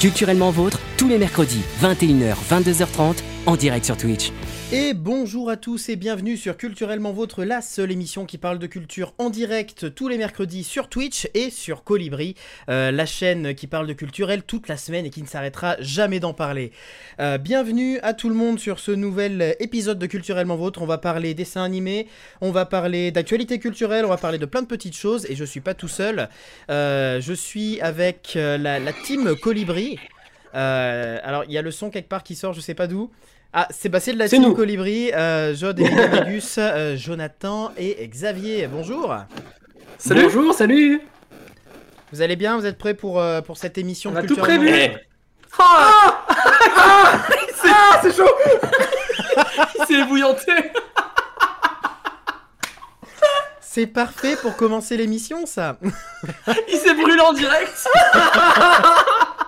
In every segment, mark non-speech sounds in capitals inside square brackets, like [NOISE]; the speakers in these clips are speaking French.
Culturellement vôtre, tous les mercredis, 21h, 22h30, en direct sur Twitch. Et bonjour à tous et bienvenue sur Culturellement Vôtre, la seule émission qui parle de culture en direct tous les mercredis sur Twitch et sur Colibri, euh, la chaîne qui parle de culture elle toute la semaine et qui ne s'arrêtera jamais d'en parler. Euh, bienvenue à tout le monde sur ce nouvel épisode de Culturellement Vôtre. On va parler dessins animés, on va parler d'actualité culturelle, on va parler de plein de petites choses et je suis pas tout seul. Euh, je suis avec la team Colibri. Alors il y a le son quelque part qui sort, je sais pas d'où. Ah, Sébastien de la Team Colibri, euh, Jod et euh, Jonathan et Xavier. Bonjour. Salut. Bonjour, salut. Vous allez bien? Vous êtes prêts pour, euh, pour cette émission On a tout prévu. Ah, ah c'est chaud. [LAUGHS] Il s'est ébouillanté. C'est parfait pour commencer l'émission, ça. Il s'est brûlé en direct. [LAUGHS]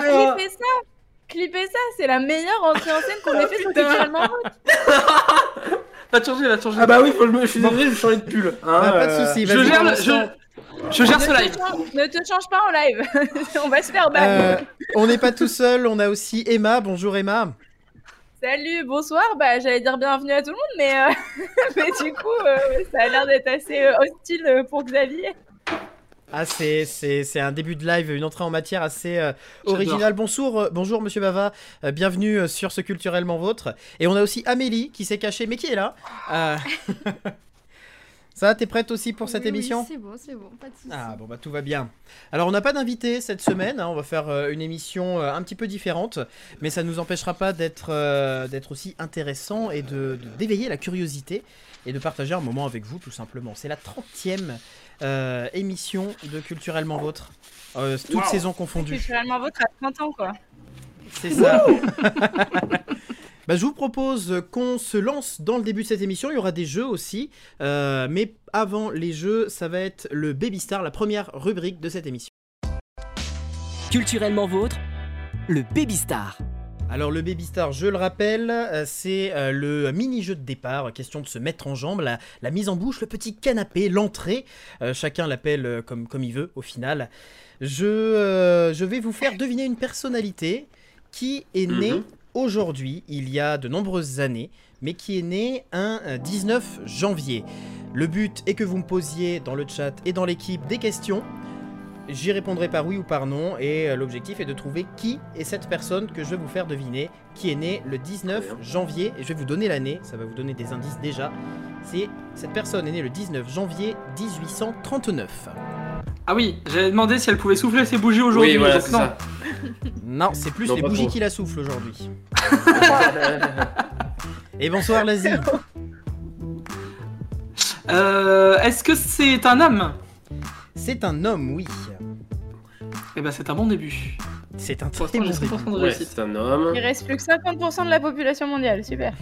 Mais ça clipper ça, c'est la meilleure entrée en scène qu'on [LAUGHS] ait fait sur Route. [LAUGHS] va changer, va changer. Ah bah oui, faut je suis désolé, je vais changer de pull. Hein, bah, pas de soucis, je gère, le, je, je gère ce live. ne te change pas en live, [LAUGHS] on va se faire battre. Euh, on n'est pas tout seul, on a aussi Emma. Bonjour Emma. Salut, bonsoir. Bah, j'allais dire bienvenue à tout le monde, mais, euh, mais du coup, euh, ça a l'air d'être assez hostile pour Xavier. Ah, c'est un début de live, une entrée en matière assez euh, originale. Bonjour, euh, bonjour Monsieur Bava, euh, bienvenue sur ce culturellement vôtre. Et on a aussi Amélie qui s'est cachée, mais qui est là. [LAUGHS] Ça, t'es prête aussi pour cette émission oui, C'est bon, c'est bon, pas de soucis. Ah bon bah tout va bien. Alors on n'a pas d'invité cette semaine, hein, on va faire une émission un petit peu différente, mais ça ne nous empêchera pas d'être d'être aussi intéressant et de d'éveiller la curiosité et de partager un moment avec vous tout simplement. C'est la 30e euh, émission de Culturellement Vôtre. Euh, toutes saisons confondues. Culturellement Vôtre à 30 ans, quoi. C'est ça. [LAUGHS] Bah, je vous propose qu'on se lance dans le début de cette émission. Il y aura des jeux aussi. Euh, mais avant les jeux, ça va être le Baby Star, la première rubrique de cette émission. Culturellement Vôtre, le Baby Star. Alors le Baby Star, je le rappelle, euh, c'est euh, le mini-jeu de départ, question de se mettre en jambe, la, mise en bouche, le petit canapé, l'entrée, euh, chacun l'appelle comme, comme il veut au final. Je, je, vais vous faire deviner une personnalité qui est née mhm. aujourd'hui, il y a de nombreuses années, mais qui est née un 19 janvier. Le but est que vous me posiez dans le chat et dans l'équipe des questions J'y répondrai par oui ou par non, et euh, l'objectif est de trouver qui est cette personne que je vais vous faire deviner, qui est née le 19 janvier, et je vais vous donner l'année, ça va vous donner des indices déjà. C'est cette personne est née le 19 janvier 1839. Ah oui, j'avais demandé si elle pouvait souffler ses bougies aujourd'hui. Oui, non. non, c'est plus les bougies qui la soufflent aujourd'hui. [LAUGHS] et bonsoir Lazy. Euh, Est-ce que c'est un homme? C'est un homme, oui. Eh ben c'est un bon début. C'est un très bon début. c'est un homme. Il reste plus que 50% de la population mondiale, super.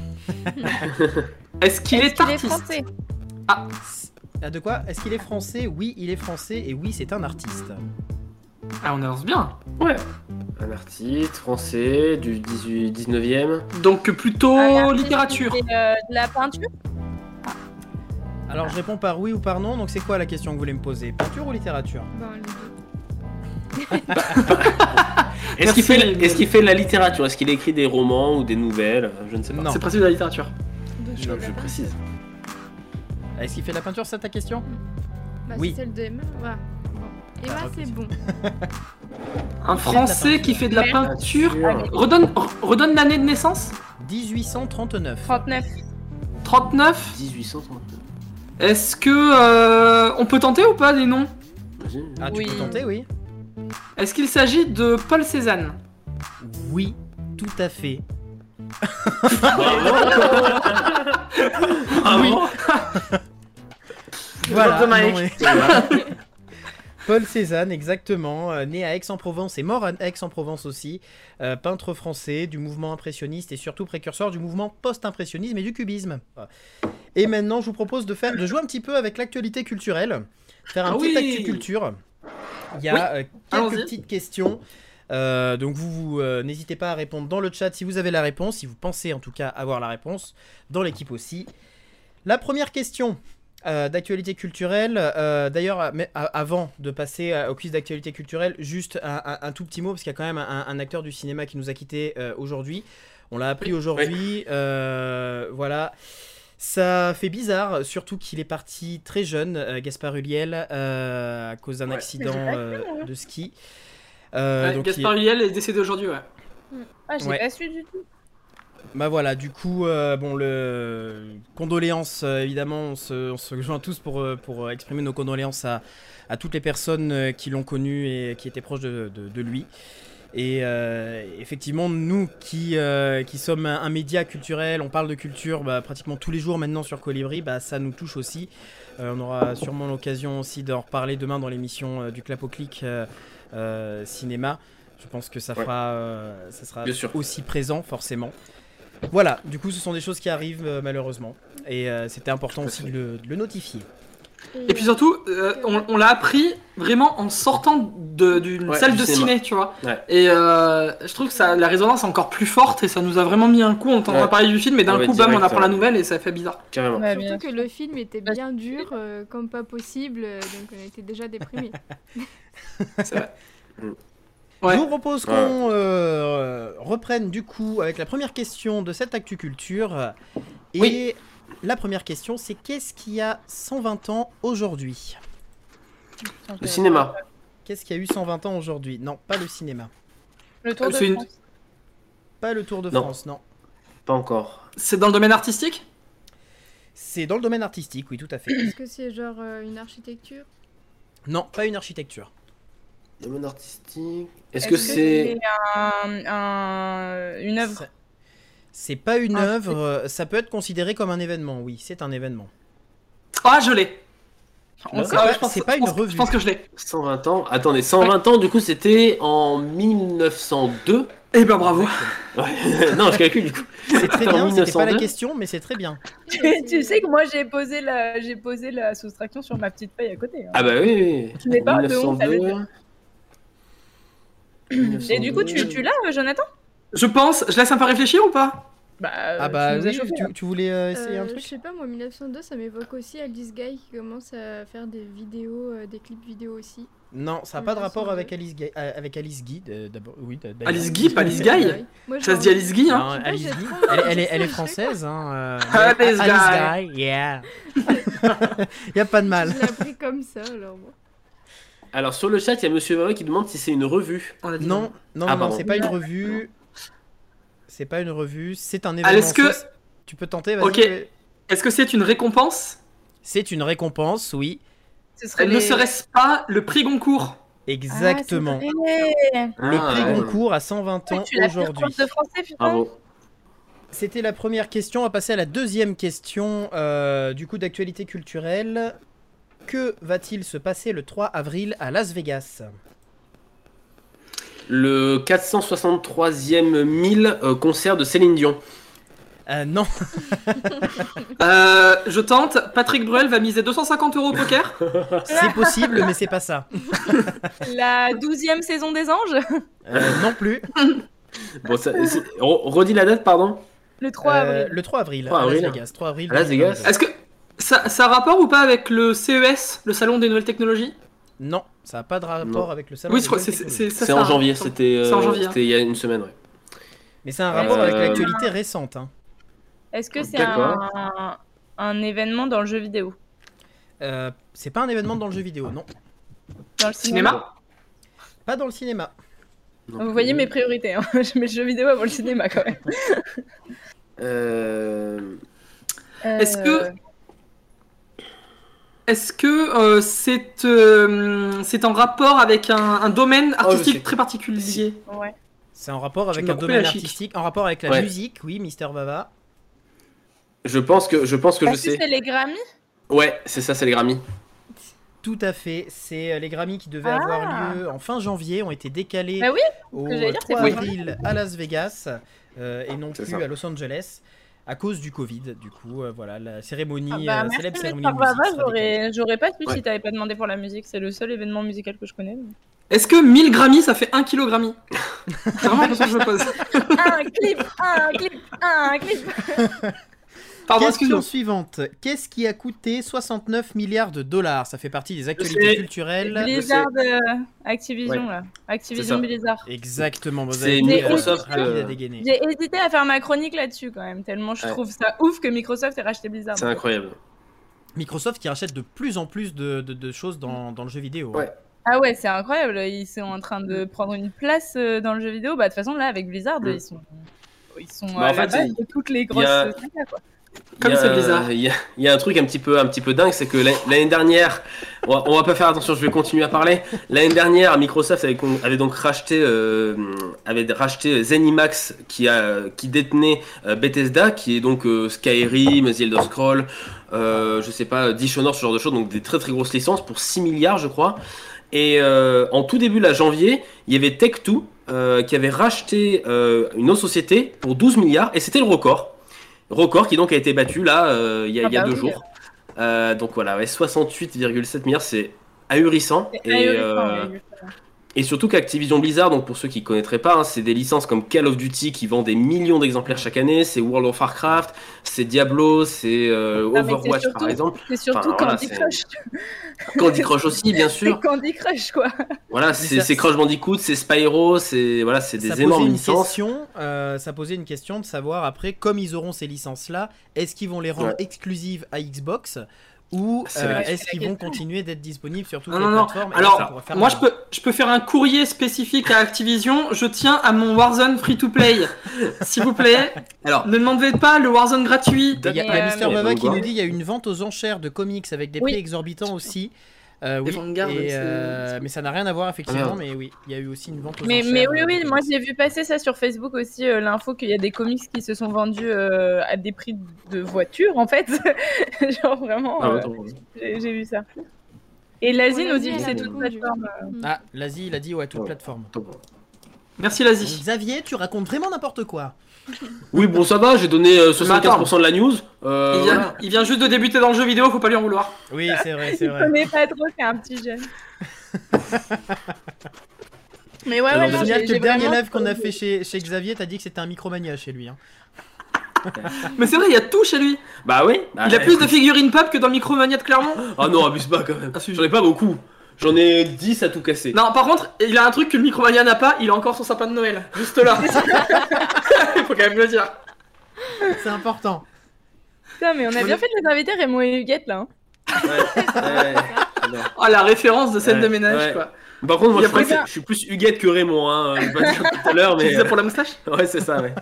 [LAUGHS] Est-ce qu'il est, artiste? français? Ah. ah De quoi? Est-ce qu'il est français? Oui, il est français et oui, c'est un artiste. Ah, on avance bien. Ouais. Un artiste français du 18, 19e. Donc plutôt littérature. Euh, de la peinture? Alors je réponds par oui ou par non, donc c'est quoi la question que vous voulez me poser? Peinture ou littérature? [LAUGHS] est-ce qu'il fait, est qu'il fait de la littérature? Est-ce qu'il écrit des romans ou des nouvelles? Je ne sais pas. C'est presque de la littérature. Je, précise. Est-ce qu'il fait de la peinture, c'est ta question? Bah, Oui. C'est celle de Voilà. Emma, ah, c'est bon. [LAUGHS] Un Français qui fait de la peinture. Redonne, redonne l'année de naissance? 1839. 39. 39 1839. Est-ce que euh, on peut tenter ou pas des noms? Ah, tu peux tenter, oui. Est-ce qu'il s'agit de Paul Cézanne? Oui, tout à fait. ah oui. [LAUGHS] voilà. [LAUGHS] Paul Cézanne, exactement, euh, né à Aix-en-Provence et mort à Aix-en-Provence aussi, euh, peintre français du mouvement impressionniste et surtout précurseur du mouvement post-impressionnisme et du cubisme. Et maintenant, je vous propose de faire, de jouer un petit peu avec l'actualité culturelle, faire un ah petit actu culture. Il y a euh, quelques petites questions. Euh, donc vous, euh, n'hésitez pas à répondre dans le chat si vous avez la réponse, si vous pensez en tout cas avoir la réponse, dans l'équipe aussi. La première question. Euh, d'actualité culturelle. D'ailleurs, avant de passer au quiz d'actualité culturelle, juste un, un- un tout petit mot, parce qu'il y a quand même un, un acteur du cinéma qui nous a quittés euh, aujourd'hui. On l'a appris aujourd'hui. voilà. Ça fait bizarre, surtout qu'il est parti très jeune, euh, Gaspard Ulliel, euh, à cause d'un Ouais. accident euh, de ski. Euh, Ouais, donc il- Gaspard Ulliel est décédé aujourd'hui, ouais. Ah, j'ai Ouais. pas su du tout. Bah voilà, du coup, euh, bon, le condoléances, euh, évidemment, on se, on se joint tous pour, pour exprimer nos condoléances à, à toutes les personnes qui l'ont connu et qui étaient proches de, de- de lui. Et euh, effectivement, nous qui, euh, qui sommes un, un média culturel, on parle de culture bah, pratiquement tous les jours maintenant sur Colibri, bah, ça nous touche aussi. Euh, on aura sûrement l'occasion aussi d'en reparler demain dans l'émission du Clap au Clic cinéma. Je pense que ça fera, ça sera Bien sûr. aussi présent forcément. Voilà, du coup, ce sont des choses qui arrivent malheureusement. Et c'était important aussi fait. de le, de le notifier. Et puis surtout, euh, on, on l'a appris vraiment en sortant de- d'une Ouais, salle de cinéma. ciné, tu vois. Ouais. Et euh, je trouve que ça, la résonance est encore plus forte et ça nous a vraiment mis un coup. On entend Ouais. parler du film et d'un coup, bam, on apprend la nouvelle et ça fait bizarre. Carrément. Ouais, bien Surtout que le film était bien dur, euh, comme pas possible, donc on était déjà déprimés. [LAUGHS] C'est vrai. Mm. Ouais. Je vous propose qu'on euh, reprenne du coup avec la première question de cette Actu Culture. Et Oui. La première question, c'est qu'est-ce qui a 120 ans aujourd'hui? Le cinéma. Qu'est-ce qui a eu 120 ans aujourd'hui? Non, pas le cinéma. Le Tour de une- France. Pas le Tour de Non. France, non. Pas encore. C'est dans le domaine artistique? C'est dans le domaine artistique, oui, tout à fait. Est-ce que c'est genre euh, une architecture? Non, pas une architecture. Domaine artistique. Est-ce que c'est. un, un- une œuvre? C'est- pas une Ah, œuvre, euh, ça peut être considéré comme un événement, oui, c'est un événement. Ah, je l'ai. C'est pas- je pense- c'est pas je une revue. Je pense que je l'ai. 120 ans. Attendez, 120 ans, du coup, c'était en 1902. Eh ben bravo. Ouais. [LAUGHS] non, je calcule du coup. C'est très En bien, c'était pas la 1902. question, mais c'est très bien. [LAUGHS] tu, tu sais que moi j'ai posé la j'ai posé la soustraction sur ma petite feuille à côté. hein. Ah bah oui, oui. Tu n'es pas de honte, 1902. Et du coup tu, tu l'as euh, Jonathan? Je pense, je laisse un peu réfléchir ou pas? Bah, Ah bah tu chauffé, tu, hein. tu voulais euh, essayer un Euh, truc Je sais pas, moi 1902 ça m'évoque aussi Alice Guy qui commence à faire des vidéos, euh, des clips vidéo aussi. Non, ça n'a pas de rapport 1902. avec Alice Guy. euh, avec Alice Guy, d'abord. Oui. Alice Guy, pas Alice Guy Moi, Ça se dit Alice Guy, hein Non, Alice Guy. Elle, elle est, elle est française, hein. euh, [LAUGHS] Alice. Alice Guy, yeah. [LAUGHS] y a pas de mal. Je l'ai appris comme ça alors moi. Alors sur le chat, il y a Monsieur Valois qui demande si c'est une revue. On a dit Non, non, Ah, non, pardon. c'est pas une revue. C'est pas une revue, c'est un événement. est-ce que- c'est- Tu peux tenter, vas-y. Ok. Est-ce que c'est une récompense? C'est une récompense, oui. Ce serait Ne les- serait-ce pas le prix Goncourt? Exactement. Ah. Le Ah, prix ouais. Goncourt à 120 Oui, ans aujourd'hui. C'était la première question. On va passer à la deuxième question euh, du coup d'actualité culturelle. Que va-t-il se passer le 3 avril à Las Vegas? Le 463e 1000 euh, concert de Céline Dion. Euh, Non, [LAUGHS] Euh, je tente, Patrick Bruel va miser 250 euros au poker. [LAUGHS] c'est possible, mais c'est pas ça. [LAUGHS] La douzième saison des anges Euh, non plus. Bon, ça, redis la date, pardon. Le 3 Euh, avril. le 3 avril, 3 à Las avril. Vegas. 3 avril. À Las Vegas. 2022. Est-ce que ça, ça a rapport ou pas avec le CES, le salon des nouvelles technologies? Non, ça n'a pas de rapport Non. avec le salon. Oui, c'est en janvier, c'était euh, C'est en janvier, c'était il y a une semaine, ouais. Mais c'est un rapport avec Euh, l'actualité récente. hein. Est-ce que c'est un, un événement dans le jeu vidéo? Euh, c'est pas un événement dans le jeu vidéo, non. Dans le cinéma, Cinéma? Pas dans le cinéma. Non Vous voyez mes priorités, hein. [LAUGHS] je mets le jeu vidéo avant le cinéma quand même. Euh, Est-ce que- Est-ce que euh, c'est euh, c'est en rapport avec un, un domaine Oh, je artistique très particulier Ouais. C'est en rapport avec un domaine artistique, en rapport avec la Ouais. musique, oui, Mister Bava. Je pense que je pense que je Est-ce que sais. c'est les Grammy Ouais, c'est ça, c'est les Grammy. Tout à fait. C'est euh, les Grammy qui devaient Ah. avoir lieu en fin janvier, ont été décalés Bah oui, au que j'allais dire, c'est 3 fin avril à Las Vegas euh, et non plus ça. à Los Angeles à cause du Covid. Du coup, euh, voilà, la cérémonie, Ah bah, euh, merci, célèbre cérémonie j'aurais pas su Ouais. si t'avais pas demandé pour la musique, c'est le seul événement musical que je connais. mais- Est-ce que 1000 Grammy ça fait 1 kg Grammy C'est vraiment la question que je me pose. un clip, un clip, un clip [LAUGHS] Pardon, Question suivante. Qu'est-ce qui a coûté 69 milliards de dollars? Ça fait partie des sais. actualités culturelles. Blizzard, euh, Activision, Ouais. là. Activision. Blizzard. Exactement. vous C'est Microsoft, euh. J'ai hésité à faire ma chronique là-dessus quand même, tellement je Ouais. trouve ça ouf que Microsoft ait racheté Blizzard. C'est incroyable. Microsoft qui rachète de plus en plus de, de- de choses dans, dans le jeu vidéo. hein. Ouais. Ah ouais, c'est incroyable, ils sont en train de prendre une place euh, dans le jeu vidéo. Bah de toute façon là avec Blizzard, Mm. ils sont ils sont Bah, à en la fait, base il- de toutes les grosses a- sagas, quoi. Comme Il y a c'est un- bizarre. Il y, a- il y a un truc un petit peu, un petit peu dingue, c'est que l'année dernière, on va, on va pas faire attention, je vais continuer à parler. L'année dernière, Microsoft avait, donc racheté, euh, avait racheté Zenimax qui a, qui détenait euh, Bethesda, qui est donc euh, Skyrim, The Elder Scroll, euh, je sais pas, Dishonored, ce genre de choses, donc des très très grosses licences pour 6 milliards, je crois. Et euh, en tout début, là, janvier, il y avait Tech2 euh, qui avait racheté euh, une autre société pour 12 milliards, et c'était le record. Record qui donc a été battu là euh, il y a, Ah il y a bah deux oui. jours. Euh, donc voilà, ouais, 68,7 milliards, c'est ahurissant. C'est Et, ahurissant, euh, ouais. Et surtout qu'Activision Blizzard, donc pour ceux qui ne connaîtraient pas, hein, c'est des licences comme Call of Duty qui vendent des millions d'exemplaires chaque année, c'est World of Warcraft, c'est Diablo, c'est euh, Ah, Overwatch surtout- par exemple, C'est surtout Enfin, voilà, Candy Crush. [LAUGHS] Candy Crush aussi bien C'est sûr. Candy Crush quoi. Voilà, c'est Crash Bandicoot, c'est Spyro, c'est voilà, c'est ça des posait énormes une licences. question, euh, ça posait une question de savoir après, comme ils auront ces licences-là, est-ce qu'ils vont les rendre Ouais. exclusives à Xbox? Ou C'est euh, est-ce qu'ils vont continuer d'être disponibles sur toutes Non, les non, non. plateformes et Alors, ça moi, je peux, je peux faire un courrier spécifique à Activision. Je tiens à mon Warzone free-to-play. [LAUGHS] S'il vous plaît, Alors, ne demandez pas le Warzone gratuit. Il y a, Mister Baba qui nous dit il y a une vente aux enchères de comics avec des Oui. prix exorbitants aussi. Euh, Des oui, Vanguard, et, c'est- euh, mais ça n'a rien à voir effectivement, Ah, mais oui, il y a eu aussi une vente aux Mais, mais oui, euh, oui, de moi j'ai vu passer ça sur Facebook aussi, euh, l'info qu'il y a des comics qui se sont vendus euh, à des prix de voiture en fait. [LAUGHS] Genre vraiment, ah, euh, j'ai vu ça. Et l'Asie nous dit l'Asie, que c'est toute plateforme. Ah, l'Asie, il a dit ouais, toute Ouais. plateforme. Merci, Lazy. Xavier, tu racontes vraiment n'importe quoi. [LAUGHS] Oui, bon, ça va, j'ai donné euh, 75% de la news. Euh, Il vient, voilà. il vient juste de débuter dans le jeu vidéo, faut pas lui en vouloir. Oui, c'est vrai, c'est Je vrai. connais pas trop, c'est un petit jeune. [LAUGHS] Mais ouais, Alors, ouais, non, que le dernier live qu'on a fait chez, chez Xavier, t'as dit que c'était un micromania chez lui. hein. [LAUGHS] Mais c'est vrai, il y a tout chez lui. Bah oui. bah, Il a plus de figurines pop que dans Micromania de Clermont. Ah non, abuse pas quand même. Ah. J'en ai pas beaucoup. J'en ai 10 à tout casser. Non, par contre, il a un truc que le Micromania n'a pas, il a encore son sapin de Noël. Juste là. [LAUGHS] il faut quand même le dire. C'est important. Putain, mais on a bien fait de les inviter Raymond et Huguette là. hein. Ouais, [LAUGHS] ouais. Oh, la référence de scène Ouais, de ménage, ouais. quoi. Par contre, moi je, préfère- je suis plus Huguette que Raymond, hein. Je vais pas dire tout à l'heure, Tu mais. dis ça pour la moustache [LAUGHS] Ouais, c'est ça, ouais.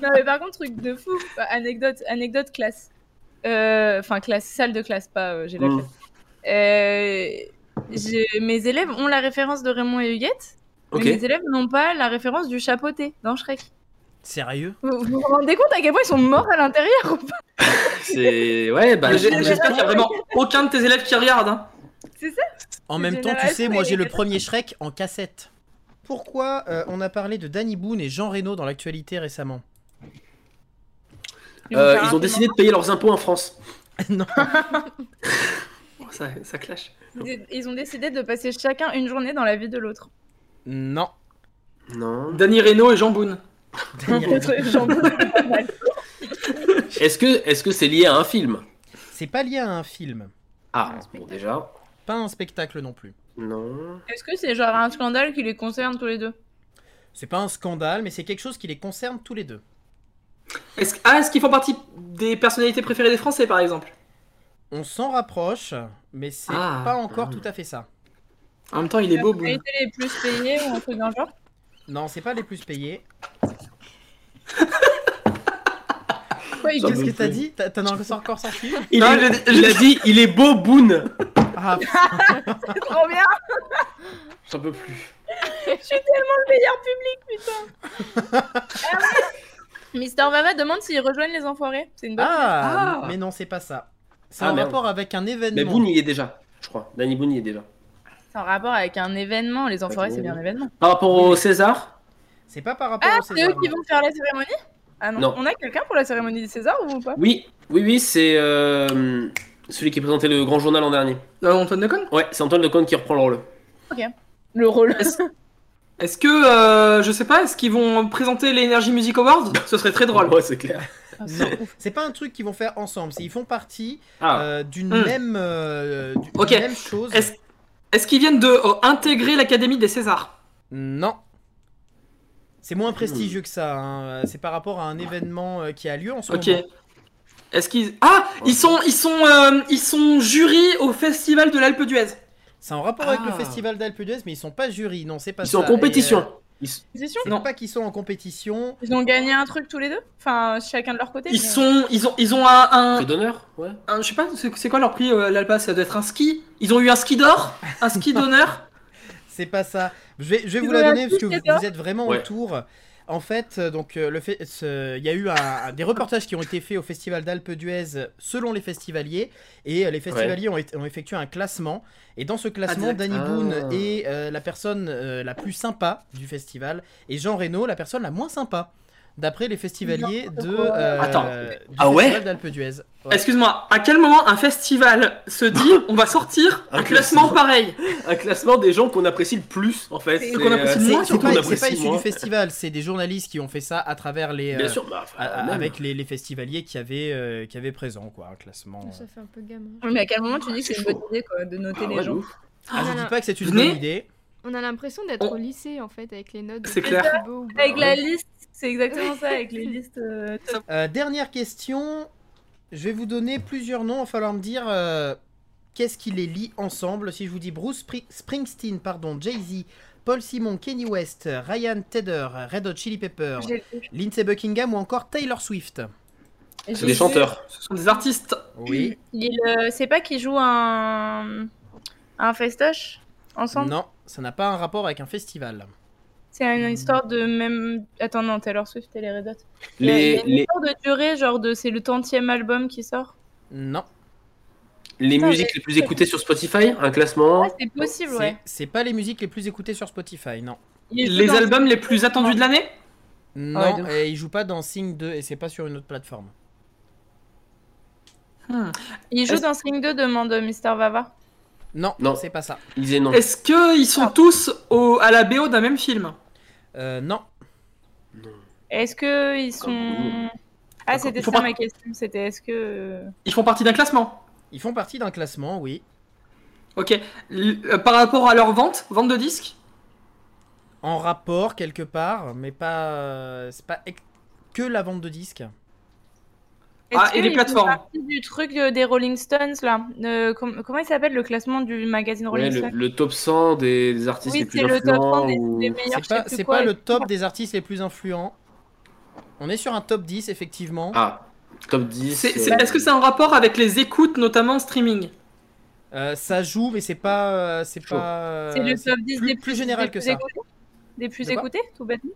Non, mais par contre, truc de fou. Bah, anecdote, anecdote classe. Euh, Enfin, classe, salle de classe, pas euh, j'ai la Mm. classe. Euh, mes élèves ont la référence de Raymond et Huguette. Mais mes élèves n'ont pas la référence du chapeauté dans Shrek. Sérieux? Vous vous vous rendez compte à quel point ils sont morts à l'intérieur ou pas? [LAUGHS] C'est. Ouais, bah. J'espère qu'il y a vraiment aucun de tes élèves qui regarde. Hein. C'est ça? En même temps, tu sais, moi j'ai le premier Shrek en cassette. Pourquoi euh, on a parlé de Danny Boone et Jean Reno dans l'actualité récemment? Euh, ils ont décidé de payer leurs impôts en France. [LAUGHS] Non. [LAUGHS] Ça, ça clash. Ils- Ils ont décidé de passer chacun une journée dans la vie de l'autre. Non. Non. Danny Reno et Jean Boone. Est-ce que est-ce que c'est lié à un film? C'est pas lié à un film. Ah, bon, déjà. Pas un spectacle non plus. Non. Est-ce que c'est genre un scandale qui les concerne tous les deux? C'est pas un scandale, mais c'est quelque chose qui les concerne tous les deux. Est-ce ah, est-ce qu'ils font partie des personnalités préférées des Français, par exemple? On s'en rapproche, mais c'est Ah. pas encore tout à fait ça. En même temps, il est beau, Boone. Les les plus payés ou un truc dans le genre Non, c'est pas les plus payés. Qu'est-ce que t'as dit T'as t'en as encore sorti Il, Non, est- il a dit il est beau Boone. Ah, [LAUGHS] C'est trop bien J'en peux plus. Je suis tellement le meilleur public, putain [LAUGHS] Ah. Mister Vava demande s'ils rejoignent les enfoirés. C'est une bonne ah, Ah. mais non, c'est pas ça. C'est Ah, en merde. rapport avec un Mais événement. Boone y est déjà, je crois. Danny Boone y est déjà. C'est en rapport avec un événement. Les enfoirés, c'est bien un événement. Par rapport au César C'est pas par rapport Ah, au c'est César. eux qui vont faire la cérémonie Ah non. Non. On a quelqu'un pour la cérémonie des Césars ou pas? Oui, oui, oui, c'est euh, celui qui présentait le grand journal l'an dernier. Euh, Antoine Decaune? Ouais, c'est Antoine Lecomte qui reprend le rôle. Le rôle. Est-ce que, euh, je sais pas, est-ce qu'ils vont présenter les Energy Music Awards? Ce serait très drôle. Ouais, c'est clair. Non, [LAUGHS] c'est pas un truc qu'ils vont faire ensemble. Ils font partie Ah. euh, d'une Hmm. même, euh, même chose. Est-ce qu'ils viennent de euh, intégrer l'Académie des Césars? Non. C'est moins prestigieux que ça. hein. C'est par rapport à un événement euh, qui a lieu en ce Ok. moment. Est-ce qu'ils ah ils sont ils sont euh, ils sont jury au festival de l'Alpe d'Huez. C'est en rapport avec le Ah. festival d'Alpe d'Huez, mais ils sont pas jury. Non, c'est pas Ils ça. sont en Et, compétition. Ils- Non. pas qu'ils sont en compétition. Ils ont gagné un truc tous les deux Enfin, chacun de leur côté Ils mais- sont ils ont ils ont un, un, Prix d'honneur Ouais. un- je sais pas c'est quoi leur prix euh, l'Alpa? Ça doit être un ski. Ils ont eu un ski d'or, un ski d'honneur? [LAUGHS] C'est pas ça. Je vais, je vais vous la donner parce que vous, êtes vraiment Ouais. autour. En fait, euh, donc euh, le fait, il y a eu un- un- des reportages qui ont été faits au festival d'Alpe d'Huez selon les festivaliers et euh, les festivaliers ont, effectué un classement et dans ce classement, direct. Danny Ah. Boone est euh, la personne euh, la plus sympa du festival et Jean Reno la personne la moins sympa d'après les festivaliers de euh, Attends. du Ah ouais festival d'Alpe d'Huez. Ouais. Excuse-moi, à quel moment un festival se dit [LAUGHS] on va sortir un Un classement classement. pareil Un classement des gens qu'on apprécie le plus, en fait. C'est- C'est, qu'on apprécie euh, pas, issu du festival, c'est des journalistes qui ont fait ça à travers les, Bien euh, sûr, bah, enfin, à- même. avec les, les festivaliers qui avaient, euh, qui avaient présent, quoi, un classement. Ça fait un peu gamin. Mais à quel moment tu dis que C'est une bonne idée quoi, de noter Ah les ouais, gens ouf. Ah, je dis pas que c'est une bonne idée. On a l'impression d'être On- au lycée en fait, avec les notes. de C'est qui clair. beau. Avec la liste, c'est exactement ça, avec les [LAUGHS] listes. euh, top. Euh, dernière question. Je vais vous donner plusieurs noms. Il va falloir me dire euh, qu'est-ce qui les lie ensemble. Si je vous dis Bruce Spri- Springsteen, pardon, Jay-Z, Paul Simon, Kenny West, Ryan Tedder, Red Hot Chili Pepper, Lindsey Buckingham ou encore Taylor Swift. C'est des chanteurs. Ce sont des artistes. Oui. Il, euh, c'est pas qu'ils jouent un, un festoche? Ensemble Non, ça n'a pas un rapport avec un festival. C'est une histoire de même. Attends, non, Taylor Swift et les Red Hot. Les, a une les, histoire de durée, genre de c'est le tantième album qui sort. Non, les Putain, musiques les plus écoutées sur Spotify, un classement. Ouais, c'est possible, c'est ouais. c'est pas les musiques les plus écoutées sur Spotify, non. Les albums les plus attendus de l'année Non, ouf. et il joue pas dans Sing 2 et c'est pas sur une autre plateforme. Hmm. Il joue dans Sing 2, demande Mister Vava. Non, Non. c'est pas ça. Ils disaient non. Est-ce qu'ils sont tous au, à la BO d'un même film Euh, non, Est-ce que ils sont. Ah, c'était ça ma question. C'était est-ce que. Ils font partie d'un classement ils font partie d'un classement, oui. Ok. L- euh, par rapport à leur vente, vente de disques En rapport quelque part, mais pas. euh, c'est pas que la vente de disques. Ah, et les plateformes. partie du truc euh, des Rolling Stones là Euh, com- Comment il s'appelle le classement du magazine Ouais, Rolling le, Stones le top 100 des, des artistes Oui, les plus c'est le top 100 influents. des, ou- des meilleurs. C'est je sais pas, plus quoi, pas le top des artistes les plus influents. On est sur un top 10, effectivement. Ah, top 10. C'est- euh, Est-ce que c'est en rapport avec les écoutes, notamment en streaming Euh, ça joue, mais c'est pas. euh, c'est pas. euh, C'est le top 10 plus, des plus général des que plus ça. écoutés Des plus écoutés, tout bêtement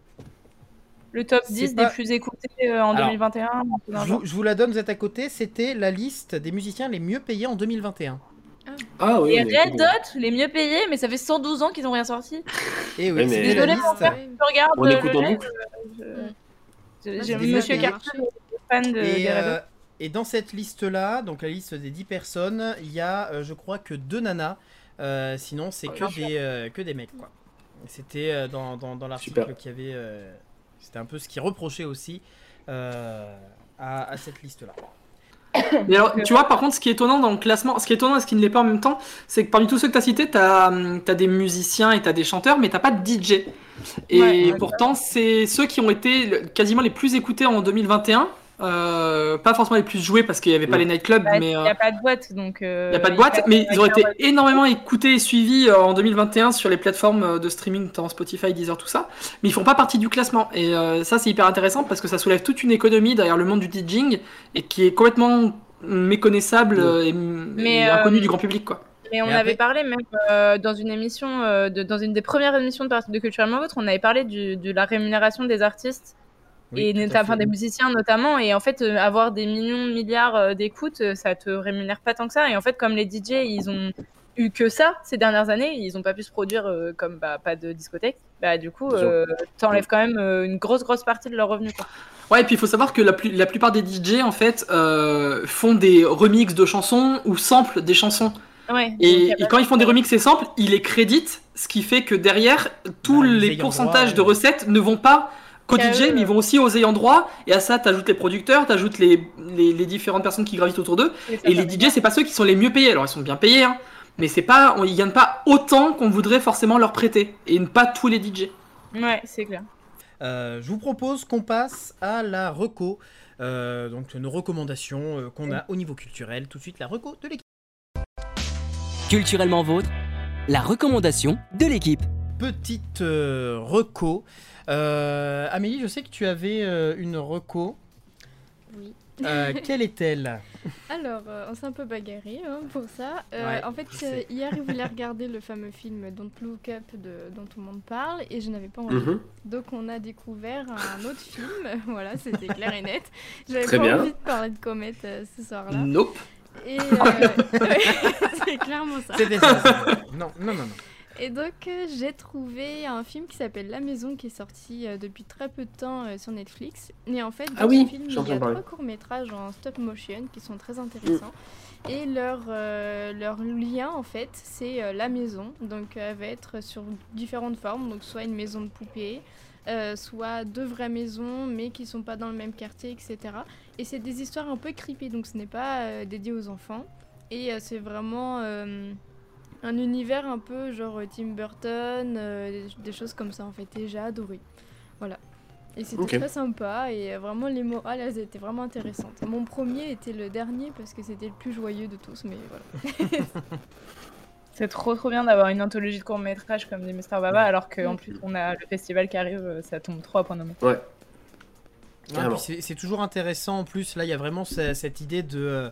Le top C'est 10 pas- des plus écoutés euh, en Alors, 2021 un peu dans Je vous, je vous la donne, vous êtes à côté. C'était la liste des musiciens les mieux payés en 2021. Ah oui. Et mais Red bon. Hot, les mieux payés, mais ça fait 112 ans qu'ils n'ont rien sorti. Et oui, Ouais, mais- Désolé, liste. mon. Je regarde On euh, écoute le en boucle. euh, Ah, Monsieur est fan de, Et, des Red Hot. euh, et dans cette liste-là, donc la liste des 10 personnes, il y a, euh, je crois, que deux nanas. Euh, sinon, c'est que, des, euh, que des mecs. quoi. C'était dans, dans, dans l'article Super. qui avait. C'était un peu ce qui reprochait aussi euh, à, à cette liste-là. Mais alors, tu vois, par contre, ce qui est étonnant dans le classement, ce qui est étonnant et ce qui ne l'est pas en même temps, c'est que parmi tous ceux que tu as cités, tu as, des musiciens et tu as des chanteurs, mais tu pas de DJ. Et Ouais, ouais. pourtant, c'est ceux qui ont été quasiment les plus écoutés en 2021. Euh, pas forcément les plus joués parce qu'il n'y avait pas les nightclubs, Bah, mais Il euh, n'y a pas de boîte, donc. euh, il n'y a pas de boîte, mais ils ont été énormément écoutés et suivis euh, en 2021 sur les plateformes euh, de streaming, notamment Spotify, Deezer, tout ça. Mais ils font pas partie du classement. Et euh, ça, c'est hyper intéressant parce que ça soulève toute une économie derrière le monde du DJing et qui est complètement méconnaissable euh, et, Mais, et inconnu euh, du grand public, quoi. Mais on avait après- parlé même euh, dans une émission, euh, de, dans une des premières émissions de, de Culturellement Vôtre, on avait parlé du- de la rémunération des artistes Oui, et enfin, des musiciens notamment. Et en fait, euh, avoir des millions milliards euh, d'écoutes, euh, ça te rémunère pas tant que ça. Et en fait, comme les DJ, ils ont eu que ça ces dernières années, ils ont pas pu se produire euh, comme bah, pas de discothèque. Bah, du coup, euh, t'enlèves quand même euh, une grosse, grosse partie de leurs revenus. Quoi. Ouais, et puis il faut savoir que la, plus- la plupart des DJ, en fait, euh, font des remixes de chansons ou samplent des chansons. Ouais, Et, quand ils font des remixes et samples, ils les créditent, ce qui fait que derrière, tous Bah, les pourcentages droit, de ouais. recettes ne vont pas co-DJ, KE, mais ils vont aussi aux ayants droit. Et à ça, t'ajoutes les producteurs, t'ajoutes les, les, les différentes personnes qui gravitent autour d'eux. Et, ça, Et ça les DJ, c'est pas ceux qui sont les mieux payés. Alors, ils sont bien payés, hein, mais c'est pas, on- ils gagnent pas autant qu'on voudrait forcément leur prêter. Et pas tous les DJ. Ouais, c'est clair. Euh, je vous propose qu'on passe à la reco. Euh, donc nos recommandations euh, qu'on a au niveau culturel. Tout de suite la reco de l'équipe. Culturellement vôtre, la recommandation de l'équipe. Petite euh, reco. Euh, Amélie, je sais que tu avais euh, une reco. Oui. Euh, [LAUGHS] quelle est-elle? Alors, euh, on s'est un peu bagarré hein, pour ça. Euh, Ouais, en fait, je euh, hier, il voulait [LAUGHS] regarder le fameux film Don't Look Up de, dont tout le monde parle et je n'avais pas envie. Mhm. Donc, on a découvert un autre film. [LAUGHS] voilà, c'était clair et net. J'avais pas bien. envie de parler de comète euh, ce soir-là. Nope. Et euh, c'est clairement ça. C'était ça. ça. Non, non, non, non. Et donc, euh, j'ai trouvé un film qui s'appelle La Maison qui est sorti euh, depuis très peu de temps euh, sur Netflix. Et en fait, dans Ah oui, ce film, il y a trois courts-métrages en stop motion qui sont très intéressants. Et leur, euh, leur lien, en fait, c'est euh, la maison. Donc, elle va être sur différentes formes. Donc, soit une maison de poupée, euh, soit deux vraies maisons, mais qui sont pas dans le même quartier, etc. Et c'est des histoires un peu creepy. Donc, ce n'est pas dédié aux enfants. Et c'est vraiment un univers un peu genre euh, Tim Burton, euh, des, des choses comme ça en fait. Et j'ai adoré. Voilà. Et c'était très sympa et euh, vraiment les morales elles étaient vraiment intéressantes. Mon premier était le dernier parce que c'était le plus joyeux de tous, mais voilà. [LAUGHS] C'est trop trop bien d'avoir une anthologie de courts métrages comme dit Mister Baba, alors qu'en plus on a le festival qui arrive, ça tombe trop à point nommé. Ouais, c'est toujours intéressant en plus. Là, il y a vraiment ce- cette idée de,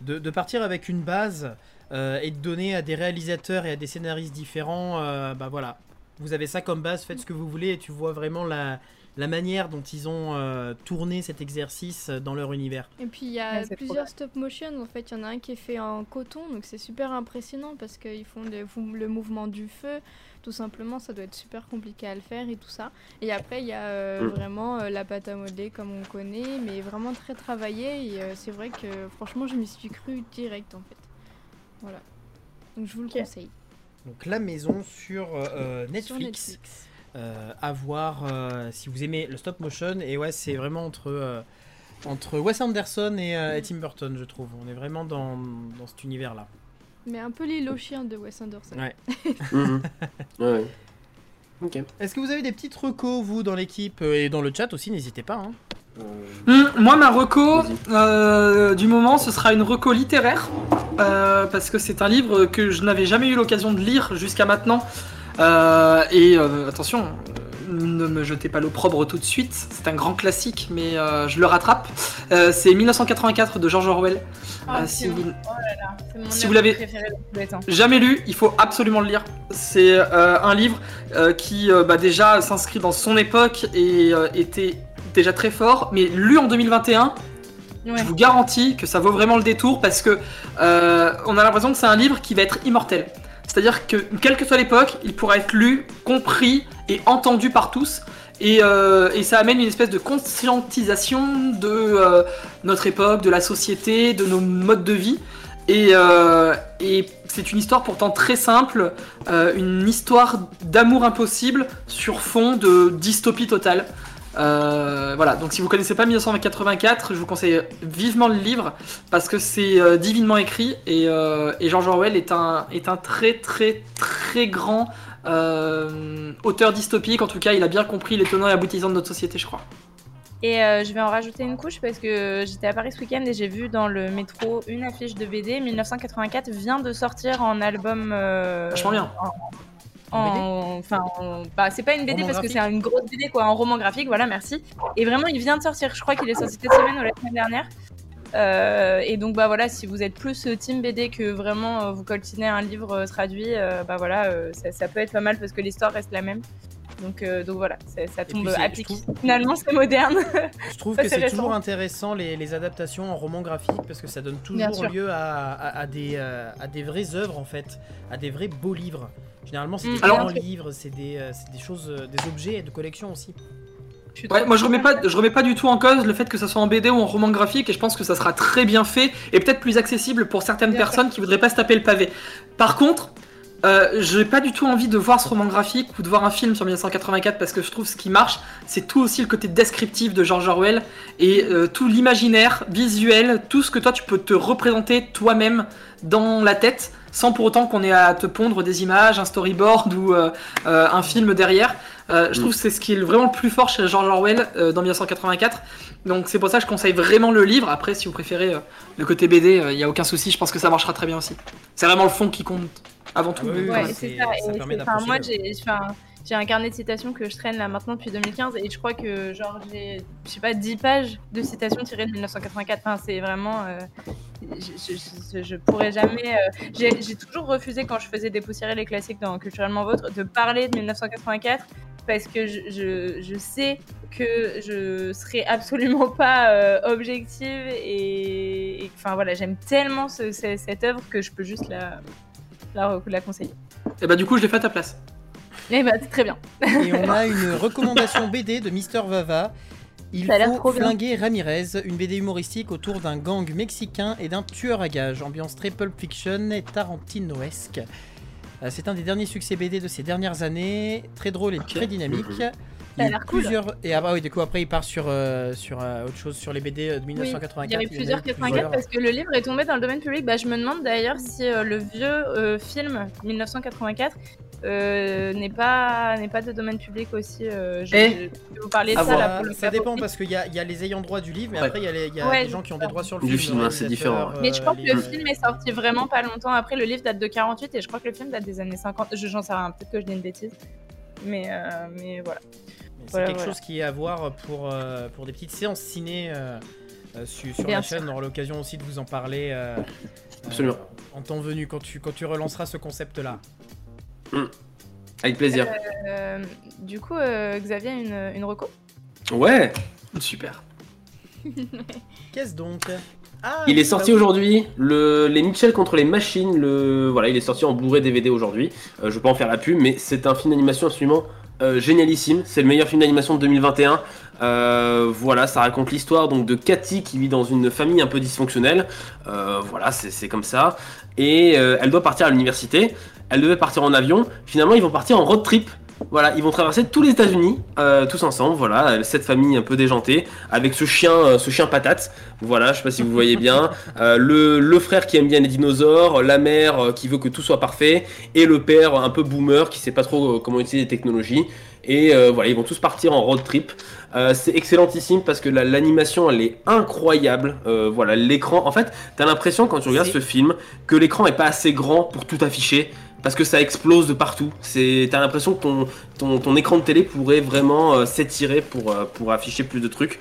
de, de partir avec une base euh, et de donner à des réalisateurs et à des scénaristes différents. euh, bah voilà, vous avez ça comme base, faites ce que vous voulez et tu vois vraiment la, la manière dont ils ont euh, tourné cet exercice dans leur univers. Et puis il y a Ouais, trop plusieurs stop motion. En fait, il y en a un qui est fait en coton, donc c'est super impressionnant parce qu'ils font le, le mouvement du feu. Tout simplement, ça doit être super compliqué à le faire et tout ça. Et après, il y a euh, Mm. vraiment euh, la pâte à modeler comme on connaît, mais vraiment très travaillé. Et euh, c'est vrai que franchement, je m'y suis cru direct en fait. Voilà. Donc je vous le conseille. Donc la maison sur euh, euh, Sur Netflix. Netflix. euh, à voir euh, si vous aimez le stop motion. Et ouais, c'est vraiment entre, euh, entre Wes Anderson et, euh, et Tim Burton, je trouve. On est vraiment dans, dans cet univers-là. Mais un peu aux chiens de Wes Anderson. Ouais. [LAUGHS] Mhm. Ouais, ouais. Ok. Est-ce que vous avez des petites recos, vous, dans l'équipe Et dans le chat aussi, n'hésitez pas. hein. Hum, moi, ma reco euh, du moment, ce sera une reco littéraire. euh, parce que c'est un livre que je n'avais jamais eu l'occasion de lire jusqu'à maintenant. Euh, et euh, attention, ne me jetez pas l'opprobre tout de suite. C'est un grand classique, mais euh, je le rattrape. Euh, c'est 1984 de George Orwell. Ah, Euh, si vous Oh là là, c'est mon si œuvre vous l'avez- jamais lu, il faut absolument le lire. C'est euh, un livre euh, qui euh, bah, déjà s'inscrit dans son époque et euh, était déjà très fort, mais lu en 2021, Ouais. je vous garantis que ça vaut vraiment le détour parce que euh, on a l'impression que c'est un livre qui va être immortel. C'est-à-dire que quelle que soit l'époque, il pourra être lu, compris et entendu par tous. Et, euh, et ça amène une espèce de conscientisation de euh, notre époque, de la société, de nos modes de vie. Et, euh, et c'est une histoire pourtant très simple, une histoire d'amour impossible sur fond de dystopie totale. Euh, voilà, donc si vous connaissez pas 1984, je vous conseille vivement le livre parce que c'est euh, divinement écrit et, euh, et George Orwell est un, est un très très très grand euh, auteur dystopique. En tout cas, il a bien compris les tenants et aboutissants de notre société, je crois. Et je vais en rajouter une couche parce que j'étais à Paris ce week-end et j'ai vu dans le métro une affiche de BD. 1984 vient de sortir en album. Vachement bien. en- Enfin, en- bah, c'est pas une BD Roman parce que c'est une grosse BD quoi, en roman graphique, voilà, merci. Et vraiment, il vient de sortir. Je crois qu'il est sorti cette semaine ou la semaine dernière. Euh, et donc bah voilà, si vous êtes plus euh, team BD que vraiment euh, vous coltinez un livre euh, traduit, bah voilà, ça, ça peut être pas mal parce que l'histoire reste la même. Donc, donc voilà, ça, ça tombe trouve- Finalement, c'est moderne. Je trouve Ça, que c'est toujours intéressant les, les adaptations en roman graphique parce que ça donne toujours lieu à, à- à des, à des vraies œuvres en fait, à des vrais beaux livres. Généralement, c'est des. Alors- livres, c'est des, euh, c'est des choses, euh, des objets de collection aussi. Ouais, moi je remets pas, je remets pas du tout en cause le fait que ça soit en BD ou en roman graphique et je pense que ça sera très bien fait et peut-être plus accessible pour certaines Bien personnes qui voudraient pas se taper le pavé. Par contre, Euh, j'ai pas du tout envie de voir ce roman graphique ou de voir un film sur 1984 parce que je trouve ce qui marche, c'est tout aussi le côté descriptif de George Orwell et euh, tout l'imaginaire visuel, tout ce que toi tu peux te représenter toi-même dans la tête sans pour autant qu'on ait à te pondre des images, un storyboard ou euh, euh, un film derrière. Euh, je trouve que c'est ce qui est vraiment le plus fort chez George Orwell euh, dans 1984. Donc c'est pour ça que je conseille vraiment le livre. Après, si vous préférez euh, le côté BD, il n'y a aucun souci. Je pense que ça marchera très bien aussi. C'est vraiment le fond qui compte avant tout. Ah oui, Ouais, ça. permet enfin, moi, le- j'ai enfin, j'ai un carnet de citations que je traîne là maintenant depuis 2015 et je crois que genre j'ai, je sais pas, 10 pages de citations tirées de 1984. Enfin, c'est vraiment. euh, je, pourrais jamais. euh, j'ai toujours refusé quand je faisais dépoussiérer les classiques dans Culturellement Vôtre de parler de 1984 parce que je, je, sais que je serai absolument pas euh, objective et enfin voilà, j'aime tellement ce- ce- cette œuvre que je peux juste la, la, la conseiller. Et bah du coup, je l'ai fait à ta place. Eh bah, c'est très bien. Et on a une recommandation [LAUGHS] BD de Mister Vava. Il faut bien. flinguer Ramirez, une BD humoristique autour d'un gang mexicain et d'un tueur à gages. Ambiance très Pulp Fiction et Tarantinoesque. Euh, C'est un des derniers succès BD de ces dernières années, très drôle et très dynamique. Mhm. Il y a a eu l'air cool. plusieurs et ah bah oui du coup après il part sur euh, sur euh, autre chose sur les BD de Oui, 1984. il y avait plusieurs 84 parce que le livre est tombé dans le domaine public. Bah, je me demande d'ailleurs si euh, le vieux euh, film 1984 euh, n'est pas n'est pas de domaine public aussi. euh, je, Eh, je- je vais vous parler de ça voir. là. Ça, pour le ça dépend parce qu'il y a, il y a les ayants droit du livre, mais Ouais. après il y a, les- il y a Ouais, des gens qui ont des droits sur le Du film. film, hein, c'est différent. Mais je crois que le film est sorti vraiment pas longtemps après. Le livre date de 48 et je crois que le film date des années 50. Je j'en sais rien. Peut-être que je dis une bêtise. Mais euh, mais voilà. C'est Voilà, quelque voilà. chose qui est à voir pour, euh, pour des petites séances ciné euh, euh, su- sur, Bien la sûr. chaîne. On aura l'occasion aussi de vous en parler euh, Absolument. euh, en temps venu quand tu, quand tu relanceras ce concept-là. Avec plaisir. Euh, du coup, euh, Xavier une une reco? Ouais, Super. [LAUGHS] Qu'est-ce donc? Ah, il est sorti bah aujourd'hui, le, les Mitchell contre les machines, le, voilà, il est sorti en Blu-ray DVD aujourd'hui. Euh, je vais pas en faire la pub, mais c'est un film d'animation absolument euh, génialissime. C'est le meilleur film d'animation de 2021. Euh, voilà, ça raconte l'histoire donc de Cathy qui vit dans une famille un peu dysfonctionnelle. Euh, voilà, c'est c'est comme ça. Et euh, elle doit partir à l'université. Elle devait partir en avion. Finalement, ils vont partir en road trip. Voilà, ils vont traverser tous les États-Unis, euh, tous ensemble. Voilà, cette famille un peu déjantée, avec ce chien, euh, ce chien patate. Voilà, je sais pas si vous voyez bien. Euh, le, le frère qui aime bien les dinosaures, la mère qui veut que tout soit parfait, et le père un peu boomer qui sait pas trop comment utiliser les technologies. Et voilà, ils vont tous partir en road trip. C'est excellentissime parce que la- l'animation elle est incroyable. Voilà, l'écran. En fait, t'as l'impression quand tu regardes ce film que l'écran est pas assez grand pour tout afficher. Parce que ça explose de partout. C'est, t'as l'impression que ton, ton, ton écran de télé pourrait vraiment euh, s'étirer pour, euh, pour afficher plus de trucs.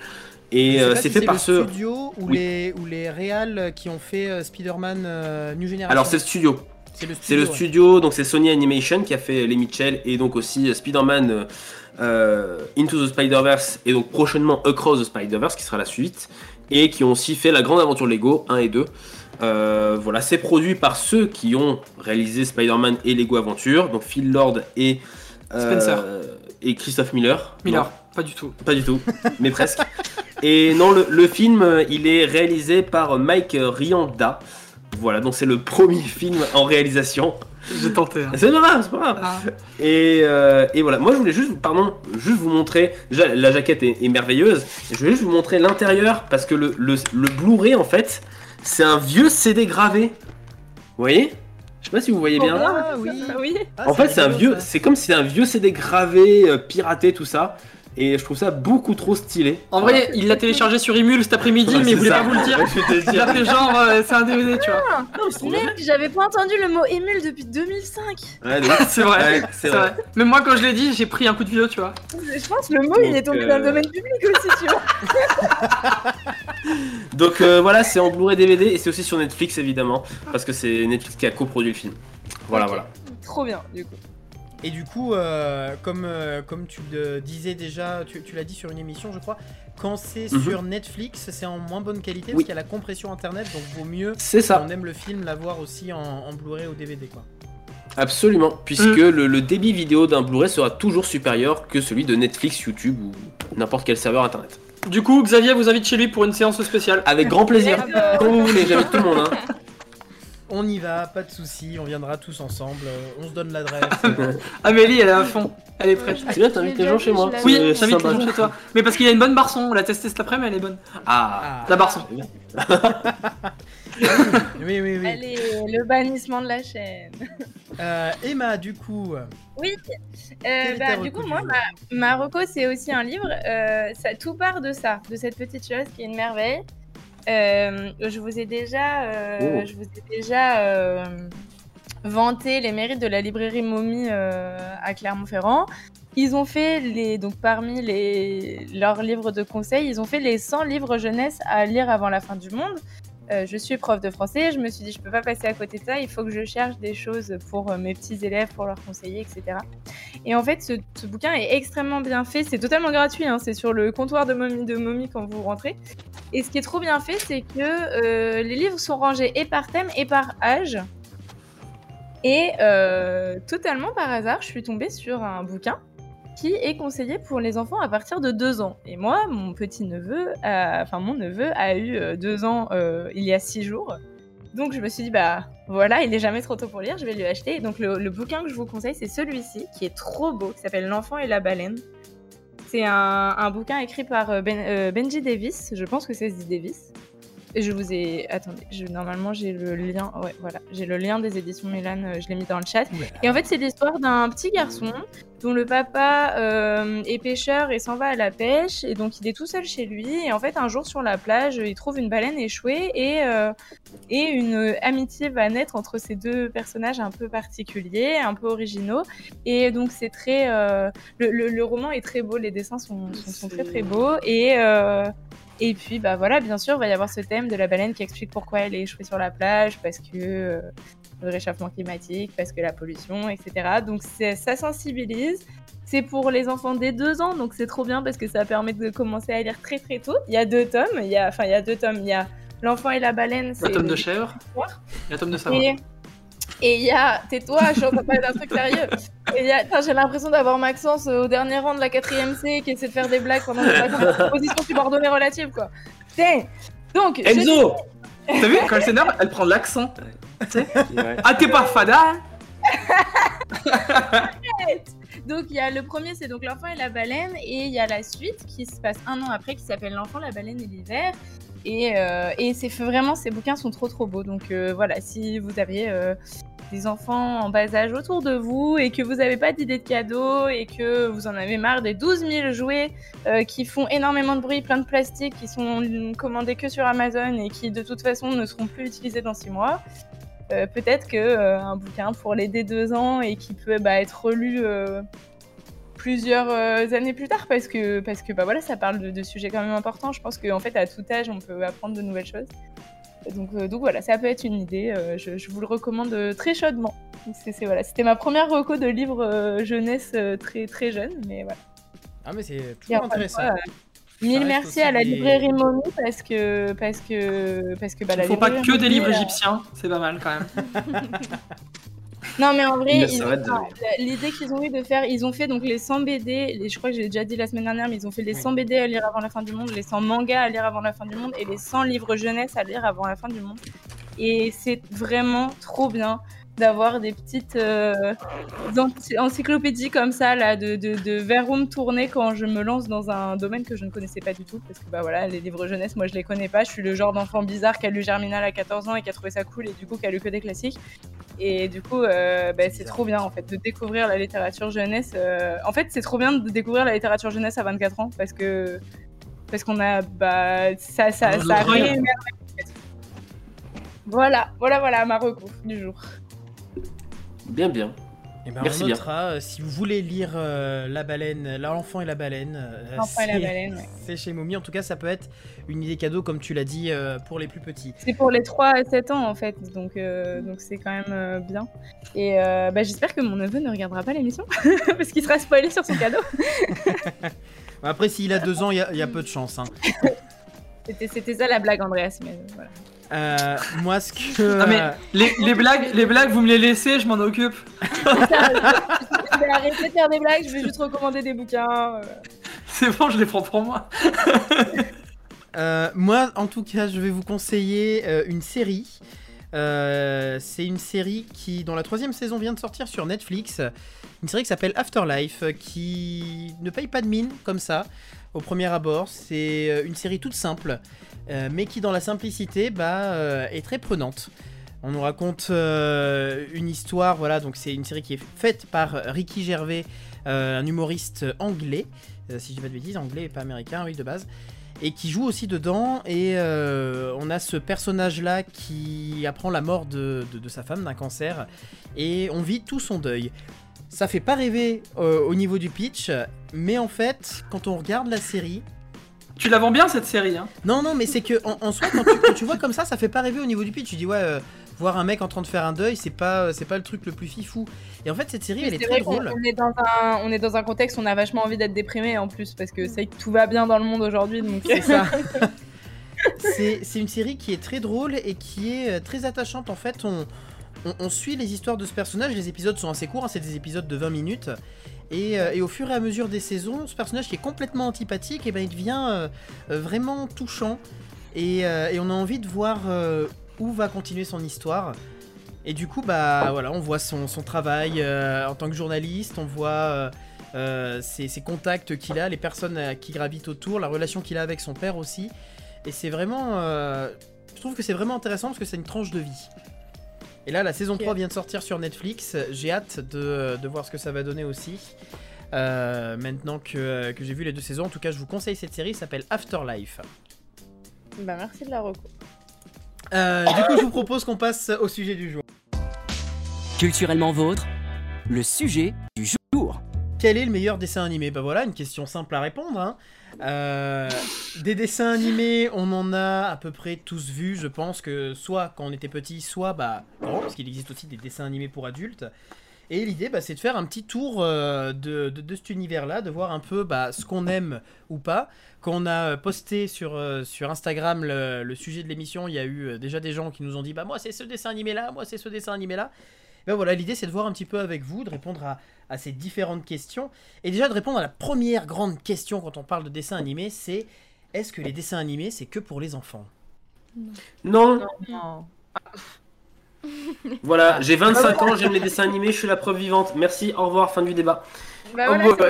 Et euh, c'est si fait le par ceux. studio ou Oui. les ou les réals qui ont fait Spider-Man New Generation. Alors c'est le studio. c'est le studio. le ouais. studio, donc c'est Sony Animation qui a fait les Mitchell et donc aussi Spider-Man Into the Spider-Verse et donc prochainement Across the Spider-Verse qui sera la suite et qui ont aussi fait la grande aventure Lego 1 et 2. Euh, voilà, c'est produit par ceux qui ont réalisé Spider-Man et Lego Aventure, donc Phil Lord et euh, Spencer. et Christophe Miller. Miller, pas du tout. Pas du tout, mais presque. [LAUGHS] Et non, le, le film, euh, il est réalisé par Mike Rianda. Voilà, donc c'est le premier film en réalisation. J'ai tenté. hein. C'est pas grave, c'est pas grave. Ah. Et, euh, et voilà, moi je voulais juste, pardon, juste vous montrer. Déjà, la jaquette est, est merveilleuse. Je voulais juste vous montrer l'intérieur parce que le, le, le Blu-ray en fait, c'est un vieux CD gravé. Vous voyez? Je sais pas si vous voyez bien. Ah oui. oui. Ah, En fait, c'est un vieux, c'est comme si c'était un vieux CD gravé, euh, piraté, tout ça. Et je trouve ça beaucoup trop stylé. En vrai, il l'a téléchargé sur Emule cet après-midi, Ouais, mais il voulait ça. pas vous le dire. Il a fait genre, euh, c'est un DVD, tu vois. Mec, j'avais pas entendu le mot émule depuis 2005. Ouais. [LAUGHS] C'est vrai. Ouais, c'est vrai. Même moi, quand je l'ai dit, j'ai pris un coup de vidéo, tu vois. Je pense que le mot il est Donc, tombé dans le euh, domaine public aussi, tu vois. [LAUGHS] Donc euh, voilà, c'est en Blu-ray DVD et c'est aussi sur Netflix évidemment, parce que c'est Netflix qui a coproduit le film. Voilà, voilà. Trop bien, du coup. Et du coup, euh, comme, euh, comme tu le disais déjà, tu, tu l'as dit sur une émission, je crois, quand c'est Mhm. sur Netflix, c'est en moins bonne qualité parce qu'il y a la compression internet, donc vaut mieux, C'est si ça, on aime le film, l'avoir aussi en, en Blu-ray ou DVD. Quoi. absolument, puisque Mm. le, le débit vidéo d'un Blu-ray sera toujours supérieur que celui de Netflix, YouTube ou n'importe quel serveur internet. Du coup, Xavier vous invite chez lui pour une séance spéciale. Avec grand plaisir, quand vous voulez, j'invite tout le monde. Hein. [LAUGHS] On y va, pas de soucis, on viendra tous ensemble, euh, on se donne l'adresse. [LAUGHS] Amélie, elle est à fond. Elle est prête. C'est bien, t'invites les gens chez moi. Oui, sympa. les gens chez toi. Mais parce qu'il y a une bonne barson, on l'a testé cet après-midi, elle est bonne. Ah, Ah. La barson. [LAUGHS] oui, oui, oui. Allez, le bannissement de la chaîne. [LAUGHS] Euh, Emma, du coup, Oui, euh, bah, du coup, du moi, ma, ma reco, c'est aussi un livre. euh, ça, tout part de ça, de cette petite chose qui est une merveille. Euh, je vous ai déjà, euh, Oh. je vous ai déjà euh, vanté les mérites de la librairie Momie à Clermont-Ferrand. Ils ont fait les, donc parmi les, leurs livres de conseils, ils ont fait les 100 livres jeunesse à lire avant la fin du monde. Euh, je suis prof de français, je me suis dit je peux pas passer à côté de ça, il faut que je cherche des choses pour euh, mes petits élèves, pour leur conseiller, etc. Et en fait, ce, bouquin est extrêmement bien fait, c'est totalement gratuit, hein, c'est sur le comptoir de Momie quand vous rentrez. Et ce qui est trop bien fait, c'est que euh, les livres sont rangés et par thème et par âge. Et totalement par hasard, je suis tombée sur un bouquin qui est conseillé pour les enfants à partir de 2 ans. Et moi, mon petit neveu, a- enfin mon neveu a eu 2 ans euh, il y a 6 jours. Donc je me suis dit, bah voilà, il est jamais trop tôt pour lire, je vais lui acheter. Donc le, bouquin que je vous conseille, c'est celui-ci, qui est trop beau, qui s'appelle L'enfant et la baleine. C'est un, bouquin écrit par euh, Ben- euh, Benji Davis, je pense que c'est Davis. Et je vous ai... Attendez, je- normalement j'ai le lien, ouais voilà, j'ai le lien des éditions Milan, euh, je l'ai mis dans le chat. Et en fait, c'est l'histoire d'un petit garçon dont le papa euh, est pêcheur et s'en va à la pêche. Et donc, il est tout seul chez lui. Et en fait, un jour sur la plage, il trouve une baleine échouée et, euh, et une amitié va naître entre ces deux personnages un peu particuliers, un peu originaux. Et donc, c'est très. euh, le, le- le roman est très beau, les dessins sont, sont, sont très très beaux. Et. Et puis, bah voilà, bien sûr, il va y avoir ce thème de la baleine qui explique pourquoi elle est échouée sur la plage, parce que euh, le réchauffement climatique, parce que la pollution, etc. Donc ça sensibilise. C'est pour les enfants dès deux ans, donc c'est trop bien parce que ça permet de commencer à lire très très tôt. Il y a deux tomes, il y a, enfin il y a deux tomes, il y a l'enfant et la baleine. La c'est tome de chèvre. Et la tome de savoir. Et il y a, tais-toi, je suis en train de parler d'un truc sérieux. Et il y a, Putain, j'ai l'impression d'avoir Maxence au dernier rang de la 4ème C qui essaie de faire des blagues pendant les vacances. Position subordonnée relative, quoi. Putain. Donc, je- Enzo T'as vu, quand elle s'énerve, elle prend l'accent. Ouais. Ah, t'es pas fada hein Donc il y a le premier, c'est donc l'enfant et la baleine, et il y a la suite qui se passe un an après, qui s'appelle l'enfant, la baleine et l'hiver. Et, euh, et c'est vraiment, ces bouquins sont trop trop beaux. Donc euh, voilà, si vous avez euh, des enfants en bas âge autour de vous et que vous n'avez pas d'idée de cadeau et que vous en avez marre des 12 000 jouets qui font énormément de bruit, plein de plastique, qui sont commandés que sur Amazon et qui de toute façon ne seront plus utilisés dans 6 mois, euh, peut-être que euh, un bouquin pour les deux ans et qui peut bah, être relu euh, plusieurs années plus tard parce que parce que bah voilà ça parle de, de sujets quand même importants. Je pense qu'en fait à tout âge on peut apprendre de nouvelles choses. Donc, donc voilà, ça peut être une idée. je, je vous le recommande très chaudement. C'est, voilà, c'était ma première reco de livre jeunesse très très jeune, mais voilà. Ah, mais c'est toujours intéressant. fois, Mille merci à la des- librairie Momie parce que parce que parce que bah, Il la faut pas que des livres euh, égyptiens, c'est pas mal quand même. [LAUGHS] Non, mais en vrai, enfin, l'idée qu'ils ont eu de faire, ils ont fait donc les 100 BD, les- je crois que j'ai déjà dit la semaine dernière, mais ils ont fait les 100 BD à lire avant la fin du monde, les 100 mangas à lire avant la fin du monde et les 100 livres jeunesse à lire avant la fin du monde. Et c'est vraiment trop bien d'avoir des petites euh, ency- encyclopédies comme ça, là, de, de, de Verum tournées quand je me lance dans un domaine que je ne connaissais pas du tout. Parce que bah voilà, les livres jeunesse, moi je les connais pas. Je suis le genre d'enfant bizarre qui a lu Germinal à 14 ans et qui a trouvé ça cool et du coup qui a lu que des classiques. Et du coup, euh, bah, c'est trop bien en fait de découvrir la littérature jeunesse. euh, En fait, c'est trop bien de découvrir la littérature jeunesse à 24 ans parce que parce qu'on a bah ça ça en fait. Voilà, voilà, voilà ma recours du jour. Bien, bien. Eh ben, Merci on notera, euh, si vous voulez lire euh, La baleine, L'enfant et la baleine, euh, L'enfant et la c'est- baleine, ouais. [LAUGHS] c'est chez Mommy. En tout cas, ça peut être une idée cadeau, comme tu l'as dit, euh, pour les plus petits. C'est pour les 3 à 7 ans en fait, donc euh, donc c'est quand même euh, bien. Et euh, bah, j'espère que mon neveu ne regardera pas l'émission [LAUGHS] parce qu'il sera spoilé sur son cadeau. [LAUGHS] Après, s'il a deux ans, il y, a- il y a peu de chance. hein. C'était ça la blague Andreas, mais voilà. Euh, moi, ce que. Ah, mais- euh, Les, les blagues, les blagues, vous me les laissez, je m'en occupe. [LAUGHS] Je vais arrêter de faire des blagues, je vais juste recommander des bouquins. euh. C'est bon, je les prends pour moi. [LAUGHS] Euh, moi, en tout cas, je vais vous conseiller euh, une série Euh, c'est une série qui, dont la troisième saison vient de sortir sur Netflix. Une série qui s'appelle Afterlife, euh, qui ne paye pas de mine comme ça au premier abord. C'est euh, une série toute simple, euh, mais qui dans la simplicité bah, euh, est très prenante. On nous raconte euh, une histoire, voilà, donc c'est une série qui est faite par Ricky Gervais, un humoriste anglais, si je dis pas de bêtises, anglais et pas américain, oui, de base, et qui joue aussi dedans. Et on a ce personnage-là qui apprend la mort de, de- de sa femme d'un cancer, et on vit tout son deuil. Ça fait pas rêver au niveau du pitch, mais en fait, quand on regarde la série, Tu la vends bien cette série, hein non, non, mais c'est que en, en soi, quand tu, quand tu vois comme ça, ça fait pas rêver au niveau du pitch. Tu dis ouais, euh, voir un mec en train de faire un deuil, c'est pas, c'est pas le truc le plus fifou. Et en fait, cette série, elle est très drôle. on est, dans un, on est dans un contexte où on a vachement envie d'être déprimé en plus parce que c'est que tout va bien dans le monde aujourd'hui. Donc C'est ça. [LAUGHS] c'est c'est une série qui est très drôle et qui est euh, très attachante. En fait, on, on, on suit les histoires de ce personnage. Les épisodes sont assez courts, hein, c'est des épisodes de 20 minutes. Et, euh, et au fur et à mesure des saisons, ce personnage qui est complètement antipathique, et ben, il devient euh, euh, vraiment touchant. Et, on a envie de voir où va continuer son histoire. Et du coup, bah voilà, on voit son, travail en tant que journaliste, on voit ses, contacts qu'il a, les personnes qui gravitent autour, la relation qu'il a avec son père aussi. Et c'est vraiment. je trouve que c'est vraiment intéressant parce que c'est une tranche de vie. Et là, la saison Ok. 3 vient de sortir sur Netflix. J'ai hâte de, de voir ce que ça va donner aussi. Euh, maintenant que, que j'ai vu les deux saisons, en tout cas, je vous conseille cette série. Elle s'appelle Afterlife. bah merci de la reco. Euh, du coup, je vous propose qu'on passe au sujet du jour. Culturellement vôtre, le sujet du jour. Quel est le meilleur dessin animé? Bah voilà, une question simple à répondre. hein. Euh, des dessins animés, on en a à peu près tous vus, je pense que soit quand on était petit, soit bah grand, parce qu'il existe aussi des dessins animés pour adultes. Et l'idée, bah, c'est de faire un petit tour euh, de, de- cet univers-là, de voir un peu bah, ce qu'on aime ou pas. Quand on a euh, posté sur, sur Instagram le, le sujet de l'émission, il y a eu déjà des gens qui nous ont dit Bah moi c'est ce dessin animé-là, moi c'est ce dessin animé-là. Ben voilà, l'idée c'est de voir un petit peu avec vous, de répondre à, à ces différentes questions. Et déjà de répondre à la première grande question quand on parle de dessin animé, c'est est-ce que les dessins animés c'est que pour les enfants? Non, Non. voilà, [LAUGHS] j'ai 25 ans, j'aime les dessins animés, je suis la preuve vivante. Merci, au revoir, fin du débat. Bah Oh, voilà, bah,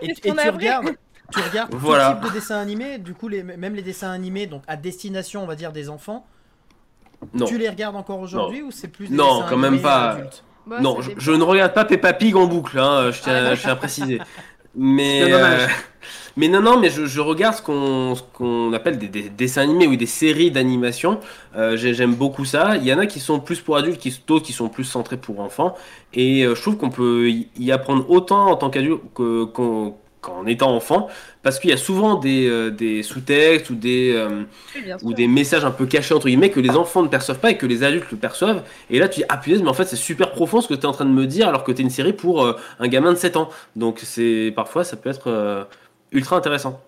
eh, Et, tu regardes, tu regardes [LAUGHS] Voilà. tout type de dessins animés, du coup les, même les dessins animés donc à destination on va dire des enfants, Non, tu les regardes encore aujourd'hui ou c'est plus des Non, quand même pas. adultes Bah, non, je, ne regarde pas Peppa Pig en boucle, hein, je, tiens, je tiens à préciser. Mais, C'est dommage. euh, mais non, non, mais je, je regarde ce qu'on ce qu'on appelle des, des dessins animés ou des séries d'animation. Euh, j'ai- J'aime beaucoup ça. Il y en a qui sont plus pour adultes, qui- d'autres qui sont plus centrés pour enfants. Et euh, je trouve qu'on peut y apprendre autant en tant qu'adulte que- qu'en qu'en étant enfant, parce qu'il y a souvent des, euh, des sous-textes ou des, euh, Oui, ou des messages un peu cachés entre guillemets que les enfants ne perçoivent pas et que les adultes le perçoivent. Et là, tu dis ah punaise, mais en fait c'est super profond ce que tu es en train de me dire alors que tu es une série pour euh, un gamin de 7 ans. Donc c'est parfois ça peut être euh, ultra intéressant.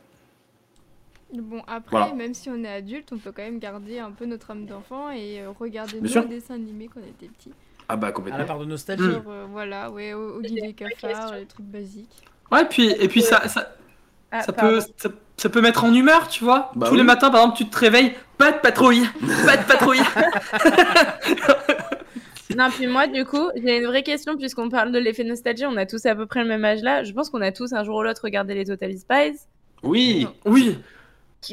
Bon, après, Voilà. même si on est adulte, on peut quand même garder un peu notre âme d'enfant et regarder nos dessins animés quand on était petit. Ah bah À la complètement. part de nostalgie. Genre, euh, voilà, ouais, au, au guide des cafards, question. les trucs basiques. Ouais, puis, et puis ça, ça, Ah, ça, peut, ça, ça peut mettre en humeur, tu vois. Bah Tous oui. les matins, par exemple, tu te réveilles, pas de patrouille, [LAUGHS] pas de patrouille. [LAUGHS] Non, puis moi, du coup, j'ai une vraie question, puisqu'on parle de l'effet nostalgie, on a tous à peu près le même âge là. Je pense qu'on a tous un jour ou l'autre regardé les Total Spies. Oui. Oui,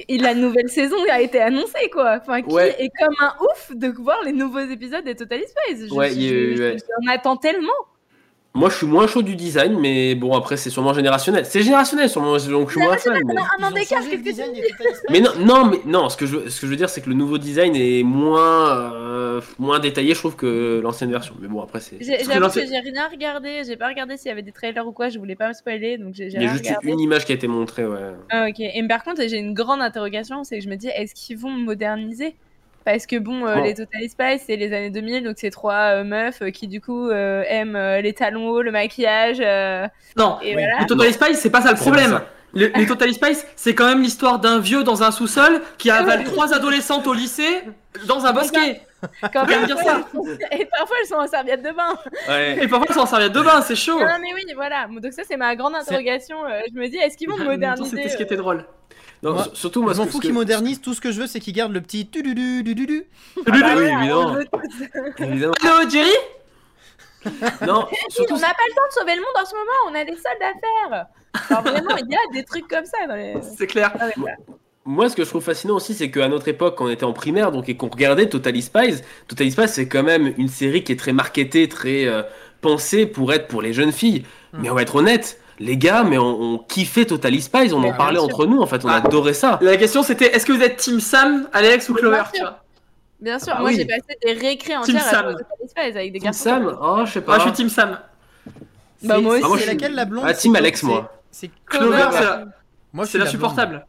Et la nouvelle saison a été annoncée, quoi. Enfin, qui Ouais. est comme un ouf de voir les nouveaux épisodes des Total Spies. Je, Ouais, je- je- ouais. j'en attends tellement. Moi je suis moins chaud du design, mais bon après c'est sûrement générationnel. C'est générationnel sûrement, donc je suis moins fan. mais- Un an d'écart, que tu non, non, mais non. Ce que je, veux- ce que je veux dire, c'est que le nouveau design est moins, euh, moins détaillé, je trouve, que l'ancienne version. Mais bon, après, c'est. J'ai- que J'avoue l'ancien- que j'ai rien regardé, j'ai pas regardé s'il y avait des trailers ou quoi, je voulais pas me spoiler, donc j'ai j'ai Il y a rien juste regardé. une image qui a été montrée, ouais. Ah ok, et par contre j'ai une grande interrogation, c'est que je me dis est-ce qu'ils vont moderniser? Parce que bon, euh, Bon. les Total Spice c'est les années 2000, donc c'est trois euh, meufs euh, qui du coup euh, aiment euh, les talons hauts, le maquillage, euh, non. et Oui. voilà. Les Total Spice, c'est pas ça le problème. pas ça. Le- les Total Spice, c'est quand même l'histoire d'un vieux dans un sous-sol qui avale [LAUGHS] trois adolescentes au lycée dans un bosquet. Quand dire ça. Et parfois elles sont en serviette de bain. Ouais. Et parfois, ils sont en serviette de bain, c'est chaud. Non mais oui, voilà. Donc ça c'est ma grande interrogation. Euh, Je me dis, est-ce qu'ils vont temps, moderniser C'était ce qui euh, était drôle. Non, Moi, surtout moi, Je m'en fous qu'ils modernisent, tout ce que je veux, c'est qu'ils gardent le petit tu-du-du, du-du-du. ah Ah bah oui, évidemment. Allô, Jerry? Non, surtout on n'a pas le temps de sauver le monde en ce moment, on a des soldes à faire. Genre vraiment, il y a des trucs comme ça dans les. C'est clair. Ah ouais. Moi, ce que je trouve fascinant aussi, c'est qu'à notre époque, quand on était en primaire, donc et qu'on regardait Totally Spies, Totally Spies, c'est quand même une série qui est très marketée, très euh, pensée pour être pour les jeunes filles. Mm. Mais on va être honnête, les gars, mais on, on kiffait Totally Spies, on Mais en parlait entre nous, en fait, on Ah. adorait ça. La question c'était est-ce que vous êtes Team Sam, Alex ou Clover bien sûr. tu vois? Bien sûr, Ah moi oui. j'ai passé des récrés Team entières à Totally Spies avec des Team garçons. Sam, oh, je sais pas. Moi, je suis Team Sam. Bah, C'est- moi c'est- aussi. Ah, moi, C'est je suis- laquelle la blonde Ah, Team Alex, moi. C'est Clover, Clover, c'est la... Moi, c'est suis la la blonde. supportable.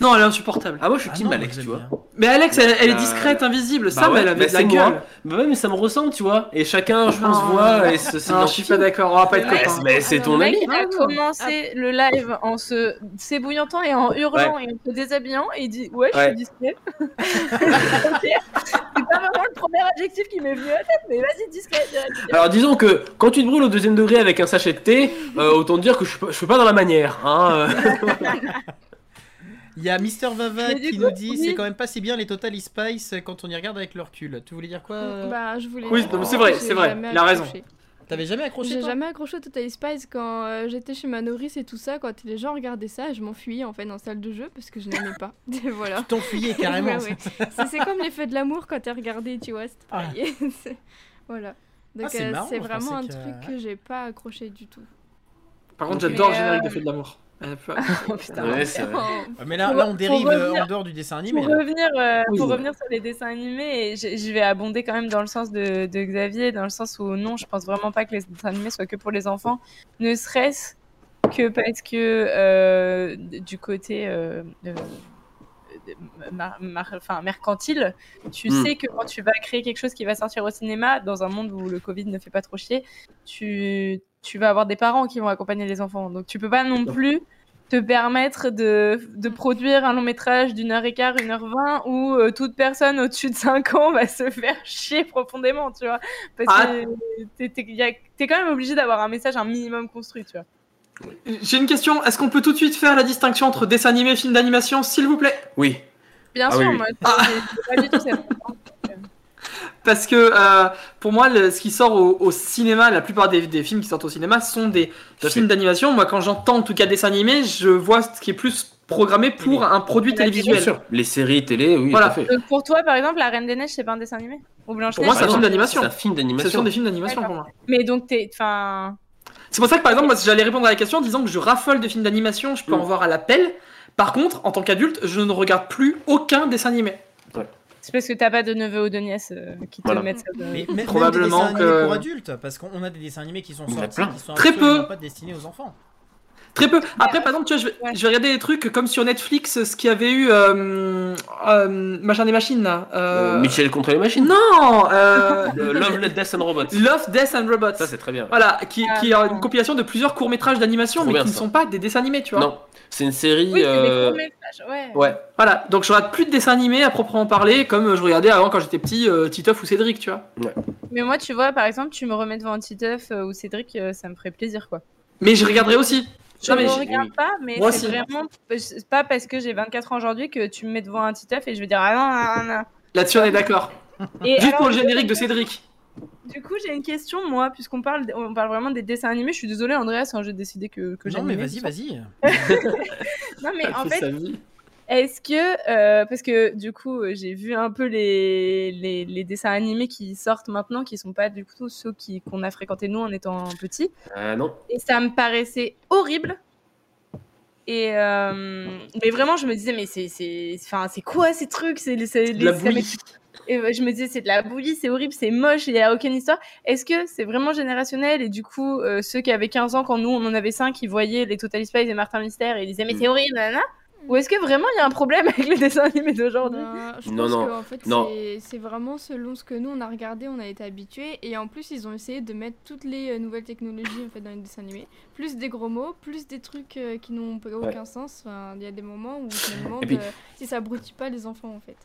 Non, elle est insupportable. Ah, moi, je suis Ah Team non, Alex, tu vois. bien. Mais Alex, elle, elle est Bah, discrète, invisible. Bah Sam, ouais, elle avait bah, de la gueule. Bah ouais, mais ça me ressemble, tu vois. Et chacun, je pense, voit et Non, je suis pas d'accord. On va pas être Ouais, copains. mais c'est ton mec, ami. il a commencé le live en se s'ébouillantant et en hurlant et en se déshabillant et il dit ouais je suis discret. [LAUGHS] c'est pas vraiment le premier adjectif qui m'est venu à la tête mais vas-y discret. direct. Alors disons que quand tu te brûles au deuxième degré avec un sachet de thé, euh, autant te dire que je suis pas, je suis pas dans la manière. Hein, euh. [LAUGHS] Il y a Mister Vava qui coup, nous dit oui. c'est quand même pas si bien les Total Spice quand on y regarde avec le recul. Tu voulais dire quoi euh Bah, je voulais Oui, c'est vrai, c'est vrai, il a raison. T'avais jamais accroché J'ai jamais accroché au Total Spice quand euh, j'étais chez ma nourrice et tout ça. Quand les gens regardaient ça, je m'enfuyais en fait dans la salle de jeu parce que je n'aimais pas. [LAUGHS] Voilà. Tu t'enfuyais carrément. Ouais, ouais. C'est- comme les feux de l'amour quand t'es regardé, tu vois. C'est Ah. [LAUGHS] voilà. Donc Ah, c'est euh, marrant, c'est je vraiment un que- truc que j'ai pas accroché du tout. Par contre, j'adore le euh, générique de Feu de l'amour. Euh, [LAUGHS] [LAUGHS] Oh, putain. Ouais. Ah, Mais là, on dérive euh, revenir- en dehors du dessin animé. Pour revenir, euh, Oui. pour revenir sur les dessins animés, et je, vais abonder quand même dans le sens de, de Xavier, dans le sens où non, je pense vraiment pas que les dessins animés soient que pour les enfants, ne serait-ce que parce que euh, du côté euh, de- de- mar- mar- enfin, mercantile, tu Hmm. sais que quand tu vas créer quelque chose qui va sortir au cinéma, dans un monde où le Covid ne fait pas trop chier, tu, tu vas avoir des parents qui vont accompagner les enfants. Donc tu peux pas non plus te permettre de, de produire un long métrage d'une heure et quart, une heure vingt, où euh, toute personne au-dessus de 5 ans va se faire chier profondément, tu vois. Parce Ah. que t'es, t'es- y a- t'es quand même obligé d'avoir un message un minimum construit, tu vois. J'ai une question. Est-ce qu'on peut tout de suite faire la distinction entre dessin animé et film d'animation, s'il vous plaît? Oui. Bien Ah sûr, oui, oui. moi, j'ai pas du tout cette... Parce que euh, pour moi, le- ce qui sort au, au cinéma, la plupart des, des films qui sortent au cinéma sont des films d'animation. Moi, quand j'entends en tout cas dessin animé, je vois ce qui est plus programmé pour un produit télévisuel. Bien sûr. Les séries télé, oui, Voilà. tout à fait. Donc pour toi, par exemple, La Reine des Neiges, c'est pas un dessin animé? Ou Blanche Pour moi, c'est un film d'animation. C'est un film Ce sont d'animation. des films d'animation pour moi. Mais donc, t'es... Enfin... C'est pour ça que par exemple, moi, si j'allais répondre à la question en disant que je raffole de films d'animation, je peux Mm. en voir à l'appel. Par contre, en tant qu'adulte, je ne regarde plus aucun dessin animé. C'est parce que t'as pas de neveu ou de nièce euh, qui te Voilà. mettent ça. de- Mais même- même Probablement des dessins animés que- pour adultes, parce qu'on a des dessins animés qui sont sortis, qui sont Très peu. pas destinés aux enfants. Très peu. Après, par exemple, tu vois, je vais, Ouais. je vais regarder des trucs comme sur Netflix, ce qu'il y avait eu, euh, euh, machin des machines là. Euh, Euh, Michel contre les machines. Non, euh, [LAUGHS] Love, Death and Robots. Love, Death and Robots. Ça, c'est très bien. Voilà, qui, Ah, qui est une compilation de plusieurs courts métrages d'animation, mais bien, qui ne sont pas des dessins animés, tu vois. Non, c'est une série. Oui, c'est des euh, courts-métrages, ouais. Ouais. Voilà, donc je regarde plus de dessins animés à proprement parler, comme je regardais avant quand j'étais petit, euh, Titeuf ou Cédric, tu vois. Mais moi, tu vois, par exemple, tu me remets devant Titeuf euh, ou Cédric, euh, ça me ferait plaisir, quoi. Mais je regarderai aussi. Je Non, mais ne regarde oui. pas, mais c'est vraiment pas parce que j'ai 24 ans aujourd'hui que tu me mets devant un Titeuf et je vais dire ah non, non, non, Là-dessus, on est d'accord. Juste alors, pour le générique de Cédric. Du coup, j'ai une question, moi, puisqu'on parle, on parle vraiment des dessins animés. Je suis désolée, Andreas, hein, j'ai décidé que, que non, mais vas-y, vas-y. [LAUGHS] Non, mais en Fait. Est-ce que, euh, parce que du coup, euh, j'ai vu un peu les, les, les dessins animés qui sortent maintenant, qui sont pas du coup ceux qu'on a fréquentés nous en étant petits, Ah non. et ça me paraissait horrible. Et euh, mais vraiment, je me disais, mais c'est, c'est, quoi ces trucs? C'est, la bouillie. et je me disais, c'est de la bouillie, c'est horrible, c'est moche, il n'y a aucune histoire. Est-ce que c'est vraiment générationnel? Et du coup, euh, ceux qui avaient 15 ans, quand nous on en avait 5, ils voyaient les Total Spies et Martin Mystère et ils disaient, mais c'est horrible, nanana. Ou est-ce que vraiment il y a un problème avec les dessins animés d'aujourd'hui Ben, je Non, pense non, que en fait, non. c'est- vraiment selon ce que nous on a regardé, on a été habitués. Et en plus, ils ont essayé de mettre toutes les euh, nouvelles technologies en fait, dans les dessins animés. Plus des gros mots, plus des trucs euh, qui n'ont aucun sens. Enfin, Il y a des moments où je me demande puis- euh, si ça abrutit pas les enfants en fait.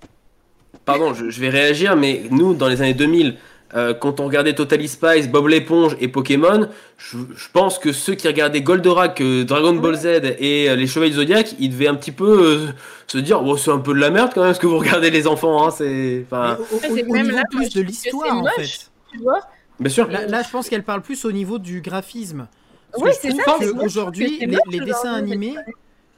pardon, je, je vais réagir, mais nous, dans les années 2000, euh, quand on regardait Totally Spice, Bob l'éponge et Pokémon, je, je pense que ceux qui regardaient Goldorak, euh, Dragon Ball Z et euh, les Chevaliers du Zodiac, ils devaient un petit peu euh, se dire, oh, c'est un peu de la merde quand même ce que vous regardez les enfants. Hein, c'est, enfin, au, au- au même là, plus de l'histoire en fait. Tu vois bien sûr. Là, là, je pense qu'elle parle plus au niveau du graphisme. Parce Oui, c'est ça, Aujourd'hui, les, dessins animés,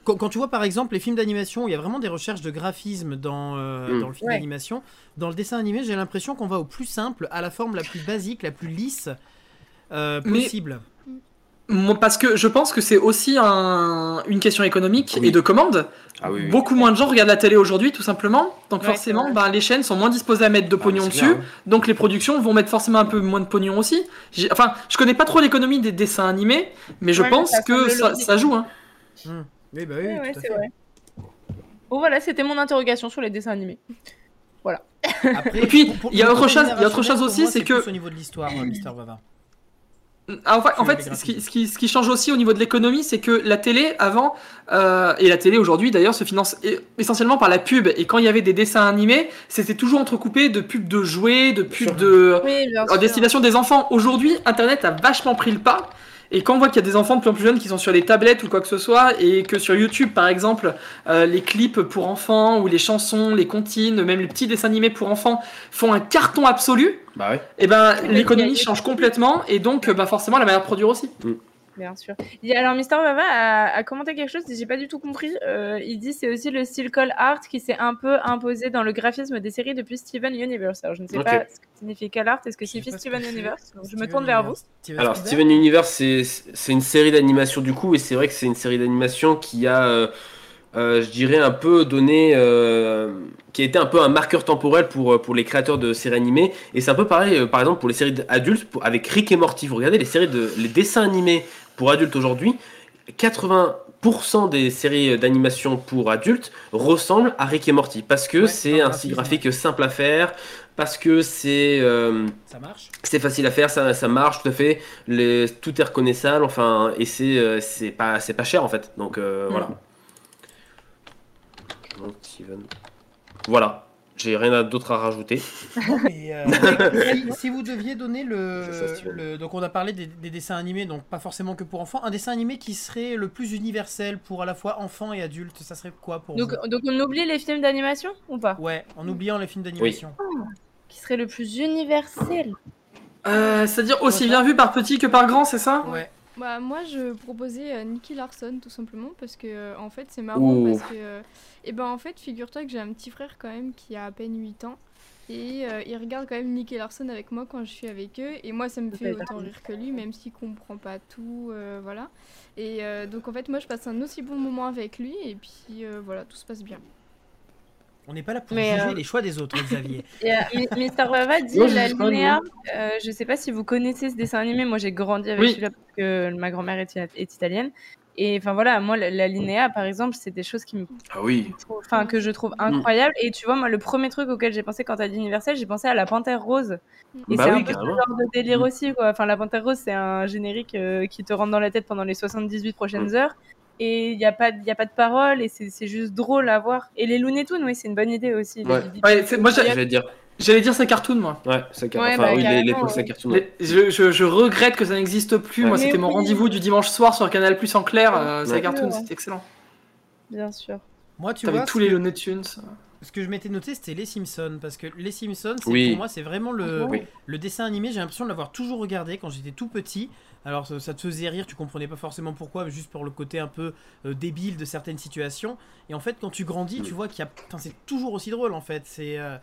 quand, quand tu vois par exemple les films d'animation, où il y a vraiment des recherches de graphisme dans, euh, Mm. dans le film Ouais. d'animation. Dans le dessin animé, j'ai l'impression qu'on va au plus simple, à la forme la plus basique, la plus lisse euh, possible. Parce que je pense que c'est aussi un- une question économique Oui. et de commande. Ah oui, oui. Beaucoup moins de gens regardent la télé aujourd'hui, tout simplement. Donc Ouais, forcément, ben, les chaînes sont moins disposées à mettre de Ah, pognon dessus. clair, hein. Donc les productions vont mettre forcément un peu moins de pognon aussi. Enfin, je connais pas trop l'économie des dessins animés, mais je Ouais, pense que ça, joue. Hein. Oui, bah oui, Ouais, c'est vrai. Bon voilà, c'était mon interrogation sur les dessins animés. Après, Et puis, il y a autre chose- il y a autre chose aussi, c'est que- au niveau de l'histoire, euh, Mister Vava. Ah, en fait, en fait, ce, qui, ce, qui, ce qui change aussi au niveau de l'économie, c'est que la télé avant, euh, et la télé aujourd'hui d'ailleurs, se finance e- essentiellement par la pub. Et quand il y avait des dessins animés, c'était toujours entrecoupé de pubs de jouets, de pubs de, Oui, sûr. destination des enfants. Aujourd'hui, Internet a vachement pris le pas. Et quand on voit qu'il y a des enfants de plus en plus jeunes qui sont sur les tablettes ou quoi que ce soit, et que sur YouTube, par exemple, euh, les clips pour enfants ou les chansons, les comptines, même les petits dessins animés pour enfants font un carton absolu, Bah ouais. et ben il y l'économie change complètement, et donc euh, bah, forcément la manière de produire aussi. Bien sûr. Il y a- alors, Mister Vava a, a commenté quelque chose que j'ai pas du tout compris. Euh, il dit c'est aussi le style call art qui s'est un peu imposé dans le graphisme des séries depuis Steven Universe. Alors, je ne sais pas ce que signifie call art. Est-ce que Je sais signifie ce Steven que. Universe? Donc, Je me tourne vers vous. Steven Alors Steven Universe, c'est c'est une série d'animation du coup, et c'est vrai que c'est une série d'animation qui a, euh, euh, je dirais, un peu donné, euh, qui a été un peu un marqueur temporel pour, pour les créateurs de séries animées. Et c'est un peu pareil, euh, par exemple, pour les séries adultes, pour- avec Rick et Morty. Vous regardez les séries de, les dessins animés pour adultes aujourd'hui, 80% des séries d'animation pour adultes ressemblent à Rick et Morty parce que Ouais, c'est un graphisme, style graphique simple à faire, parce que c'est euh, Ça marche. c'est facile à faire, ça, ça marche tout à fait, les, tout est reconnaissable, enfin, et c'est euh, c'est pas, c'est pas cher en fait, donc euh, voilà. Donc, Steven. Voilà, j'ai rien d'autre à rajouter. Non, mais, euh, [LAUGHS] si, si vous deviez donner le, donc on a parlé des, des dessins animés, donc pas forcément que pour enfants, un dessin animé qui serait le plus universel pour à la fois enfants et adultes, ça serait quoi pour Donc, vous? donc, on oublie les films d'animation ou pas? Ouais, en oubliant les films d'animation. Qui serait le plus universel? Euh, C'est-à-dire aussi bien vu par petit que par grand, c'est ça? Ouais. Bah moi je proposais euh, Nicky Larson tout simplement parce que euh, en fait c'est marrant Ouh. parce que euh, et ben en fait figure-toi que j'ai un petit frère quand même qui a à peine 8 ans. Et euh, il regarde quand même Nicky Larson avec moi quand je suis avec eux. Et moi ça me fait autant rire que lui même s'il comprend pas tout euh, voilà. Et euh, donc en fait moi je passe un aussi bon moment avec lui. Et puis euh, voilà tout se passe bien. On n'est pas là pour Mais, juger euh, les choix des autres, Xavier. [LAUGHS] Mister Vava dit la sais pas, linéa. Euh, je sais pas si vous connaissez ce dessin animé. Moi, j'ai grandi avec Oui. celui-là parce que ma grand-mère est, est italienne. Et enfin voilà, moi, la, la linéa, par exemple, c'est des choses qui me Ah oui. enfin que je trouve incroyables. Et tu vois, moi, le premier truc auquel j'ai pensé quand t'as dit universel, j'ai pensé à la Panthère Rose. Et Bah c'est oui, un peu ce carrément. genre de délire Mm. aussi, quoi. Enfin, la Panthère Rose, c'est un générique euh, qui te rentre dans la tête pendant les 78 prochaines Mm. heures. Et il n'y a, pas y a pas de parole, et c'est c'est juste drôle à voir. Et les Looney Tunes, oui, c'est une bonne idée aussi. les Ouais. Bibi- Ouais, c'est- moi, J'allais dire. J'allais dire c'est cartoon, moi. Ouais, ça car- Ouais, enfin, bah, oui, les- ça ouais. cartoon. Je, je- je regrette que ça n'existe plus. Ouais. Moi, c'était mon oui. rendez-vous du dimanche soir sur Canal Plus en clair. Euh, c'est Ouais. cartoon, Ouais. c'était excellent. Bien sûr. Moi, tu vois, tous les Looney Tunes. Ce que je m'étais noté, c'était les Simpsons. Parce que les Simpsons, c'est- Oui. pour moi, c'est vraiment le, Oui. le dessin animé. J'ai l'impression de l'avoir toujours regardé quand j'étais tout petit. Alors, ça, ça te faisait rire, tu comprenais pas forcément pourquoi, mais juste pour le côté un peu euh, débile de certaines situations. Et en fait, quand tu grandis, tu vois qu'il y a. C'est toujours aussi drôle, en fait. C'est. euh,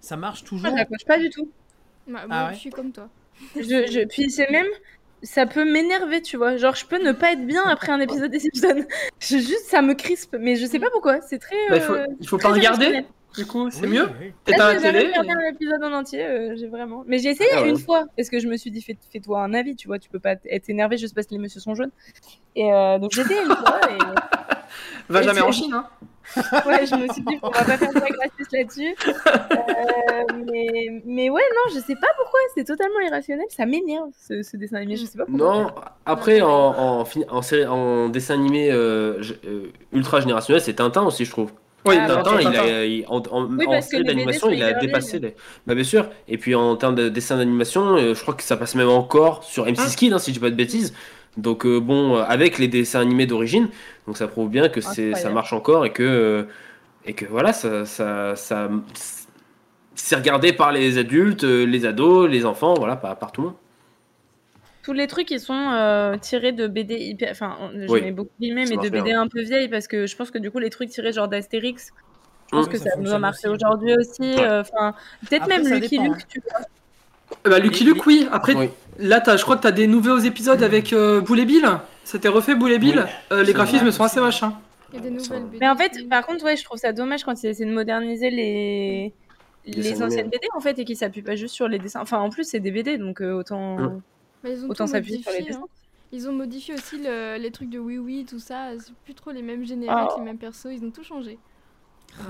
ça marche Moi, toujours. je l'accroche pas du tout. Bah, Ah moi ouais je suis comme toi. Je, je- puis c'est même, ça peut m'énerver, tu vois. Genre, je peux ne pas être bien après un épisode des [LAUGHS] Simpsons. Je, juste, ça me crispe, mais je sais pas pourquoi. C'est très. Bah, il, faut, euh, il faut très pas regarder, du coup, c'est Oui, mieux. oui. T'es Là, à la j'ai regardé un épisode en entier, euh, j'ai vraiment. Mais j'ai essayé Ah ouais. une fois parce que je me suis dit fais- fais-toi un avis, tu vois, tu peux pas être énervé juste parce que les messieurs sont jaunes. Et euh, donc j'ai essayé une fois et [LAUGHS] Va Et jamais en Chine, hein. [LAUGHS] ouais, je me suis dit on va pas faire de raciste là-dessus. Euh, mais mais ouais non, je sais pas pourquoi, c'est totalement irrationnel, ça m'énerve ce, ce dessin animé, je sais pas pourquoi. Non, après, en, en, fin- en, série- en dessin animé euh, euh, ultra générationnel, c'est Tintin aussi, je trouve. Oui, Ah, Tintin, bah, il Tintin. a, il- en, en, Oui, en série d'animation, il a dépassé les. Bah, bien sûr. Et puis en termes de dessin d'animation, euh, je crois que ça passe même encore sur M6 Hein hein, si je dis pas de bêtises. Donc euh, bon, euh, avec les dessins animés d'origine, donc ça prouve bien que c'est ça marche encore et que euh, et que voilà, ça ça, ça c'est regardé par les adultes, les ados, les enfants, voilà, par, par tout le monde. Tous les trucs qui sont euh, tirés de BD hyper. Enfin, je Oui, mets beaucoup de guillemets, mais de bien, BD un peu vieilles parce que je pense que du coup, les trucs tirés genre d'Astérix, je pense Hum. que Ça ça, nous a aussi. aujourd'hui aussi. Euh, peut-être Après, même Lucky dépend, Luke, hein. tu vois. Bah, Lucky Luke, oui. Après, Oui. Là, t'as- je crois que t'as des nouveaux épisodes avec euh, Boule et Bill. C'était refait Boule et Bill. Oui. Euh, les graphismes vrai. sont assez vaches. hein. Il y a des Ah, nouvelles. BD. Mais en fait, par contre, ouais, je trouve ça dommage quand ils essaient de moderniser les. Les anciennes BD en fait et qui s'appuient pas juste sur les dessins. Enfin en plus c'est des BD donc euh, autant ils ont autant s'appuyer sur les dessins. hein. Ils ont modifié aussi le- les trucs de Oui Oui, tout ça. C'est plus trop les mêmes génériques, Oh. les mêmes persos. Ils ont tout changé.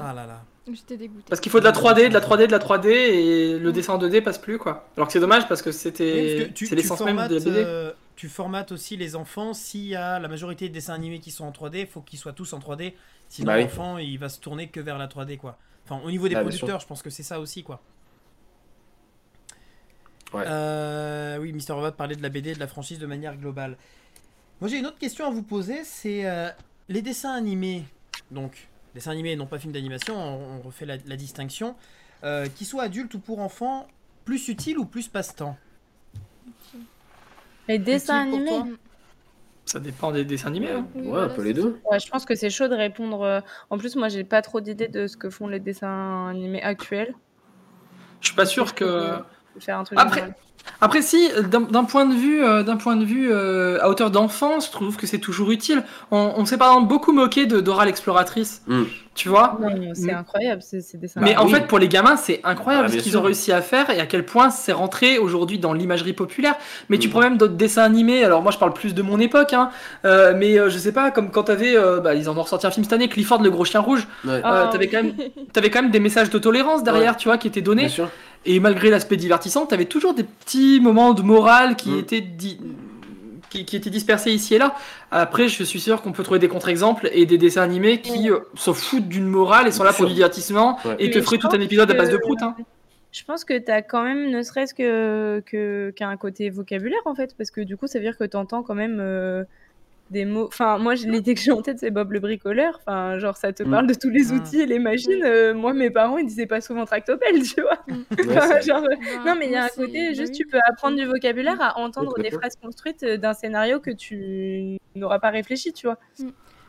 Ah là là. J'étais dégoûtée. Parce qu'il faut de la 3D, de la 3D, de la 3D, et le dessin en 2D passe plus, quoi. Alors que c'est dommage parce que c'était. C'est l'essence même formates, de la BD. euh, tu formates aussi les enfants. S'il y a la majorité des dessins animés qui sont en 3D, il faut qu'ils soient tous en 3D. Sinon, Bah oui. l'enfant, il va se tourner que vers la 3D, quoi. Enfin, au niveau des Bah, bien producteurs, je pense que c'est ça aussi, quoi. Ouais. Euh, oui, Mister Robot parlait de la BD et de la franchise de manière globale. Moi, j'ai une autre question à vous poser. C'est euh, les dessins animés. Donc, dessins animés, non pas films d'animation. On, on refait la, la distinction. Euh, qu'ils soient adultes ou pour enfants, plus utile ou plus passe-temps Les dessins Utile pour animés. toi Ça dépend des dessins animés. hein. Oui, ouais, voilà, un peu les deux. Ouais, je pense que c'est chaud de répondre. euh, En plus, moi, j'ai pas trop d'idées de ce que font les dessins animés actuels. Je suis pas sûr que. Faire un truc. Après- général. Après, si, d'un point de vue, euh, d'un point de vue euh, à hauteur d'enfance, je trouve que c'est toujours utile. On, on s'est par exemple beaucoup moqué de Dora l'exploratrice, Mm. tu vois. C'est Mais- incroyable ces, ces dessins. Mais Bah en oui. fait, pour les gamins, c'est incroyable Bah, ce qu'ils ont réussi à faire et à quel point c'est rentré aujourd'hui dans l'imagerie populaire. Mais tu Mm. prends même d'autres dessins animés. Alors moi, je parle plus de mon époque, hein, euh, mais euh, je sais pas, comme quand t'avais, euh, bah, ils en ont ressorti un film cette année, Clifford le gros chien rouge. Ouais. Ah, t'avais oui. quand même, t'avais quand même des messages de tolérance derrière, tu vois, qui étaient donnés. Et malgré l'aspect divertissant, t'avais toujours des petits moments de morale qui Mm. étaient di- qui, qui étaient dispersés ici et là. Après, je suis sûr qu'on peut trouver des contre-exemples et des dessins animés qui euh, s'en foutent d'une morale et sont là pour du divertissement Ouais. et te Mais feraient je tout un épisode à base de prout. Hein. Je pense que t'as quand même, ne serait-ce que qu'un côté vocabulaire en fait, parce que du coup, ça veut dire que t'entends quand même euh, des mots. Enfin, moi, l'idée que j'ai en tête, c'est Bob le bricoleur. Enfin, genre, ça te Mm. parle de tous les Mm. outils et les machines. Euh, moi, mes parents, ils disaient pas souvent tractopelle, [LAUGHS] tu vois. Ouais, genre, euh, Bah, non, mais il y a un côté, bah juste oui. tu peux apprendre du vocabulaire à entendre des phrases construites euh, d'un scénario que tu n'auras pas réfléchi, tu vois.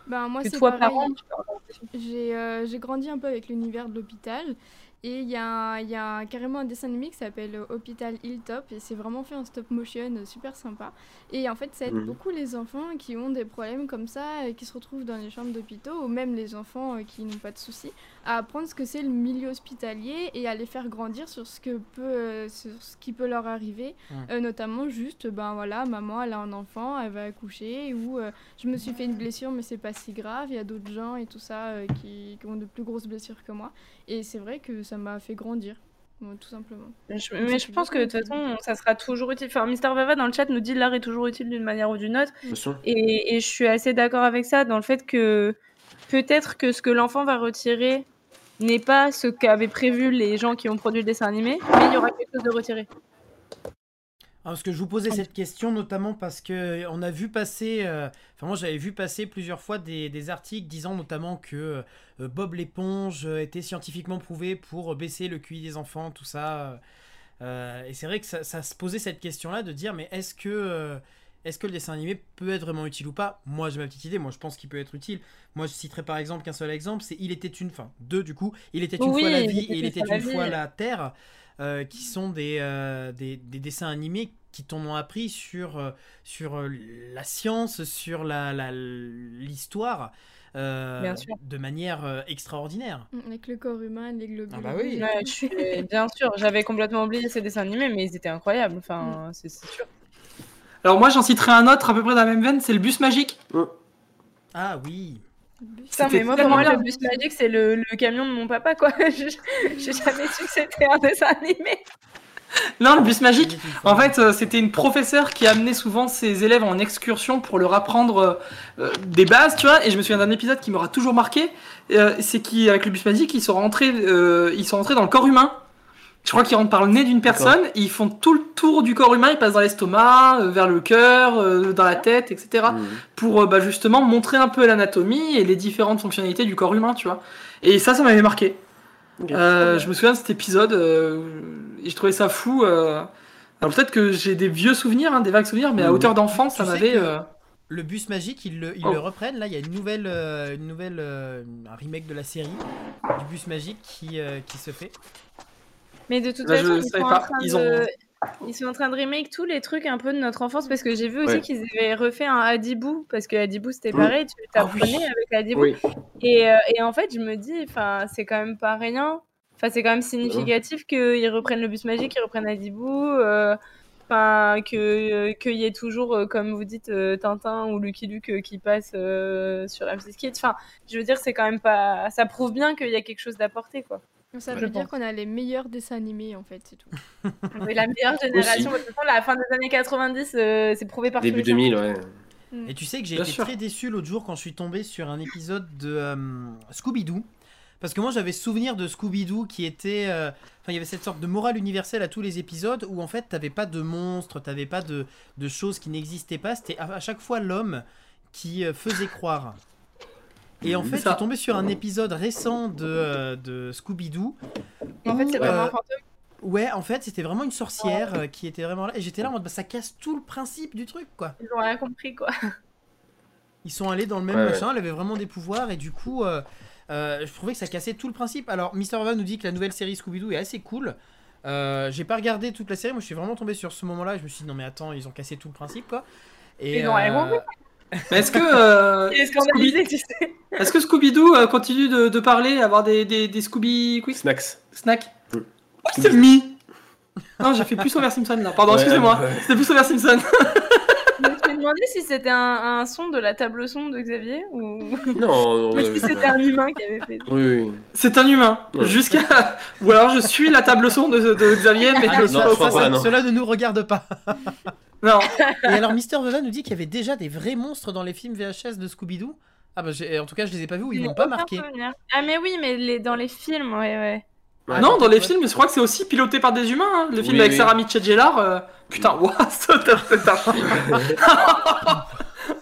Bah, moi, que c'est toi, pareil. parent, euh, j'ai grandi un peu avec l'univers de l'hôpital. Et il y a, y carrément un dessin animé qui s'appelle euh, Hôpital Hilltop. Et c'est vraiment fait en stop motion, euh, super sympa. Et en fait, ça aide Mhm. beaucoup les enfants qui ont des problèmes comme ça, et qui se retrouvent dans les chambres d'hôpitaux, ou même les enfants euh, qui n'ont pas de soucis, à apprendre ce que c'est le milieu hospitalier et à les faire grandir sur ce, que peut, euh, sur ce qui peut leur arriver. Euh, notamment juste, ben voilà, maman, elle a un enfant, elle va accoucher, ou euh, je me suis fait une blessure, mais c'est pas si grave. Il y a d'autres gens et tout ça euh, qui, qui ont de plus grosses blessures que moi. Et c'est vrai que ça m'a fait grandir, tout simplement. Je- mais je pense que de toute façon, ça sera toujours utile. Enfin, Mister Vava dans le chat nous dit l'art est toujours utile d'une manière ou d'une autre. Bien sûr. Et, et je suis assez d'accord avec ça dans le fait que peut-être que ce que l'enfant va retirer n'est pas ce qu'avaient prévu les gens qui ont produit le dessin animé, mais il y aura quelque chose de retiré. Ah, parce que je vous posais cette question notamment parce que euh, on a vu passer, euh, enfin moi j'avais vu passer plusieurs fois des, des articles disant notamment que euh, Bob l'éponge était scientifiquement prouvé pour baisser le QI des enfants, tout ça. Euh, et c'est vrai que ça, ça se posait cette question-là de dire mais est-ce que euh, est-ce que le dessin animé peut être vraiment utile ou pas? Moi j'ai ma petite idée, moi je pense qu'il peut être utile. Moi je citerai par exemple qu'un seul exemple, c'est Il était une, enfin deux du coup, Il était une Oui, fois la vie et Il était la une fois vie. la terre euh, qui sont des, euh, des, des dessins animés qui t'en ont appris sur, euh, sur la science, sur la- la- l'histoire, euh, Bien sûr. de manière extraordinaire. Mm, Avec le corps humain, les globules. Ah bah oui. Ouais, suis- bien sûr, j'avais complètement oublié ces dessins animés, mais ils étaient incroyables. Enfin, c'est c'est sûr. Alors moi, j'en citerai un autre à peu près dans la même veine, c'est le bus magique. Ah oui. Le bus. Putain, mais moi, pour tellement moi, bien. le bus magique, c'est le, le camion de mon papa, quoi. [LAUGHS] Je- J'ai jamais su que c'était un dessin animé. Non, le bus magique. En fait, euh, c'était une professeure qui amenait souvent ses élèves en excursion pour leur apprendre euh, euh, des bases, tu vois. Et je me souviens d'un épisode qui m'aura toujours marqué. euh, c'est qu'avec le bus magique, ils sont rentrés, euh, ils sont rentrés dans le corps humain. Je crois qu'ils rentrent par le nez d'une personne. Et ils font tout le tour du corps humain. Ils passent dans l'estomac, euh, vers le cœur, euh, dans la tête, etc. Mhm. Pour euh, bah, justement montrer un peu l'anatomie et les différentes fonctionnalités du corps humain, tu vois. Et ça, ça m'avait marqué. Euh, je me souviens de cet épisode euh, et je trouvais ça fou. euh. Alors peut-être que j'ai des vieux souvenirs, hein, des vagues souvenirs, mais à Mhm. hauteur d'enfant, ça m'avait. Le bus magique, ils le, ils Oh. le reprennent. Là, il y a une nouvelle, euh, une nouvelle, euh, un remake de la série du bus magique qui, euh, qui se fait. Mais de toute Bah, façon, ils sont, pas. en train Ils de... ils sont en train de remake tous les trucs un peu de notre enfance parce que j'ai vu aussi Ouais. qu'ils avaient refait un Hadibou parce que Hadibou c'était Mm. pareil, tu Ah t'apprenais oui. avec Hadibou. Oui. Et, euh, et en fait, je me dis, c'est quand même pas rien. Enfin, c'est quand même significatif qu'ils reprennent le bus magique, qu'ils reprennent Hadibou. euh, Enfin, que euh, qu'il y ait toujours, euh, comme vous dites, euh, Tintin ou Lucky Luke euh, qui passe sur M6 Kids. Enfin, je veux dire, c'est quand même pas. Ça prouve bien qu'il y a quelque chose d'apporté, quoi. Ça veut dire qu'on a les meilleurs dessins animés en fait, c'est tout. [LAUGHS] Oui, la meilleure génération. De toute façon, la fin des années 90, euh, c'est prouvé par Début les scientifiques. 2000, ouais. Et tu sais que j'ai été sûr. très déçu l'autre jour quand je suis tombé sur un épisode de euh, Scooby-Doo. Parce que moi j'avais souvenir de Scooby-Doo qui était. euh, Enfin, il y avait cette sorte de morale universelle à tous les épisodes où en fait t'avais pas de monstres, t'avais pas de, de choses qui n'existaient pas. C'était à, à chaque fois l'homme qui euh, faisait croire. Et en fait, je Ça. suis tombé sur un épisode récent de, euh, de Scooby-Doo. En fait, c'est vraiment euh, un fantôme. Ouais, en fait, c'était vraiment une sorcière euh, qui était vraiment là. Et j'étais là en mode, bah, ça casse tout le principe du truc, quoi. Ils ont rien compris, quoi. Ils sont allés dans le même Ouais, ouais. machin, elle avait vraiment des pouvoirs et du coup, euh, euh, je trouvais que ça cassait tout le principe. Alors, Mister Van nous dit que la nouvelle série Scooby-Doo est assez cool. Euh, J'ai pas regardé toute la série, moi je suis vraiment tombé sur ce moment-là. Je me suis dit, non mais attends, ils ont cassé tout le principe quoi. Et, Ils ont rien compris. Mais est-ce que, euh, est scandalisé, tu sais. est-ce que Scooby-Doo euh, continue de, de parler, avoir des, des, des Scooby Quick Snacks. Snacks Mm. Oh, c'est mi Non, j'ai fait plus Homer Simpson là. Pardon, Ouais, excusez-moi. ouais. C'était plus Homer Simpson. [LAUGHS] Je me suis demandé si c'était un, un son de la table son de Xavier ou [LAUGHS] Non, ou si c'était un humain qui avait fait. Oui, oui. C'est un humain. Ouais. Jusqu'à. [LAUGHS] Ou alors je suis la table son de, de Xavier, mais Ah, non, passage. pas, non. cela ne nous regarde pas. [LAUGHS] Non. Et alors, Mister Van nous dit qu'il y avait déjà des vrais monstres dans les films VHS de Scooby-Doo. Ah bah, en tout cas, je les ai pas vus ou ils n'ai pas marqué. Ah, mais oui, mais les, dans les films, ouais, ouais. Ouais. non, dans les films, je crois que c'est aussi piloté par des humains. hein. Le film Oui, avec oui. Sarah Michel Gellar. euh, Putain, waouh, c'est un c'est un film.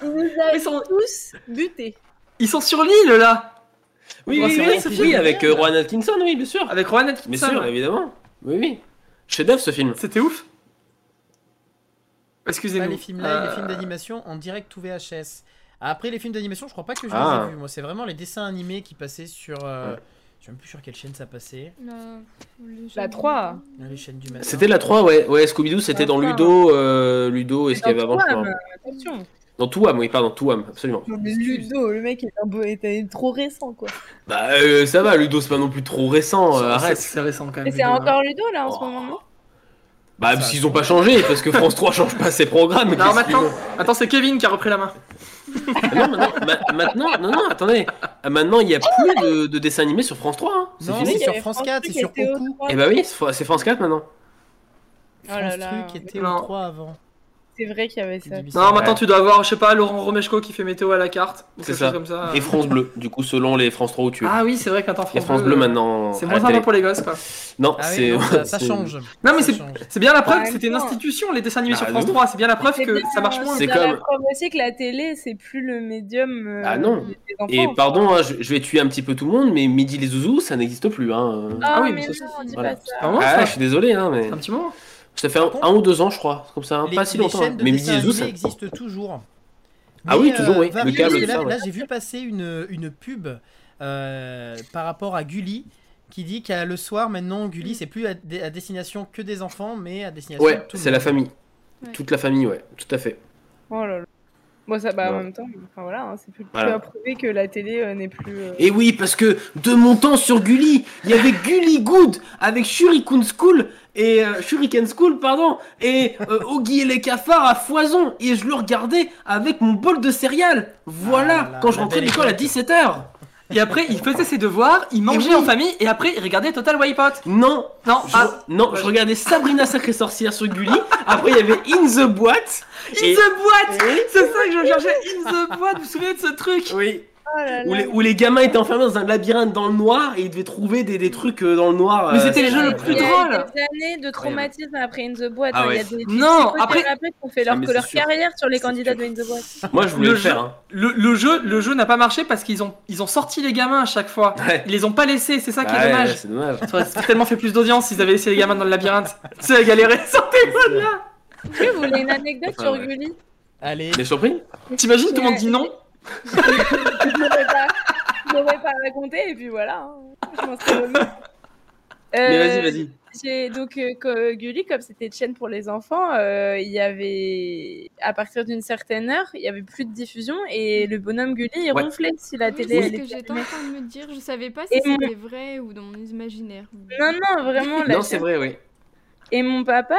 Ils nous Ils avaient sont, tous butés. ils sont sur l'île là. Oui, Oh, oui, vrai, ce film. avec euh, Rowan Atkinson, oui, bien sûr. Avec Rowan Atkinson. Bien sûr, évidemment. Oui, oui. Chef-d'œuvre ce film. C'était ouf. Pas Excusez-nous. les films live, les Euh, films d'animation en direct ou VHS. Après, les films d'animation, je crois pas que je Ah. les ai vus. Moi, c'est vraiment les dessins animés qui passaient sur. euh, Ouais. Je sais même plus sur quelle chaîne ça passait. La jeux 3. Les chaînes du matin. C'était la 3, ouais. Ouais, Scooby-Doo, c'était dans. Ludo. euh, Ludo, et ce qu'il y avait avant, je Touam, crois. attention. Dans Touam, oui, pardon, Touam, absolument. Non, mais Ludo, le mec est un était trop récent, quoi. Bah, euh, ça va, Ludo, c'est pas non plus trop récent, euh, c'est- arrête. C'est récent quand même. Mais c'est hein. encore Ludo, là, en ce Oh. moment, non? Bah, parce qu'ils ont pas changé, parce que France 3 change pas ses programmes. Non, maintenant, attends, c'est Kevin qui a repris la main. Ah non, maintenant, ma- maintenant, non, non, attendez. Ah, Maintenant, il y a plus de, de dessins animés sur France 3. Hein. C'est Non, fini. c'est sur France France 4, Truc c'est sur Oku. 3. Eh bah oui, c'est France 4 maintenant. Oh là France là. Truc était au 3 avant. C'est vrai qu'il y avait ça. Non, maintenant tu dois avoir, je sais pas, Laurent Romeshko qui fait météo à la carte. ou C'est quelque ça. chose Comme ça. Et France Bleu, du coup, selon les France 3 où tu es. Ah oui, c'est vrai Il y a France Bleu maintenant. C'est à moins sympa pour les gosses quoi. Non, Ah oui, c'est. non, ça, ça c'est- change. Non, mais c'est-. C'est bien la preuve que même c'était une temps. institution, les dessins animés Bah, sur France non. 3. C'est bien la preuve C'est que ça marche moins. C'est bien la comme- preuve aussi que la télé, c'est plus le médium euh, Ah non. Et pardon, hein, je, vais tuer un petit peu tout le monde, mais Midi les Zouzous, ça n'existe plus. Hein. Ah, Ah oui, mais ça, c'est-. Ah, moi, Ah, ça- je suis désolé, hein, mais Un petit moment. Ça fait un, un ou deux ans, je crois, comme ça, hein, Les, pas si longtemps. hein. de Mais Midi animés ça... existent toujours. Ah oui, toujours, oui, va le câble, là, ouais. là, j'ai vu passer une, une pub euh, par rapport à Gulli qui dit qu'à le soir maintenant Gulli c'est plus à, destination que des enfants mais à destination de Ouais, tout le c'est la famille. Ouais. Toute la famille, ouais, tout à fait. Oh là là. Bon, ça, bah, en même temps, enfin, voilà, hein, c'est plus, plus Voilà. à prouver que la télé euh, n'est plus. euh, Et oui, parce que de mon temps sur Gulli, il y avait Gulli Good avec Shuriken School et euh, Shuriken School, pardon, et euh, Oggy et les cafards à foison. Et je le regardais avec mon bol de céréales. Voilà, Ah là quand je rentrais de l'école à époque. 17h. Et après, il faisait ses devoirs, il mangeait oui. en famille, et après, il regardait Total Wipeout. Non, Non, je, ah, non, je regardais Sabrina Sacrée Sorcière sur Gulli. Après, il y avait In the Boîte. In Et- the boîte Oui. C'est ça que je cherchais, In the boîte, vous vous souvenez de ce truc? Oui. Oh là Où là. les, où les gamins étaient enfermés dans un labyrinthe dans le noir et ils devaient trouver des, des trucs euh, dans le noir. Mais euh, c'était les jeux le plus Il y a drôle. des années de traumatisme après In the Boîte. Ah hein, ouais. Il y a des, des Non, psychothérapeutes qui ont fait leur, Ah, leur carrière sur les candidats sûr. de In the Boîte. [LAUGHS] Moi, je voulais Le le, jeu- faire. hein. Le, le jeu, le jeu n'a pas marché parce qu'ils ont, ils ont sorti les gamins à chaque fois. Ouais. Ils les ont pas laissés, c'est ça qui Bah est ouais, dommage. c'est dommage. Ça aurait tellement fait plus d'audience s'ils avaient laissé les gamins dans le labyrinthe. Tu sais, galérer, sortez-moi de là vous voulez une anecdote sur. Gulli? Allez. T'es surpris T'imagines, tout le monde dit non? Je l'aurais pas, je l'aurais pas raconté et puis voilà. hein. Je m'en serais remis. Mais Euh, vas-y, vas-y. J'ai donc euh, Gulli, comme c'était une chaîne pour les enfants, euh, il y avait à partir d'une certaine heure, il y avait plus de diffusion et le bonhomme Gulli il Ouais. ronflait si la Oui, télé c'est ce que j'étais en train de me dire. Je savais pas Et si mon- c'était vrai ou dans mon imaginaire. Non non vraiment la Non, c'est vrai, oui. Et mon papa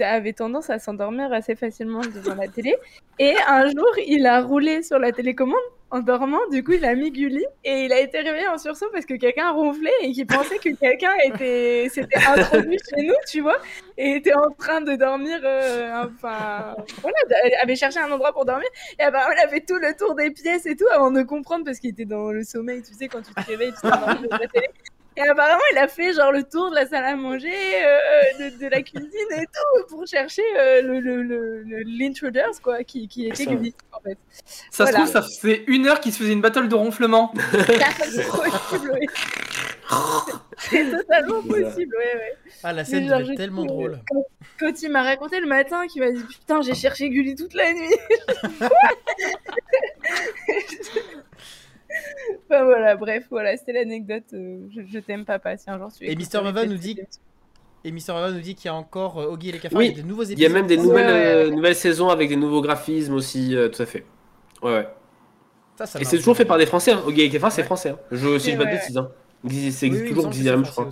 avait tendance à s'endormir assez facilement devant la télé. Et un jour, il a roulé sur la télécommande en dormant. Du coup, il a mis Gulli et il a été réveillé en sursaut parce que quelqu'un ronflait et qu'il pensait que quelqu'un était s'était introduit chez nous, tu vois, et était en train de dormir. euh, enfin, voilà, avait cherché un endroit pour dormir. Et apparemment, il a fait tout le tour des pièces et tout avant de comprendre parce qu'il était dans le sommeil, tu sais, quand tu te réveilles, tu t'endors devant la télé. Et apparemment, il a fait genre le tour de la salle à manger, euh, de, de la cuisine et tout, pour chercher euh, le, le, le, le- l'intruders, quoi, qui, qui était Ça. Gulli, en fait. Ça se trouve, ça faisait une heure qu'ils se faisaient une battle de ronflement. [LAUGHS] C'est possible, oui. C'est totalement possible, ouais, ouais. Ah, la scène genre, j'ai tellement drôle. Quand, quand il m'a raconté le matin, qu'il m'a dit Putain, j'ai cherché Gulli toute la nuit. [LAUGHS] [LAUGHS] enfin voilà, bref, voilà, c'était l'anecdote. euh, je je t'aime, papa, si un jour tu Et. Vava peut-être nous dit- c'est- Et Mister Ava nous dit qu'il y a encore euh, Oggy et les cafards. Oui, il y a des nouveaux épisodes. Il y a même des Ouais, nouvelles, ouais, euh, ouais. nouvelles saisons avec des nouveaux graphismes aussi, euh, tout à fait. Ouais, ouais. Ça, ça Et c'est toujours fait par des Français. Hein. Oggy et Kefar, c'est Ouais. français. Hein. Je, si je pas de ouais, bêtises. Hein. C'est Oui, oui, toujours semble que Xi c'est Lam, je crois.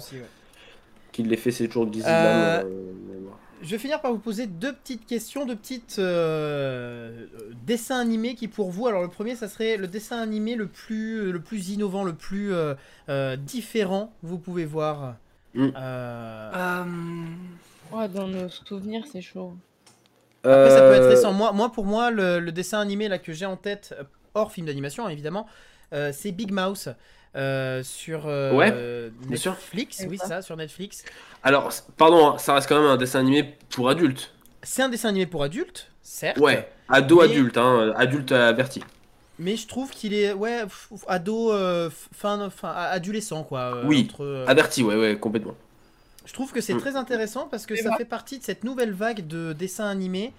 Qu'il les fait, c'est toujours Xi Euh, Lam, euh, mémoire. Je vais finir par vous poser deux petites questions, deux petites euh, euh, dessins animés qui pour vous, alors le premier ça serait le dessin animé le plus, le plus innovant, le plus euh, euh, différent, vous pouvez voir. Mm. Euh, Euh, Oh, dans nos souvenirs, c'est chaud. Après ça peut être Euh, récent. Moi, moi pour moi le, le dessin animé là que j'ai en tête, euh, hors film d'animation évidemment, euh, c'est Big Mouse. Euh, sur euh, Ouais, bien sûr. Netflix, oui ça, sur Netflix. Alors, pardon, hein, ça reste quand même un dessin animé pour adultes. C'est un dessin animé pour adultes, certes. Ouais, ado Mais- adulte, hein, adulte averti. Mais je trouve qu'il est ouais ado euh, fin fin adolescent quoi. euh, Oui. entre, euh, Averti, ouais, ouais, complètement. Je trouve que c'est Mm. très intéressant parce que ça vrai. fait partie de cette nouvelle vague de dessins animés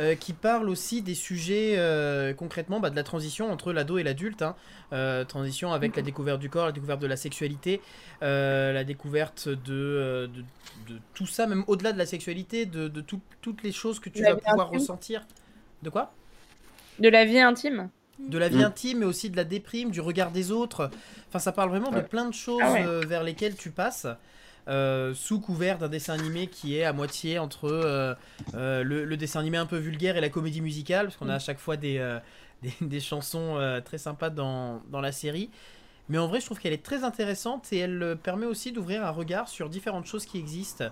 euh, qui parle aussi des sujets euh, concrètement bah, de la transition entre l'ado et l'adulte. hein. Euh, transition avec la découverte du corps, la découverte de la sexualité, euh, la découverte de, de, de tout ça, même au-delà de la sexualité, de, de tout- toutes les choses que tu La vas pouvoir intime. ressentir. De quoi? De la vie intime. de la vie Mm. intime, mais aussi de la déprime, du regard des autres. Enfin, ça parle vraiment de plein de choses Ah ouais. euh, vers lesquelles tu passes. Euh, sous couvert d'un dessin animé qui est à moitié entre euh, euh, le, le dessin animé un peu vulgaire et la comédie musicale, parce qu'on a à chaque fois des, [LAUGHS] des, des chansons très sympas dans, dans la série. Mais en vrai, je trouve qu'elle est très intéressante et elle permet aussi d'ouvrir un regard sur différentes choses qui existent.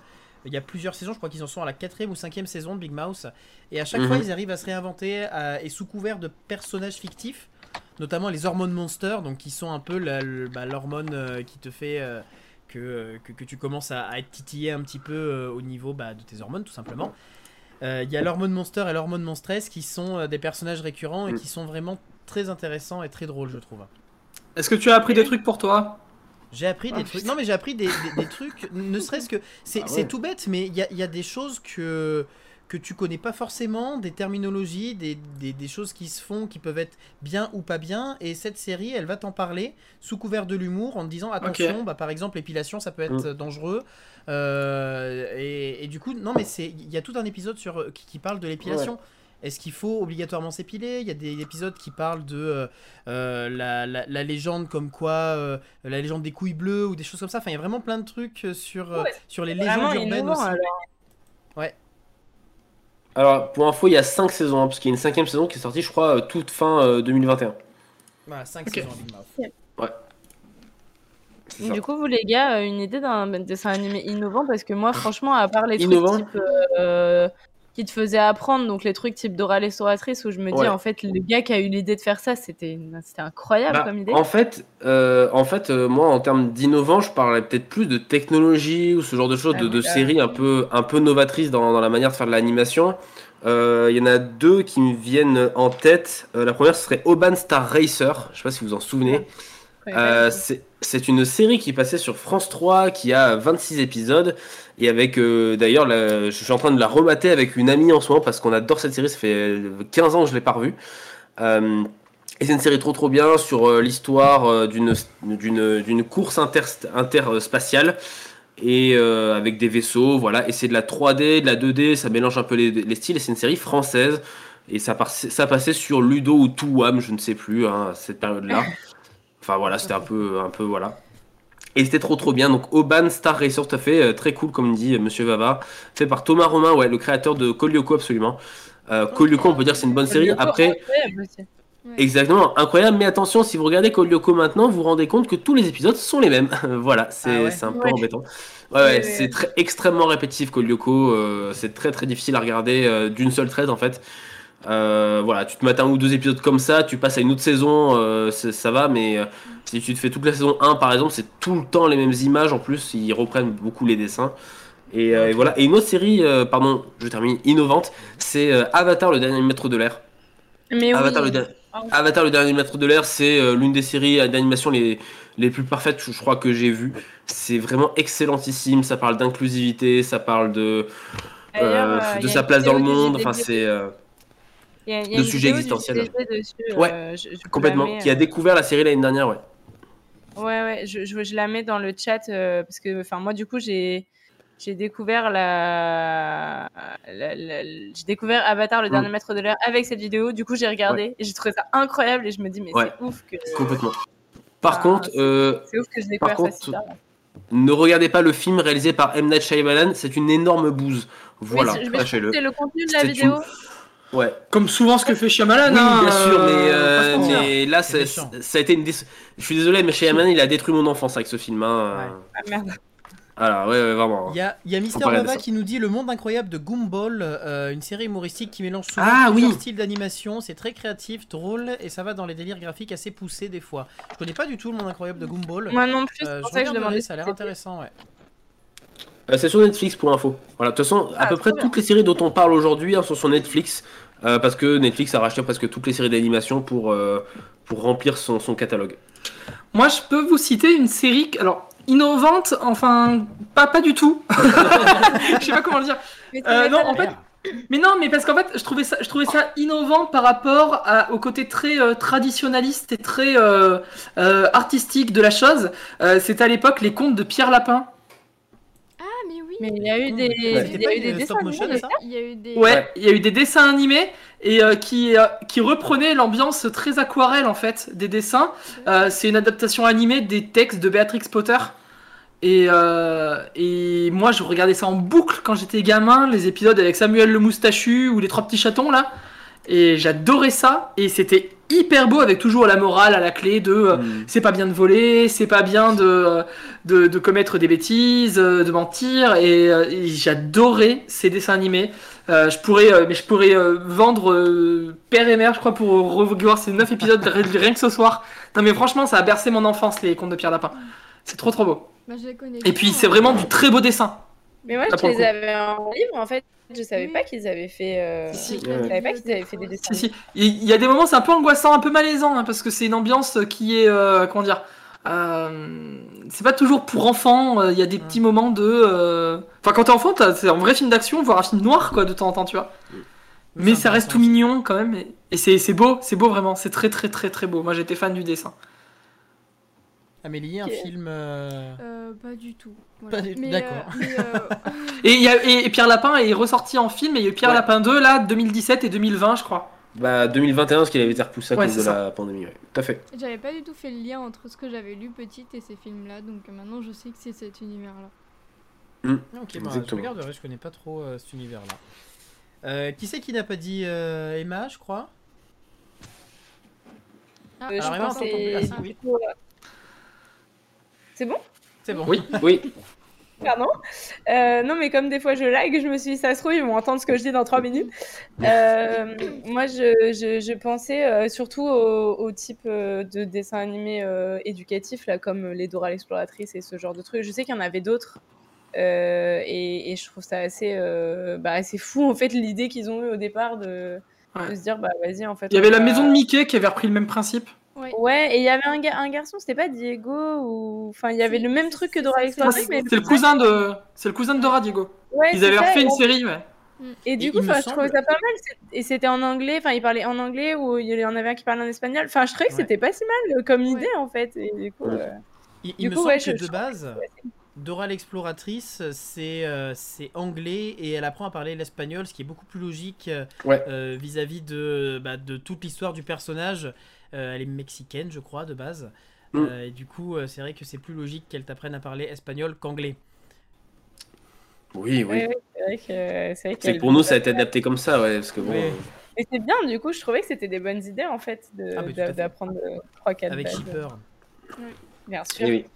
Il y a plusieurs saisons, je crois qu'ils en sont à la quatrième ou cinquième saison de Big Mouse. Et à chaque Mhm. fois, ils arrivent à se réinventer et sous couvert de personnages fictifs, notamment les hormones monsters, donc qui sont un peu bah, l'hormone qui te fait que, euh, que, que tu commences à, à être titillé un petit peu euh, au niveau bah, de tes hormones, tout simplement. Euh, Il y a l'hormone monster et l'hormone monstress qui sont euh, des personnages récurrents et Mm. qui sont vraiment très intéressants et très drôles, je trouve. Est-ce que tu as appris des trucs pour toi? J'ai appris des Ah, trucs. Non, mais j'ai appris des, des- des trucs, ne serait-ce que. C'est Ah ouais. tout bête, mais il y a, il y a des choses que, que tu connais pas forcément, des terminologies, des, des- des choses qui se font, qui peuvent être bien ou pas bien. Et cette série, elle va t'en parler sous couvert de l'humour en te disant attention, bah, par exemple, l'épilation, ça peut être dangereux. Euh, et, et du coup, non, mais c'est il y a tout un épisode sur, qui, qui parle de l'épilation. Est-ce qu'il faut obligatoirement s'épiler? Il y a des épisodes qui parlent de euh, euh, la, la- la légende comme quoi, euh, la légende des couilles bleues ou des choses comme ça. Enfin, il y a vraiment plein de trucs euh, sur, euh, Ouais, sur les légendes urbaines aussi. alors. Alors, pour info, il y a 5 saisons, hein, parce qu'il y a une cinquième saison qui est sortie, je crois, euh, toute fin euh, 2021. Voilà, 5 Ok. saisons Big Mouth. Ça. Du coup, vous les gars, euh, une idée d'un dessin animé innovant parce que moi, franchement, à part les Innovant trucs type euh, qui te faisaient apprendre, donc les trucs type Dora l'exploratrice, où je me dis Ouais. en fait, le gars qui a eu l'idée de faire ça, c'était incroyable Bah, comme idée. en fait, euh, en fait euh, moi, en termes d'innovant, je parlais peut-être plus de technologie ou ce genre de choses, Ah de, oui, de séries un peu, un peu novatrices dans, dans la manière de faire de l'animation. Euh, Il y en a deux qui me viennent en tête. Euh, la première, ce serait Oban Star Racer. Je sais pas si vous vous en souvenez. Euh, du tout. c'est une série qui passait sur France 3, qui a 26 épisodes. Et avec, euh, d'ailleurs, je suis en train de la remater avec une amie en ce moment parce qu'on adore cette série. Ça fait euh, 15 ans que je l'ai pas revue. Euh, et c'est une série trop trop bien sur euh, l'histoire euh, d'une course inter interspatiale et euh, avec des vaisseaux, voilà. Et c'est de la 3D, de la 2D, ça mélange un peu les, les styles. Et c'est une série française. Et ça, ça passait sur Ludo ou Touam, je ne sais plus, hein, à cette période-là. Enfin voilà, c'était un peu, un peu voilà. Et c'était trop trop bien. Donc Oban Star Racer, tout à fait, euh, très cool comme dit euh, Monsieur Vava, fait par Thomas Romain, ouais, le créateur de Kolyoko absolument. Euh, Kolyoko, on peut dire c'est une bonne série. Après, exactement, incroyable. Mais attention, si vous regardez Kolyoko maintenant, vous vous rendez compte que tous les épisodes sont les mêmes. [LAUGHS] voilà, c'est Ah ouais un peu Ouais. embêtant. Ouais, c'est extrêmement répétitif Kolyoko. euh, c'est très très difficile à regarder euh, d'une seule traite en fait. Euh, voilà, tu te mets un ou deux épisodes comme ça, tu passes à une autre saison, euh, ça va, mais euh, si tu te fais toute la saison 1 par exemple, c'est tout le temps les mêmes images en plus, ils reprennent beaucoup les dessins. Et, et voilà, et une autre série, pardon, je termine, innovante, c'est Avatar le dernier maître de l'air. Mais Avatar, oui. le der- Ah oui. Avatar le dernier maître de l'air, c'est l'une des séries d'animation les, les plus parfaites, je, crois, que j'ai vues. C'est vraiment excellentissime, ça parle d'inclusivité, ça parle de, de sa place dans le monde, enfin c'est... euh, Il y a- il y a de sujets existentiels. Dessus, Ouais, euh, je- je complètement, mets, qui a euh, découvert la série l'année dernière, ouais. Ouais, ouais, je, je, la mets dans le chat euh, parce que, enfin, moi, du coup, j'ai j'ai découvert la, la- la- j'ai découvert Avatar, le Mm. dernier maître de l'air, avec cette vidéo. Du coup, j'ai regardé et j'ai trouvé ça incroyable et je me dis, mais Ouais. c'est ouf que Complètement. Par contre, euh, c'est ouf que je découvre ça contre, si tard. ne regardez pas le film réalisé par M. Night Shyamalan, c'est une énorme bouse. Voilà, mais je c'est le contenu de la vidéo. Ouais. Comme souvent ce que fait Shyamalan. Oui, hein, bien sûr, euh, mais, euh, mais là, ça, a été une. déce- Je suis désolé, mais Shyamalan, il a détruit mon enfance avec ce film. Hein. Ouais. Ah merde. Voilà, ouais, ouais, vraiment. Il y a, y a Mister Baba qui nous dit Le monde incroyable de Gumball, euh, une série humoristique qui mélange souvent Ah, plusieurs oui. styles d'animation. C'est très créatif, drôle et ça va dans les délires graphiques assez poussés des fois. Je connais pas du tout le monde incroyable de Gumball. Moi non plus, c'est Euh, pour je ça que je demandais. ça a l'air intéressant, ouais. Euh, c'est sur Netflix pour info. Voilà, de toute façon, à Ah, peu près bien. toutes les séries dont on parle aujourd'hui hein, sont sur Netflix. euh, parce que Netflix a racheté presque toutes les séries d'animation pour, euh, pour remplir son, son catalogue. Moi, je peux vous citer une série, alors innovante, enfin pas pas du tout. [LAUGHS] je sais pas comment le dire. Euh, non, en fait, mais non, mais parce qu'en fait, je trouvais ça, je trouvais ça innovant par rapport à- au côté très euh, traditionnaliste et très euh, euh, artistique de la chose. Euh, C'était à l'époque les contes de Pierre Lapin. Mais il y a eu des, Ouais. il y a eu des dessins motion, animés, ça Il y a eu des. Ouais, il y a eu des dessins animés et euh, qui, euh, qui reprenaient l'ambiance très aquarelle en fait des dessins. Euh, c'est une adaptation animée des textes de Béatrix Potter. Et, euh, et moi, je regardais ça en boucle quand j'étais gamin, les épisodes avec Samuel le moustachu ou les trois petits chatons là. Et j'adorais ça. Et c'était hyper beau avec toujours la morale à la clé de euh, Mm. c'est pas bien de voler, c'est pas bien de, de, de commettre des bêtises, euh, de mentir. Et, euh, et j'adorais ces dessins animés. Euh, je pourrais, euh, mais je pourrais euh, vendre euh, père et mère, je crois, pour revoir ces 9 épisodes [LAUGHS] rien que ce soir. Non, mais franchement, ça a bercé mon enfance, les contes de Pierre Lapin. C'est trop trop beau. Bah, je les connais Et puis, c'est hein. vraiment du très beau dessin. Mais moi, je le les avais en livre, en fait. Je savais Oui. pas qu'ils avaient fait. euh, Si, Je savais pas qu'ils avaient fait des dessins. Si, si. Il y a des moments, c'est un peu angoissant, un peu malaisant, hein, parce que c'est une ambiance qui est, euh, comment dire, euh, c'est pas toujours pour enfants. euh, Il y a des petits moments de, euh, enfin, quand t'es enfant, t'as- c'est un vrai film d'action, voire un film noir, quoi, de temps en temps, tu vois. Mais ça reste tout mignon quand même, et, et c'est beau, c'est beau vraiment, c'est très très très très beau. Moi, j'étais fan du dessin. Amélie, un film. euh, Euh, pas du tout. Pas du- Mais, d'accord. euh, mais, euh, [LAUGHS] [LAUGHS] Et, il y a, et, et Pierre Lapin est ressorti en film, et il y a eu Pierre Ouais. Lapin 2 là, 2017 et 2020, je crois. Bah, 2021, parce qu'il avait été repoussé à Ouais, cause c'est de ça. la pandémie. Ouais. Tout à fait. J'avais pas du tout fait le lien entre ce que j'avais lu petite et ces films-là, donc maintenant je sais que c'est cet univers-là. Ok, bah, je regarderai, je connais pas trop euh, cet univers-là. Euh, qui c'est qui n'a pas dit euh, Emma, je crois? Ah, Euh, Alors, je Emma. Ah, c'est oui. euh, C'est bon? C'est bon. Oui, oui. Pardon. Euh, non, mais comme des fois je lag, je me suis dit, ça se trouve, ils vont entendre ce que je dis dans trois minutes. Euh, moi, je, je, je pensais euh, surtout au, au type euh, de dessin animé euh, éducatif, là, comme les Dora l'exploratrice et ce genre de trucs. Je sais qu'il y en avait d'autres. euh, et, et je trouve ça assez, euh, bah, assez fou, en fait, l'idée qu'ils ont eu au départ de, Ouais. de se dire, bah vas-y, en fait. Il y avait la maison de Mickey qui avait repris le même principe. Ouais. Ouais, et il y avait un, ga- un garçon, c'était pas Diego ou. Enfin, il y avait le même truc que Dora l'exploratrice, c'est- mais. C'est le cousin de, c'est le cousin de Dora, Diego. Ouais, Ils avaient ça, refait une série, ouais. Et du Et coup, je trouvais ça pas mal. Et c'était en anglais. Enfin, il parlait en anglais ou il y en avait un qui parlait en espagnol. Enfin, je trouvais que Ouais. c'était pas si mal euh, comme Ouais. idée en fait. Et du coup, Ouais. euh, Il, il Du me coup, semble ouais, que je- de base, Dora l'exploratrice, c'est euh, c'est anglais et elle apprend à parler l'espagnol, ce qui est beaucoup plus logique Ouais. euh, vis-à-vis de, bah, de toute l'histoire du personnage. Euh, elle est mexicaine, je crois, de base. Mm. Euh, et du coup, euh, c'est vrai que c'est plus logique qu'elle t'apprenne à parler espagnol qu'anglais. Oui, oui. ouais, ouais, c'est pour nous, ça a été adapté comme ça, ouais. Parce que bon. Oui. Et c'est bien. Du coup, je trouvais que c'était des bonnes idées en fait Ah, d'apprendre trois quatre Avec bases. Shipper. Bien sûr. eh oui.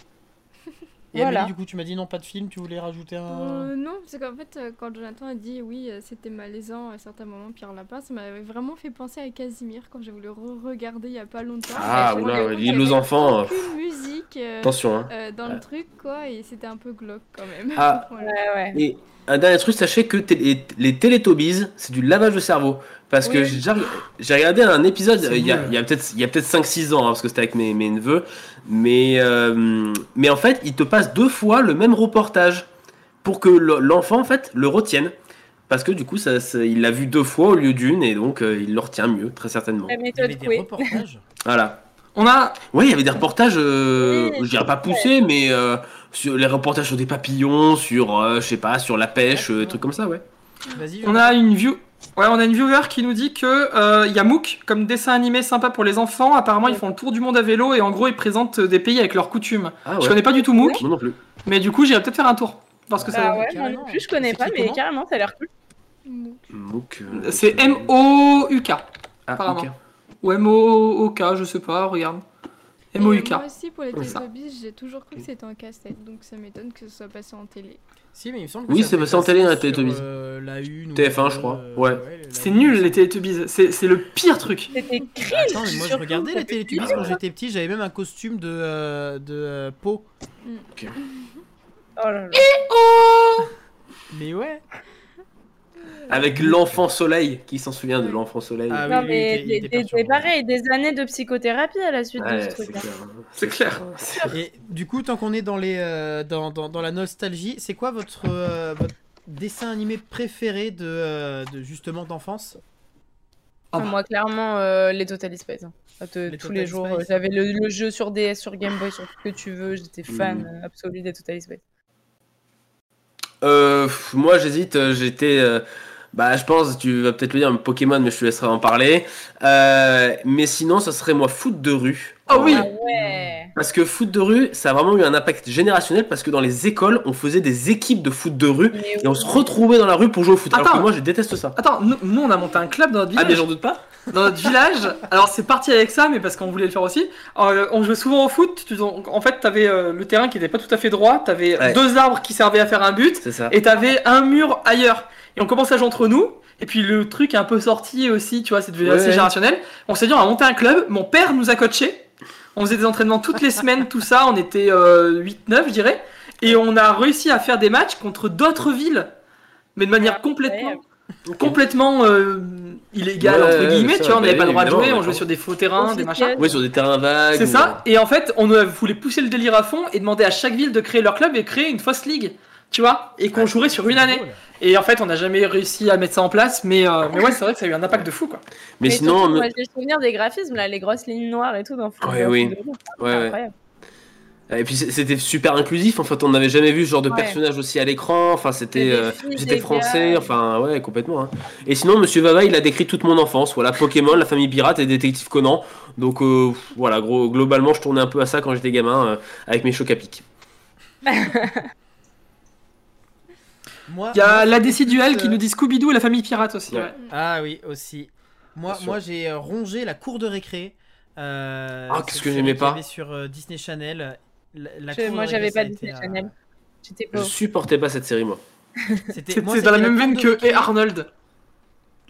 Et Voilà. Amélie, du coup, tu m'as dit non, pas de film, tu voulais rajouter un. Euh, non, c'est qu'en fait, euh, quand Jonathan a dit oui, euh, c'était malaisant à certains moments, Pierre Lapin, ça m'avait vraiment fait penser à Casimir quand j'ai voulu re-regarder il y a pas longtemps. Ah, oula, l'île aux avait enfants, Aucune musique euh, Attention, hein. euh, dans le truc, quoi, et c'était un peu glauque quand même. Ah. [LAUGHS] Voilà. Ouais, ouais. Et un dernier truc, sachez que les Télétobies, c'est du lavage de cerveau. Parce que Oui. j'ai regardé un épisode il y a, peut-être peut-être 5-6 ans, hein, parce que c'était avec mes, mes neveux. Mais, euh, mais en fait, il te passe deux fois le même reportage pour que le- l'enfant en fait, le retienne. Parce que du coup, ça, ça- il l'a vu deux fois au lieu d'une, et donc euh, il le retient mieux, très certainement. La Il y méthode avait des reportages. Voilà. On a, Oui, il y avait des reportages, euh, Oui, je dirais pas poussés, mais euh, sur les reportages sur des papillons, sur, euh, je sais pas, sur la pêche, euh, des trucs comme ça, ouais. On a une view. Ouais, on a une viewer qui nous dit que euh, il y a MOOC comme dessin animé sympa pour les enfants. Apparemment, ils font le tour du monde à vélo et en gros, ils présentent des pays avec leurs coutumes. Ah Je ouais. connais pas du tout MOOC, Moi non plus. mais du coup, j'irai peut-être faire un tour. Parce que Bah ça. ouais, moi non plus, je connais C'est pas, mais carrément, ça a l'air cool. MOOC, euh, C'est euh, M-O-U-K. Ah, apparemment. ok. Ou M-O-O-K, je sais pas, regarde. Et, M-O-U-K. Moi aussi, pour les Ouais. Teletubbies, j'ai toujours cru que c'était un casse-tête, donc ça m'étonne que ce soit passé en télé. Si, mais il me semble que Oui, c'est passé en télé, sur, Teletubbies. euh, la une ou TF1, la je crois. euh, Ouais. la C'est nul les Télétubbies, c'est c'est le pire truc. C'était cringe. Attends, mais moi je regardais les bizarre. quand j'étais petit, j'avais même un costume de, euh, de euh, peau. Oh là là. Mais ouais. Avec l'enfant soleil, qui s'en souvient de l'enfant soleil Ah non, oui, lui, mais il était- il des- était des- des- perturbant. pareil, des années de psychothérapie à la suite de ce c'est truc. clair. C'est clair. Et du coup, tant qu'on est dans, les, euh, dans, dans, dans la nostalgie, c'est quoi votre, euh, votre dessin animé préféré de, euh, de justement d'enfance? Ah. Moi, clairement, euh, les Total Spice. hein. Les tous Total les jours, j'avais le, le jeu sur DS, sur Game Boy, sur tout ce que tu veux. J'étais fan euh, absolu des Total Spice. Euh, moi j'hésite, euh, j'étais. euh, bah, je pense, tu vas peut-être le dire, mais Pokémon, mais je te laisserai en parler. Euh, mais sinon, ça serait moi foot de rue. Ah oui. Ah ouais. Parce que foot de rue, ça a vraiment eu un impact générationnel parce que dans les écoles, on faisait des équipes de foot de rue Mais et on se retrouvait dans la rue pour jouer au foot. Alors Attends. que moi, je déteste ça. Attends, nous, nous, on a monté un club dans notre Ah, mais village. j'en doute pas. dans notre village. Alors c'est parti avec ça, mais parce qu'on voulait le faire aussi. Euh, on jouait souvent au foot. Tu- en fait, t'avais euh, le terrain qui était pas tout à fait droit. T'avais Ouais. deux arbres qui servaient à faire un but, C'est ça. et t'avais un mur ailleurs. Et on commençait à jouer entre nous. Et puis le truc est un peu sorti aussi, tu vois, c'est devenu Ouais, assez générationnel. On s'est dit, on va monter un club. Mon père nous a coachés. On faisait des entraînements toutes les semaines, tout ça. On était euh, 8-9, je dirais. Et on a réussi à faire des matchs contre d'autres villes, mais de manière complètement complètement euh, illégal Ouais, entre ouais, guillemets, ça, tu vois, on n'avait pas le droit de jouer, on jouait sur des faux terrains, des machins. Oui, sur des terrains vagues. C'est ou- ça, et en fait, on euh, voulait pousser le délire à fond et demander à chaque ville de créer leur club et créer une fausse ligue, tu vois, et qu'on jouerait sur une année. Et en fait, on n'a jamais réussi à mettre ça en place, mais, euh, mais ouais, c'est vrai que ça a eu un impact de fou, quoi. Mais, sinon, me- moi, j'ai le souvenir des graphismes, là, les grosses lignes noires et tout dans oui. Route. ouais. Et puis c'était super inclusif. En fait, on n'avait jamais vu ce genre de Ouais. personnage aussi à l'écran. Enfin, c'était euh, c'était français. gars. Enfin, ouais, complètement. hein. Et sinon, Monsieur Vava, il a décrit toute mon enfance. Voilà, Pokémon, la famille pirate et Détective Conan. Donc euh, voilà, gros, globalement, je tournais un peu à ça quand j'étais gamin euh, avec mes chocs à pic. [LAUGHS] Moi, Il y a la plus, qui euh, nous dit Scooby-Doo et la famille pirate aussi. Ouais. ouais. Ah oui, aussi. Moi, moi j'ai euh, rongé la cour de récré. Euh, Ah, qu'est-ce que j'aimais pas. sur euh, Disney Channel. La, la Je- cour moi, de j'avais pas Disney Channel. euh, Je supportais pas cette série, moi. C'était dans la même veine que et Arnold.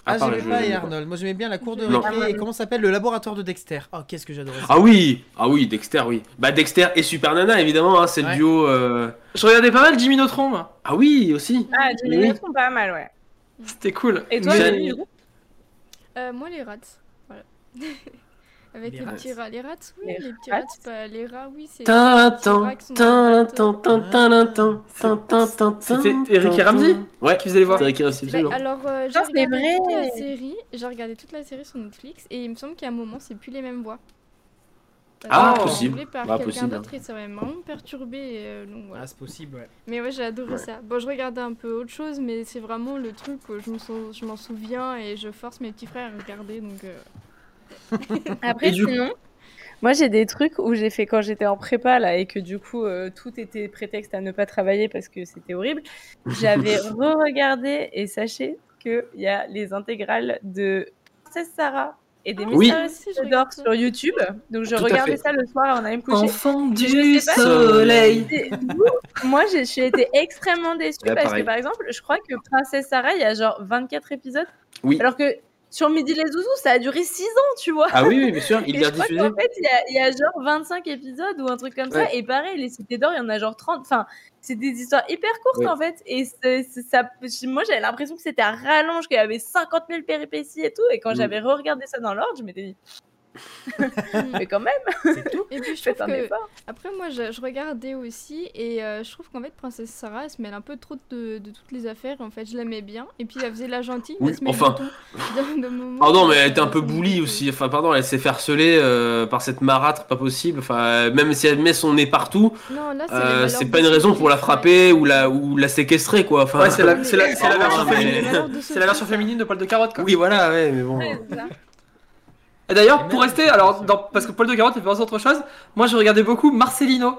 Ah, j'aimais je- pas et Arnold. Moi, j'aimais bien la cour de récré. Et comment ça s'appelle Le laboratoire de Dexter. Oh, qu'est-ce que j'adorais ça. Ah oui, ah oui, Dexter, oui. Bah Dexter et Super Nana, évidemment, hein, c'est Ouais. le duo. euh, Je regardais pas mal Jimmy Neutron, moi. Ah oui, aussi. Ah, Jimmy Oui. Neutron, pas mal, ouais. C'était cool. Et toi, Jimmy, Euh, moi, les rats. Voilà. [LAUGHS] Avec Les les, rats. petits rats. Les rats, oui, Les les, petits rats. rats, pas les rats, oui, c'est. Tintin, rats qui sont tintin, dans le tintin, tintin, tintin, tintin, C'était Eric et Ramsey Ouais, Qui faisait les c'est Eric et Ramsey, Bah, alors, euh, j'ai regardé toute vrai. la série. J'ai regardé toute la série sur Netflix et il me semble qu'à un moment, c'est plus les mêmes voix. Ah, c'est possible. par Ah, quelqu'un possible, d'autre et ça m'a vraiment perturbé. euh, donc voilà. Ah, c'est possible, ouais. Mais ouais, j'ai adoré Ouais. ça. Bon, je regardais un peu autre chose, mais c'est vraiment le truc où je me sou- je m'en souviens et je force mes petits frères à regarder. Donc, euh, [LAUGHS] Après, sinon, moi j'ai des trucs où j'ai fait quand j'étais en prépa là et que du coup euh, tout était prétexte à ne pas travailler parce que c'était horrible. J'avais [LAUGHS] re-regardé et sachez qu'il y a les intégrales de Princesse Sarah et des Ah, Oui. Regarde d'or sur YouTube. Donc je Tout regardais ça le soir on allait me coucher. Enfant du soleil. Moi, j'ai été [LAUGHS] extrêmement déçue parce pareil. que, par exemple, je crois que Princesse Sarah, il y a genre 24 épisodes. Oui. Alors que sur Midi les Zouzous, ça a duré 6 ans, tu vois. Ah oui, oui, bien sûr, [LAUGHS] il diffuser. qu'en fait, il y, a, il y a genre 25 épisodes ou un truc comme ça. Et pareil, les Cités d'Or, il y en a genre 30. Enfin, c'est des histoires hyper courtes Ouais. en fait. Et c'est- c'est- ça, moi, j'avais l'impression que c'était à rallonge, qu'il y avait 50 000 péripéties et tout. Et quand Mm. j'avais re-regardé ça dans l'ordre, je m'étais dit, mais quand même, [LAUGHS] Et puis je trouve que après moi je, je regardais aussi et euh, je trouve qu'en fait Princesse Sarah elle se mêle un peu trop de, de toutes les affaires en fait je l'aimais bien et puis elle faisait la gentille mais Oui, elle se mêle enfin. tout. De- Pardon, mais elle était un peu dégoûtait. aussi. Enfin, pardon, elle s'est fait harceler euh, par cette marâtre, pas possible. Enfin, euh, même si elle met son nez partout, Non c'est euh, c'est pas une raison pour la frapper ou la, ou la séquestrer, quoi. Enfin, Ouais, c'est la, Mais- [LAUGHS] c'est la, c'est la version C'est la féminine de poil de carotte, quoi. Oui, voilà, ouais, mais bon. Et d'ailleurs, pour rester, alors, dans- parce que poil de carotte, il fait penser à autre chose. Moi, je regardais beaucoup Marcelino.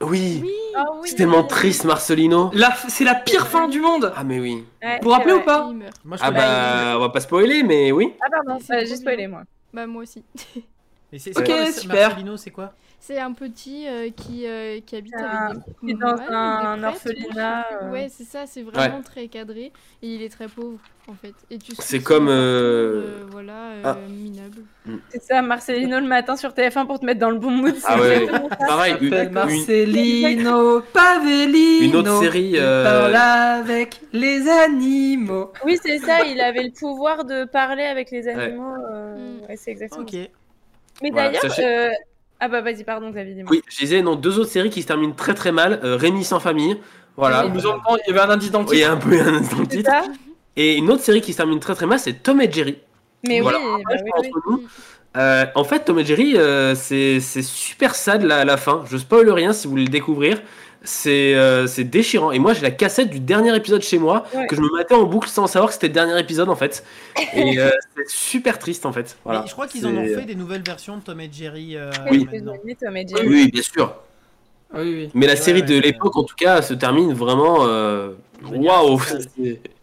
Oui, Oui. Ah oui, c'est tellement oui. triste, Marcelino. La, c'est la pire fin du monde. Ah, mais oui. Ouais, Vous vous rappelez ou pas. Moi, je Ah, bah, on va pas spoiler, mais oui. Ah pardon, euh, j'ai spoilé moi. Bah moi aussi. [LAUGHS] Et c'est- Ok, super. Marcelino, c'est quoi? C'est un petit euh, qui, euh, qui habite Ah, avec des qui dans ouais, un des prêtres, orphelinat, plus. euh. Ouais, c'est ça, c'est vraiment très cadré et il est très pauvre en fait. Et tu C'est comme, euh, euh, voilà, euh, ah. minable. C'est ça, Marcelino le matin sur TF1 pour te mettre dans le bon mood. c'est Ah ouais. [LAUGHS] exactement ça. Pareil, une, Marcelino Pavellino. Une autre série, il euh, parle avec les animaux. Oui, c'est ça, il avait le pouvoir de parler avec les animaux. euh, Mm. ouais, c'est exactement Ok. ça. Mais Voilà, d'ailleurs, sachez- ah bah vas-y, pardon Xavier, dis-moi. Oui, je disais, non, deux autres séries qui se terminent très très mal. Euh, Rémi sans famille. Voilà. Oui. Nous en- il y avait un indice dans le Il y titre. a un peu un de C'est titre. Et une autre série qui se termine très très mal, c'est Tom et Jerry. Mais Voilà. oui, bah oui, oui. Entre nous. Euh, en fait, Tom et Jerry, euh, c'est c'est super sad la, la fin. Je spoil rien si vous voulez le découvrir. C'est euh, c'est déchirant. Et moi, j'ai la cassette du dernier épisode chez moi Ouais. que je me mettais en boucle sans savoir que c'était le dernier épisode en fait. Et euh, [LAUGHS] c'est super triste en fait. Voilà. Mais je crois qu'ils en ont fait des nouvelles versions de Tom et Jerry euh, Oui. maintenant. Oui, Tom et Oui, Jerry. oui, bien sûr. Oui, oui. Mais la Ouais, série ouais, de ouais. l'époque, en tout cas, se termine vraiment. Waouh!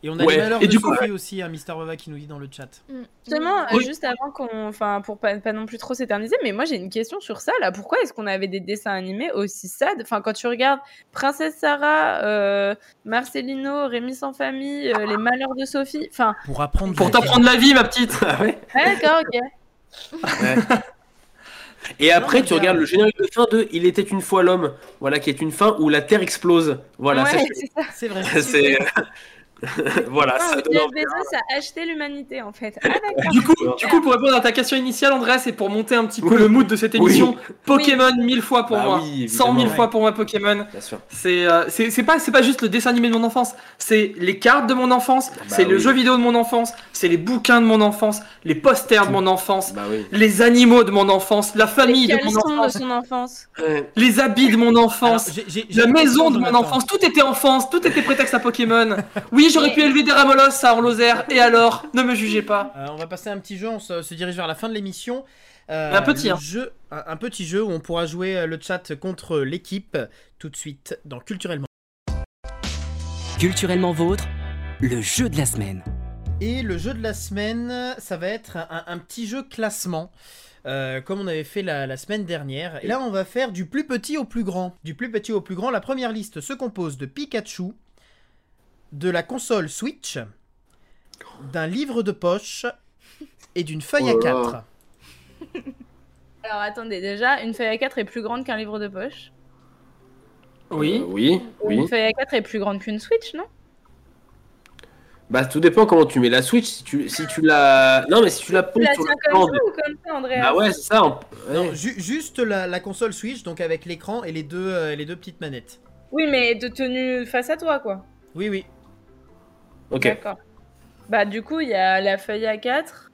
Et on a Ouais. les malheurs Et de du coup- aussi, hein, Mister Vava qui nous dit dans le chat. Mm. Justement, euh, juste avant qu'on, enfin, pour pas, pas non plus trop s'éterniser, mais moi j'ai une question sur ça là. Pourquoi est-ce qu'on avait des dessins animés aussi sad? Enfin, quand tu regardes Princesse Sarah, euh, Marcelino, Rémi sans famille, euh, Les Malheurs de Sophie, enfin, Pour apprendre. Pour la- t'apprendre la vie, ma petite. Ah ouais. ouais, [LAUGHS] d'accord, ok. Et après, tu regardes le générique de fin de Il était une fois l'homme, voilà, qui est une fin où la Terre explose. Voilà, ouais. C'est vrai. [LAUGHS] [LAUGHS] voilà, Ah, ça Jeff. Bezos a acheté l'humanité en fait. Ah. Du coup, du coup, pour répondre à ta question initiale, André, c'est pour monter un petit peu Oui. le mood de cette Oui. émission. Pokémon, mille fois pour Bah moi. oui, Cent mille évidemment. fois pour moi, Pokémon. Bien sûr. C'est euh, c'est c'est pas, c'est pas juste le dessin animé de mon enfance, c'est les cartes de mon enfance, Bah c'est le oui. jeu vidéo de mon enfance, c'est les bouquins de mon enfance, les posters de mon enfance, Bah oui. les animaux de mon enfance, la Les famille de mon caleçons de enfance, son enfance. Ouais. les habits de mon Alors, enfance. La maison de mon enfance, tout était enfance, tout était prétexte à Pokémon. Oui, j'aurais pu élever des Ramolos, ça en Lozère, et alors? Ne me jugez pas. Euh, on va passer à un petit jeu, on se, se dirige vers la fin de l'émission. Euh, Un petit, hein. jeu, un, un petit jeu où on pourra jouer euh, le chat contre l'équipe tout de suite dans Culturellement. Culturellement vôtre, le jeu de la semaine. Et le jeu de la semaine, ça va être un, un petit jeu classement. euh, comme on avait fait la, la semaine dernière. Et là, on va faire du plus petit au plus grand. Du plus petit au plus grand, la première liste se compose de Pikachu, de la console Switch, d'un livre de poche et d'une feuille Oh à là 4. [LAUGHS] Alors attendez, déjà, une feuille A4 est plus grande qu'un livre de poche? Oui. Euh, oui, oui. Une feuille A4 est plus grande qu'une Switch, non? Bah, tout dépend comment tu mets la Switch. Si tu, si tu la. Non, mais si tu la Tu poses la sur tiens le comme plan ça de- ou comme ça, Bah ouais, c'est ça. on- Non, ju- juste la, la console Switch, donc avec l'écran et les deux, euh, les deux petites manettes. Oui, mais de tenue face à toi, quoi. Oui, oui. Ok. D'accord. Bah du coup, il y a la feuille A4,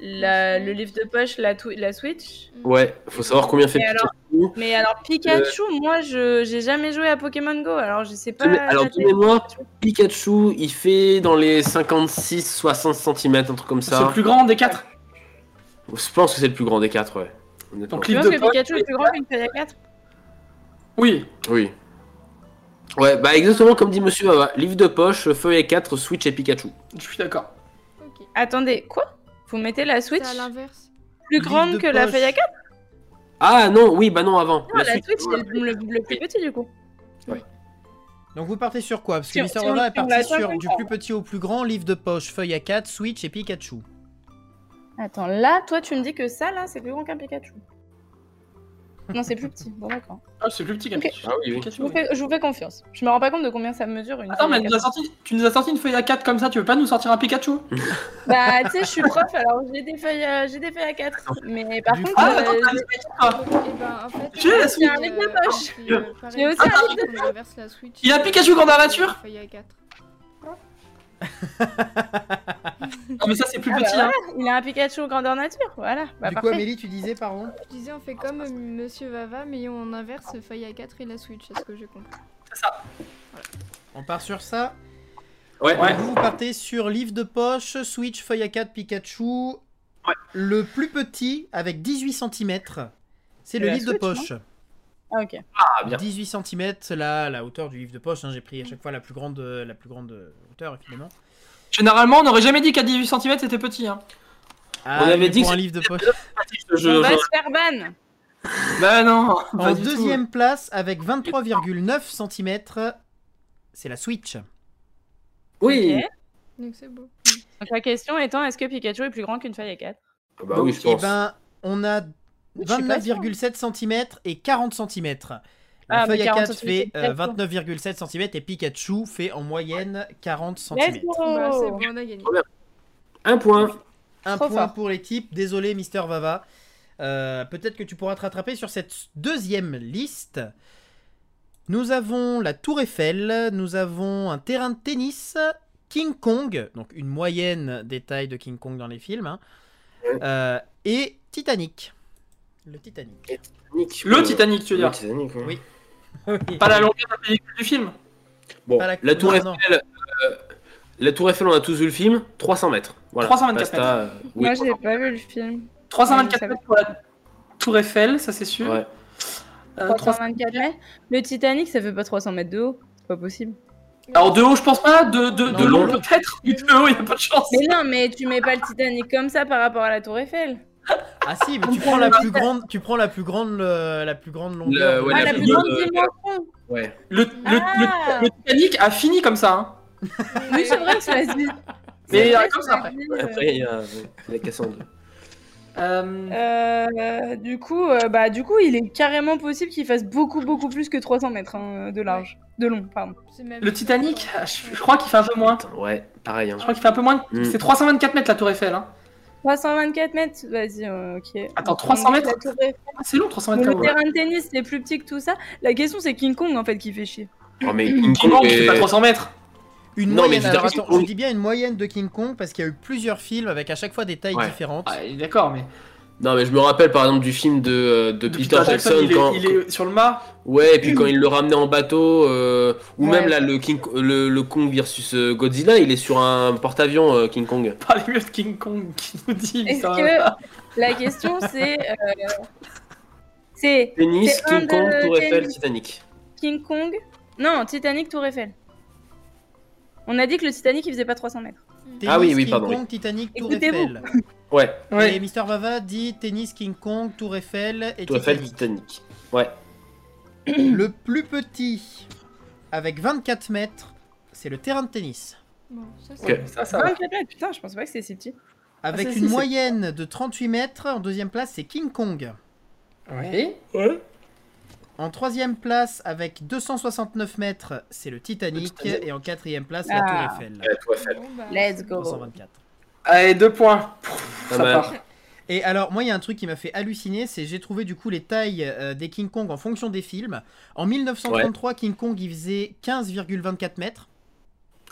la- le livre de poche, la, la Switch. Ouais, faut savoir combien fait alors Pikachu. Mais alors Pikachu, moi je j'ai jamais joué à Pokémon Go, alors je sais pas. Alors, de mémoire, Pikachu, il fait dans les 56-60 cm, un truc comme C'est ça. le plus grand des quatre? Je pense que c'est le plus grand des quatre, ouais. Donc, Tu livre penses de que poche. Pikachu est plus grand qu'une feuille A4 Oui. Oui. Ouais, bah exactement comme dit Monsieur Bava. Livre de poche, feuille et 4, Switch et Pikachu. Je suis d'accord. Ok. Attendez, quoi? Vous mettez la Switch? C'est à l'inverse. plus Livre grande de que la feuille A4 Ah non, oui, bah non, avant. Non, la, Switch, c'est le, le- le plus petit du coup. Donc vous partez sur quoi? Parce que Mister Bava est parti sur du plus petit au plus grand, livre de poche, feuille à 4, Switch et Pikachu. Attends, là, toi tu me dis que ça là, c'est plus grand qu'un Pikachu. Non, c'est plus petit. Bon, d'accord. Ah, c'est plus petit qu'un Ok. Pikachu. Ah oui, oui. Je vous, fais, je vous fais confiance. Je me rends pas compte de combien ça mesure une Attends, mais elle nous a A4. sorti- tu nous as sorti une feuille A4 comme ça, tu veux pas nous sortir un Pikachu? [LAUGHS] Bah, tu sais, je suis prof, alors j'ai des feuilles, euh, j'ai des feuilles A4. Mais par Du contre, Ah, euh, attends, t'as j'ai- Tu la euh, Switch euh, euh, J'ai aussi c'est un de on inverse la Pikachu nature Feuille A4. [LAUGHS] Non, mais ça, c'est plus Ah, bah petit, hein. il a un Pikachu grandeur nature, voilà. Bah, du coup. Amélie, tu disais, pardon Je disais, on fait comme euh, Monsieur Vava, mais on inverse feuille A4 et la Switch, c'est ce que j'ai compris. On part sur ça. Ouais, Donc, Vous, vous partez sur livre de poche, Switch, feuille à 4, Pikachu. Le plus petit, avec 18 cm, c'est le livre de poche. Ah, ok. Ah, bien. 18 cm, là, la hauteur du livre de poche. hein, J'ai pris à chaque fois la plus grande, euh, la plus grande euh, hauteur, évidemment. Généralement, on n'aurait jamais dit qu'à 18 cm c'était petit, hein. Ah, On avait dit pour que un livre de poche. Je- On va se faire ban. Bah non. En tout. deuxième place, avec 23,9 cm, c'est la Switch. Oui. Donc c'est beau. Donc la question étant, est-ce que Pikachu est plus grand qu'une feuille A4 Ah Bah oui, je Et pense. ben, on a Je suis pas sûre. 29,7 cm et 40 cm. La Ah, feuille 40 A4 fait c'est euh, peut-être 29,7 cm et Pikachu fait en moyenne 40 cm. Let's go Bah, c'est bon, on a gagné. Un point. Un Trop point fort. pour l'équipe. Désolé, Mister Vava. Euh, Peut-être que tu pourras te rattraper sur cette deuxième liste. Nous avons la Tour Eiffel, nous avons un terrain de tennis, King Kong, donc une moyenne des tailles de King Kong dans les films, hein, euh, et Titanic. Le Titanic. Le euh, Titanic, tu veux le dire. Titanic, ouais. [LAUGHS] Oui. Pas la longueur de la pellicule du film. Bon, la- la, Tour non, Eiffel, non. euh, la Tour Eiffel, on a tous vu le film. 300 mètres. Voilà. 324 Basta, euh, oui. Moi, j'ai pas vu le film. 324 Ouais, je mètres pour la Tour Eiffel, ça c'est sûr. Ouais. Euh, 300 324 mètres. Le Titanic, ça fait pas 300 mètres de haut. C'est pas possible. Alors de haut, je pense pas. De, de, Non, de non, long, peut-être. Mais de haut, il y a pas de chance. Mais non, mais tu mets pas le Titanic comme ça par rapport à la Tour Eiffel. Ah si, mais tu prends la plus grande, tu prends la plus grande, euh, la plus grande longueur. Le- ouais, ah, la la plus grande euh, dimension. Ouais. Le, le, Ah. le, le Titanic a fini comme ça. Hein. Oui, c'est vrai que ça se dit. [LAUGHS] Mais euh, comme ça après. Ouais, euh. Après, il y a la Cassandre. Euh, Euh, du coup, euh, bah, du coup, il est carrément possible qu'il fasse beaucoup, beaucoup plus que 300 mètres hein, de large, de long, pardon. Le Titanic, je, je crois qu'il fait un peu moins. Ouais, pareil. Hein. Je crois qu'il fait un peu moins. Mm. C'est 324 mètres la Tour Eiffel. Hein. 324 mètres, vas-y, euh, ok. Attends, 300 mètres. Ah, C'est long, 300 Bon, mètres. le terrain de tennis, c'est plus petit que tout ça. La question, c'est King Kong en fait qui fait chier. Oh, mais [CLEARS THROAT] King King Kong Kong, il fait est- pas 300 mètres. Une Non, mais moyenne. veux alors, attends, je dis bien une moyenne de King Kong parce qu'il y a eu plusieurs films avec à chaque fois des tailles Ouais. différentes. Ah, d'accord, mais. Non, mais je me rappelle par exemple du film de, euh, de, de Peter, Jackson, il, est, quand. il est sur le mât. Ouais, et puis quand il le ramenait en bateau, euh, ou Ouais. même là le, King, le, le Kong versus euh, Godzilla, il est sur un porte-avions euh, King Kong. [LAUGHS] Parlez mieux de King Kong qui nous dit. Est-ce que la question c'est euh, c'est Tennis, King Kong, de Tour Eiffel. Titanic. King Kong? Non, Titanic, Tour Eiffel. On a dit que le Titanic il faisait pas 300 mètres. Tennis, Ah oui, oui, King pardon, Kong, Titanic, Tour Écoutez-vous. Eiffel. [LAUGHS] Ouais, Ouais. Et Mister Vava dit tennis, King Kong, Tour Eiffel et toi fait Titanic. Titanic. Ouais. [CLEARS THROAT] Le plus petit, avec 24 mètres, c'est le terrain de tennis. Bon, ça. Ça, ça va. 24 mètres, putain, je pensais pas que c'était si petit. Avec Ah, une moyenne de 38 mètres, en deuxième place, c'est King Kong. Ouais. En troisième place, avec 269 mètres, c'est le Titanic. Le Titanic. Et en quatrième place, Ah. la Tour Eiffel. Bah, Let's go. bon. 124. Allez, deux points. Ça part. Et alors, moi, il y a un truc qui m'a fait halluciner, c'est j'ai trouvé du coup les tailles euh, des King Kong en fonction des films. En 1933, King Kong, il faisait 15,24 mètres.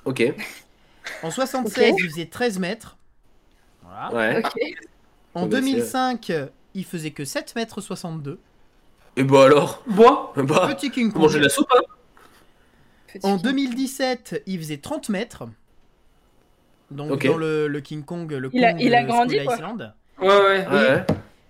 Ok. En 76, Ok. il faisait 13 mètres. Voilà. Ouais. Ok. En Oh, bah, c'est- 2005, il faisait que 7 mètres 62. Et bah alors? Bois. Bah, Petit King manger Kong. de la soupe, hein? Petit En film. 2017, il faisait 30 mètres. Donc dans le, le King Kong, le Il a- Kong il a grandi, Skull quoi. Island. Ouais, ouais. Ouais.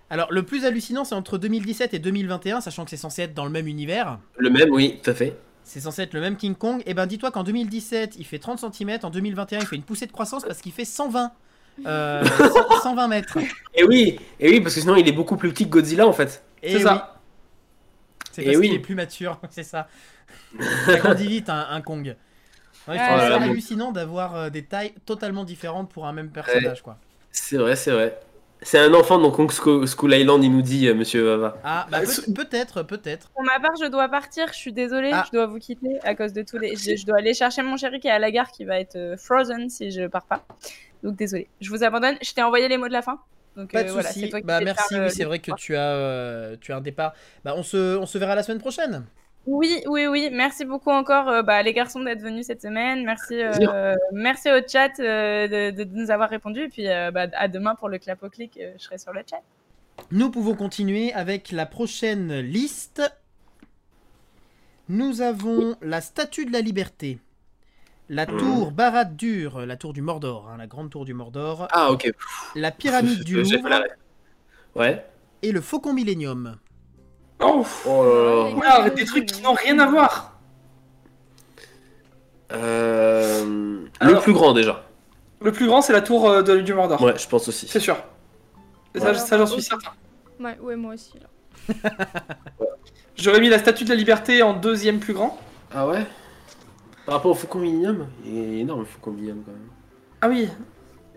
Alors le plus hallucinant, c'est entre 2017 et 2021, sachant que c'est censé être dans le même univers. Le même, oui, tout à fait. C'est censé être le même King Kong. Et ben dis-toi qu'en 2017, il fait 30 cm, en 2021, il fait une poussée de croissance parce qu'il fait 120. euh, [LAUGHS] 100 120 mètres. Et oui, et oui, parce que sinon il est beaucoup plus petit que Godzilla en fait. Et C'est oui, ça. C'est parce oui. qu'il est plus mature, [LAUGHS] c'est ça. [LAUGHS] Ça grandit vite un, un Kong. Ouais, Ah, bon. hallucinant d'avoir euh, des tailles totalement différentes pour un même personnage, quoi. C'est vrai, c'est vrai. C'est un enfant de Kong Scho- School Island, il nous dit, euh, monsieur Vava. Ah, bah peut- peut-être, peut-être. Pour ma part, je dois partir. Je suis désolée, Ah. je dois vous quitter à cause de tous les. Je, je dois aller chercher mon chéri qui est à la gare, qui va être euh, frozen si je pars pas. Donc désolée. Je vous abandonne. Je t'ai envoyé les mots de la fin. Donc Pas euh, de voilà, toi qui bah merci, faire, euh, oui, c'est vrai que tu as, euh, tu as un départ. Bah on se, on se verra la semaine prochaine. Oui, oui, oui. Merci beaucoup encore, euh, bah, les garçons, d'être venus cette semaine. Merci, euh, merci au chat euh, de, de nous avoir répondu. Et puis euh, bah, à demain pour le clap au clic. euh, je serai sur le chat. Nous pouvons continuer avec la prochaine liste. Nous avons la Statue de la Liberté, la Mhm. tour Barad-dur, la tour du Mordor, hein, la grande tour du Mordor, Ah, ok. la pyramide [LAUGHS] du J'ai fait la Louvre. Ouais. et le Faucon Millennium. Oh, Oh là là. Des trucs qui n'ont rien à voir. Euh, le plus grand déjà. Le plus grand, c'est la tour euh, de- du Mordor. Ouais, je pense aussi. C'est sûr. Ça, Ouais. ça, j'en suis certain. Ouais, ouais, moi aussi. Là. [LAUGHS] J'aurais mis la statue de la liberté en deuxième plus grand. Ah ouais? Par rapport au Faucon Millennium Il est énorme le Faucon Millennium quand même. Ah oui.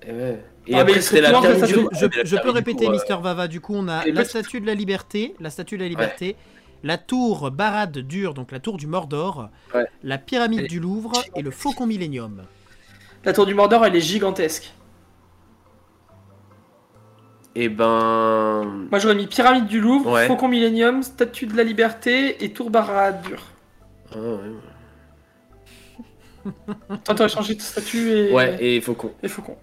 Et ouais. Et Ah, après il c'était serait la Je, je- Ah, la je peux répéter, Mister Vava. Du coup, on a Et la Statue de la Liberté, la Statue de la Liberté, la tour Barad-dur, donc la tour du Mordor, Ouais. la pyramide Elle du Louvre et le Faucon Millennium. La tour du Mordor, elle est gigantesque. Et ben. Moi, j'aurais mis pyramide du Louvre, Ouais. Faucon Millennium, statue de la liberté et tour Barad-dur. Ah, ouais. Toi, t'aurais changé de statue et, Ouais, et Faucon. et Faucon.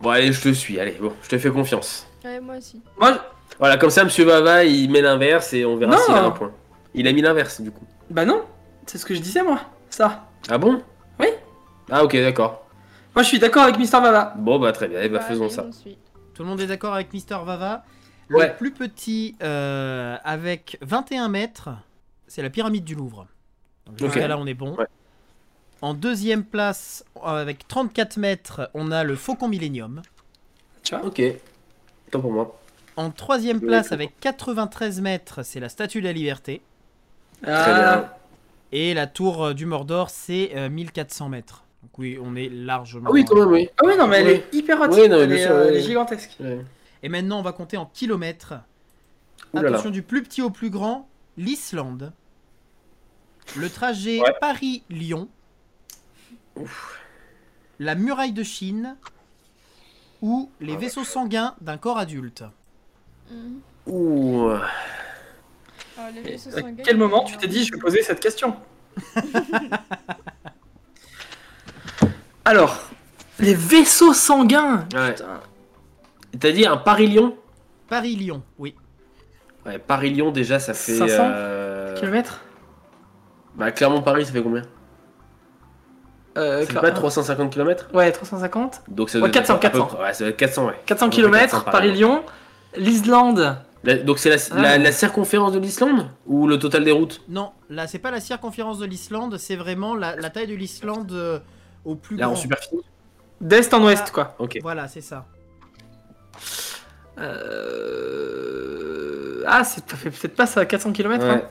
Bon, allez, je te suis, allez, bon, je te fais confiance. Ouais, moi aussi. Moi, Voilà, comme ça, monsieur Vava, il met l'inverse et on verra s'il a un point. Il a mis l'inverse, du coup. bah non, c'est ce que je disais, moi. Ça. Ah bon? Oui. Ah, ok, d'accord. Moi, je suis d'accord avec Mister Vava. Bon, bah, très bien, eh bah, Bah, faisons allez, ça. Tout le monde est d'accord avec Mister Vava Ouais. Le plus petit, euh, avec 21 mètres, c'est la pyramide du Louvre. Donc, jusqu'à là, on est bon. Ouais. En deuxième place, avec 34 mètres, on a le Faucon Millennium. Tu vois Ok. Tant pour moi. En troisième place, avec 93 mètres, c'est la Statue de la Liberté. Très Ah, bien. Et la tour euh, du Mordor, c'est euh, 1400 mètres. Donc oui, on est largement... Ah oui, quand même, oui. Ah oui, non, mais elle Oui. est hyper haute. Oui, non, elle, bien est, sûr, euh, elle est gigantesque. Et maintenant, on va compter en kilomètres. Ouh là là. Attention, du plus petit au plus grand, l'Islande. Le trajet Ouais. Paris-Lyon. La muraille de Chine. Ou les Ah, vaisseaux sanguins d'un corps adulte. Mhm. Ouh. Ah, les à sanguins, quel moment tu t'es dit je vais poser cette question Alors, les vaisseaux sanguins Ouais. T'as dit un Paris-Lyon Paris-Lyon, oui. Ouais, Paris-Lyon, déjà, ça fait. 500 euh, Kilomètres? Bah, Clermont-Paris, ça fait combien? Euh, Cla- pas 350 km Ouais, 350. Donc ça Ouais, doit être 400, à peu 400. près- Ouais, ça doit être 400, ouais. 400 À peu près km, 400 Paris-Lyon. L'Islande. La- donc c'est la, Ah. la- la circonférence de l'Islande Ou le total des routes? Non, là, c'est pas la circonférence de l'Islande, c'est vraiment la, la taille de l'Islande euh, au plus Là, grand. en superficie? D'est en ouest, quoi. Ok. Voilà, c'est ça. Euh... Ah, c'est- ça fait peut-être pas ça à 400 km. Ouais.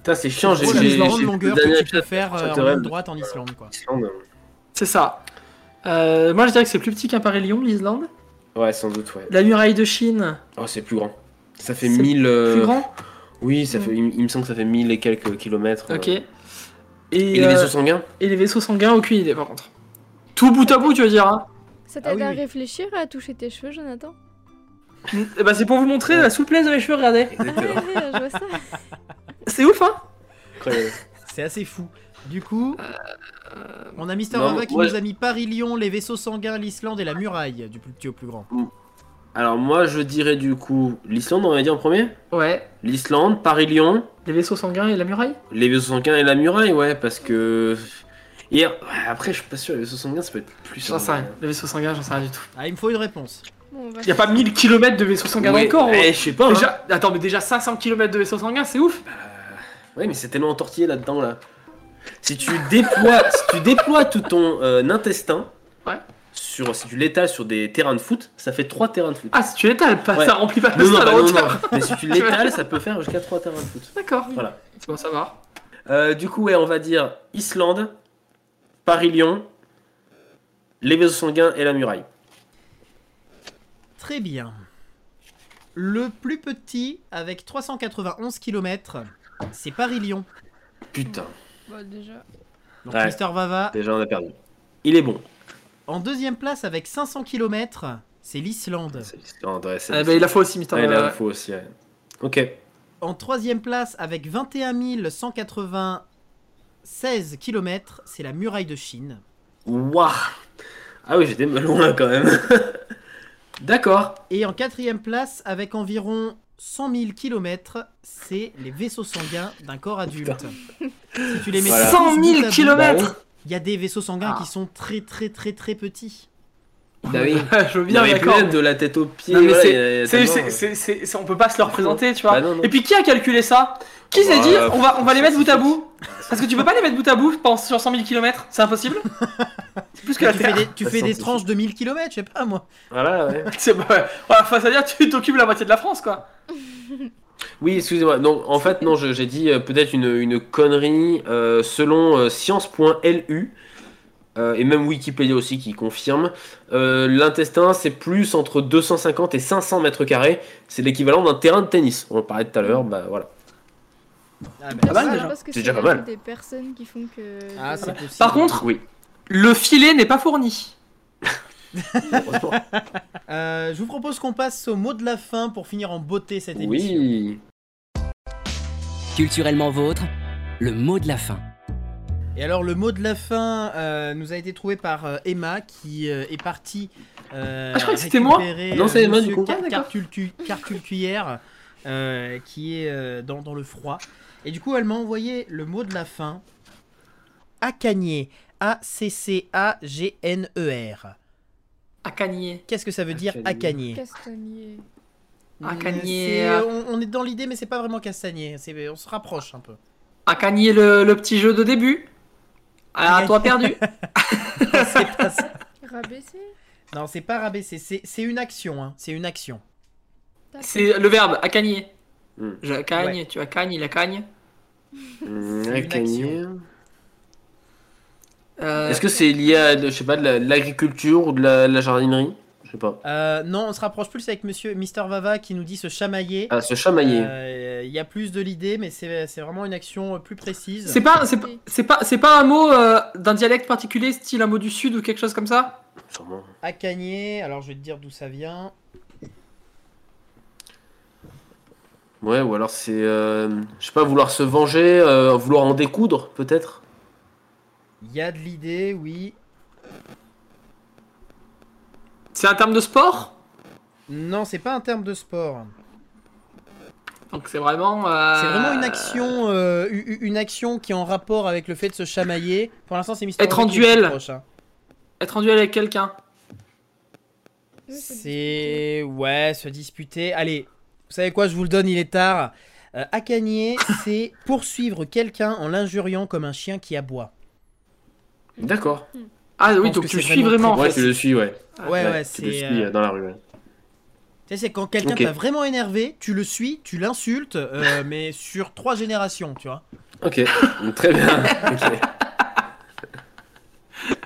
Putain, c'est chiant, j'ai plus grande longueur que tu peux faire ça euh, en ligne droite en Islande, quoi. C'est ça. Euh, moi, je dirais que c'est plus petit qu'un Paris-Lyon, l'Islande. Ouais, sans doute, ouais. La muraille de Chine, Oh, c'est plus grand. Ça fait C'est 1000. euh, plus grand. Oui, ça Mm. fait, il, il me semble que ça fait 1000 et quelques kilomètres. euh. Ok. Et, Et, les euh, vaisseaux sanguins et les vaisseaux sanguins, aucune idée par contre. Tout bout à bout, tu veux dire hein Ça Ah t'aide oui, à oui. réfléchir à toucher tes cheveux, Jonathan? Eh ben, C'est pour vous montrer la souplesse de mes cheveux, regardez. Ah ouais, [LAUGHS] ouais, je vois ça. C'est ouf, hein Incroyable. C'est assez fou. Du coup, on a Mister Rava qui moi, nous a mis Paris-Lyon, les vaisseaux sanguins, l'Islande et la muraille, du plus petit au plus grand. Alors, moi, je dirais du coup l'Islande, on va dire en premier Ouais. L'Islande, Paris-Lyon, Les vaisseaux sanguins et la muraille? Les vaisseaux sanguins et la muraille, ouais, parce que. Hier, ouais, après, je suis pas sûr, les vaisseaux sanguins, ça peut être plus. J'en sais rien. Les vaisseaux sanguins, j'en sais rien du tout. Ah, il me faut une réponse. Bon, on va Y a pas 1000 km de vaisseaux sanguins Ouais, encore. eh, je sais pas. hein. Déjà, attends, mais déjà 500 km de vaisseaux sanguins, c'est ouf. Ouais, mais c'est tellement entortillé là-dedans, là. Si tu déploies, [LAUGHS] si tu déploies tout ton euh, intestin, Ouais. sur, si tu l'étales sur des terrains de foot, ça fait 3 terrains de foot. Ah, si tu l'étales, pas, Ouais. ça remplit pas le non, bah non, non. Mais si tu [LAUGHS] l'étales, ça peut faire jusqu'à 3 terrains de foot. D'accord. Voilà. C'est bon, ça va. Euh, du coup, ouais, on va dire Islande, Paris-Lyon, les vaisseaux sanguins et la muraille. Très bien. Le plus petit, avec 391 km, c'est Paris-Lyon. Putain, Bon, déjà. Donc Ouais. Mister Vava. déjà on a perdu. Il est bon. En deuxième place, avec 500 km, c'est l'Islande. C'est l'Islande, ouais, c'est- Eh ben, il a faut aussi, Mister. Ouais, il a- faut aussi, ouais. Ok. En troisième place, avec 21 196 km, c'est la muraille de Chine. Waouh Ah oui, j'étais loin quand même. [LAUGHS] D'accord. Et en quatrième place, avec environ 100 000 km, c'est les vaisseaux sanguins d'un corps adulte. Si tu les mets Voilà. tous 100 bout 000 à bout, kilomètres Il y a des vaisseaux sanguins Ah. qui sont très très très très petits. Bah oui. [LAUGHS] Je veux bien, d'accord. de la tête aux pieds. Non, mais voilà, c'est- on peut pas se le représenter, tu vois. Bah non, non. Et puis qui a calculé ça? Qui s'est dit on va, on va les mettre bout à bout Parce que tu peux pas les mettre bout à bout pense, sur 100 000 km, c'est impossible. [LAUGHS] C'est plus que la tu fais des, tu fais des tranches de 1000 km, je sais pas moi. Voilà, ouais. [LAUGHS] C'est ouais. Voilà, face à dire tu t'occupes la moitié de la France quoi. [LAUGHS] Oui, excusez-moi. Donc, en fait, non, je- j'ai dit euh, peut-être une, une connerie. euh, selon euh, science.lu, euh, et même Wikipédia aussi qui confirme, euh, l'intestin, c'est plus entre 250 et 500 mètres carrés. C'est l'équivalent d'un terrain de tennis. On en parlait tout à l'heure, bah voilà. Ah, Pas mal, Je déjà. pense que C'est déjà pas mal. des personnes qui font que. Ah, c'est possible. Par contre, Oui. le filet n'est pas fourni. [LAUGHS] Euh, je vous propose qu'on passe au mot de la fin pour finir en beauté cette émission. oui. Culturellement vôtre, le mot de la fin. Et alors le mot de la fin euh, nous a été trouvé par euh, Emma qui euh, est partie. euh, Ah, je crois que c'était moi. Non, c'est Emma, du coup. Car- Ah, euh, qui est euh, dans, dans le froid. Et du coup elle m'a envoyé le mot de la fin. Acagné. A-C-C-A-G-N-E-R. À. Qu'est-ce que ça veut dire Acagné. acagné? Castagnier. Acagné. C'est- euh, on, on est dans l'idée mais c'est pas vraiment castagné. C'est- On se rapproche un peu. À Cagné le, le petit jeu de début? Ah, toi perdu. [LAUGHS] c'est pas ça. Rabaissé? Non, c'est pas rabaisser, c'est c'est une action, hein. c'est une action. C'est le verbe à Cagné. Hmm. Je cagne, tu as cagne, il a cagne. Acagné. Euh, Est-ce que c'est lié à, je sais pas, de la- l'agriculture ou de la, la jardinerie? Je sais pas. Euh, non, on se rapproche plus avec monsieur Mister Vava qui nous dit se chamailler. Ah, se chamailler. Euh, Il y a plus de l'idée, mais c'est c'est vraiment une action euh, plus précise. C'est pas, c'est pas, c'est pas, c'est pas un mot euh, d'un dialecte particulier, style un mot du sud ou quelque chose comme ça? Sûrement. Acagné, alors je vais te dire d'où ça vient. Ouais, ou alors c'est, euh, je sais pas, vouloir se venger, euh, vouloir en découdre, peut-être? Il y a de l'idée, oui. C'est un terme de sport? Non, c'est pas un terme de sport. Donc c'est vraiment. euh, C'est vraiment une action, euh, une qui est en rapport avec le fait de se chamailler. Pour l'instant, c'est Mister Être en duel. proche, hein. Être en duel avec quelqu'un. C'est ouais, se disputer. Allez, vous savez quoi, je vous le donne, il est tard. Euh, acagner, [COUGHS] c'est poursuivre quelqu'un en l'injuriant comme un chien qui aboie. D'accord. Ah oui, donc tu le suis vraiment vraiment. en Ouais, tu le suis, ouais. Ouais, ouais, tu le c'est. suis euh, euh, dans la rue. ouais. Tu sais, c'est quand quelqu'un t'a vraiment énervé, tu le suis, tu l'insultes, euh, [LAUGHS] mais sur trois générations, tu vois. Ok, très bien. Ok. [LAUGHS]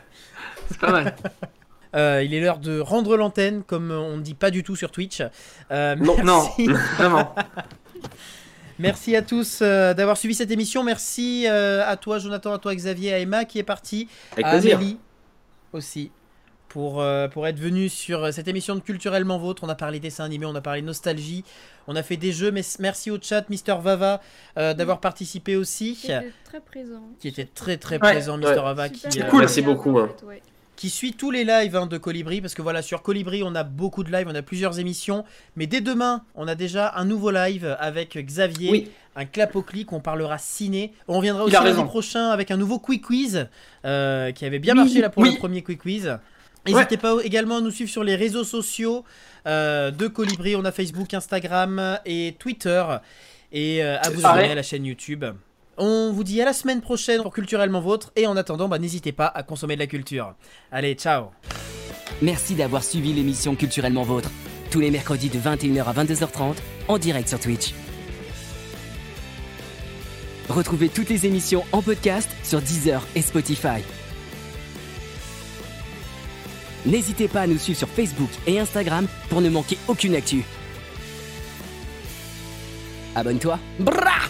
C'est pas mal. [LAUGHS] Euh, il est l'heure de rendre l'antenne, comme on ne dit pas du tout sur Twitch. Euh, Non. merci. [LAUGHS] Vraiment. Merci à tous euh, d'avoir suivi cette émission. Merci euh, à toi, Jonathan, à toi, Xavier, à Emma qui est partie, Avec à plaisir. Amélie aussi. Pour, euh, pour être venu sur cette émission de Culturellement Vôtre, on a parlé dessin animé, on a parlé nostalgie, on a fait des jeux, mais merci au chat, Mister Vava, euh, d'avoir participé aussi, Qui était très présent. qui était très très Ouais, présent, Mister. Vava, qui, C'est euh, cool. Merci beaucoup, hein. en fait, ouais. Qui suit tous les lives hein, de Colibri, parce que voilà, sur Colibri, on a beaucoup de lives, on a plusieurs émissions, mais dès demain, on a déjà un nouveau live avec Xavier, Oui. un clap au clic, on parlera ciné. On reviendra aussi lundi prochain avec un nouveau quick quiz, euh, qui avait bien Oui, marché là pour oui. le premier quick quiz. N'hésitez pas également à nous suivre sur les réseaux sociaux euh, de Colibri, on a Facebook, Instagram et Twitter, et euh, à vous abonner à la chaîne YouTube. On vous dit à la semaine prochaine pour Culturellement Vôtre, et en attendant, bah, n'hésitez pas à consommer de la culture. Allez, ciao Merci d'avoir suivi l'émission Culturellement Vôtre. Tous les mercredis de 21h à 22h30 en direct sur Twitch. Retrouvez toutes les émissions en podcast sur Deezer et Spotify. N'hésitez pas à nous suivre sur Facebook et Instagram pour ne manquer aucune actu. Abonne-toi. Brrra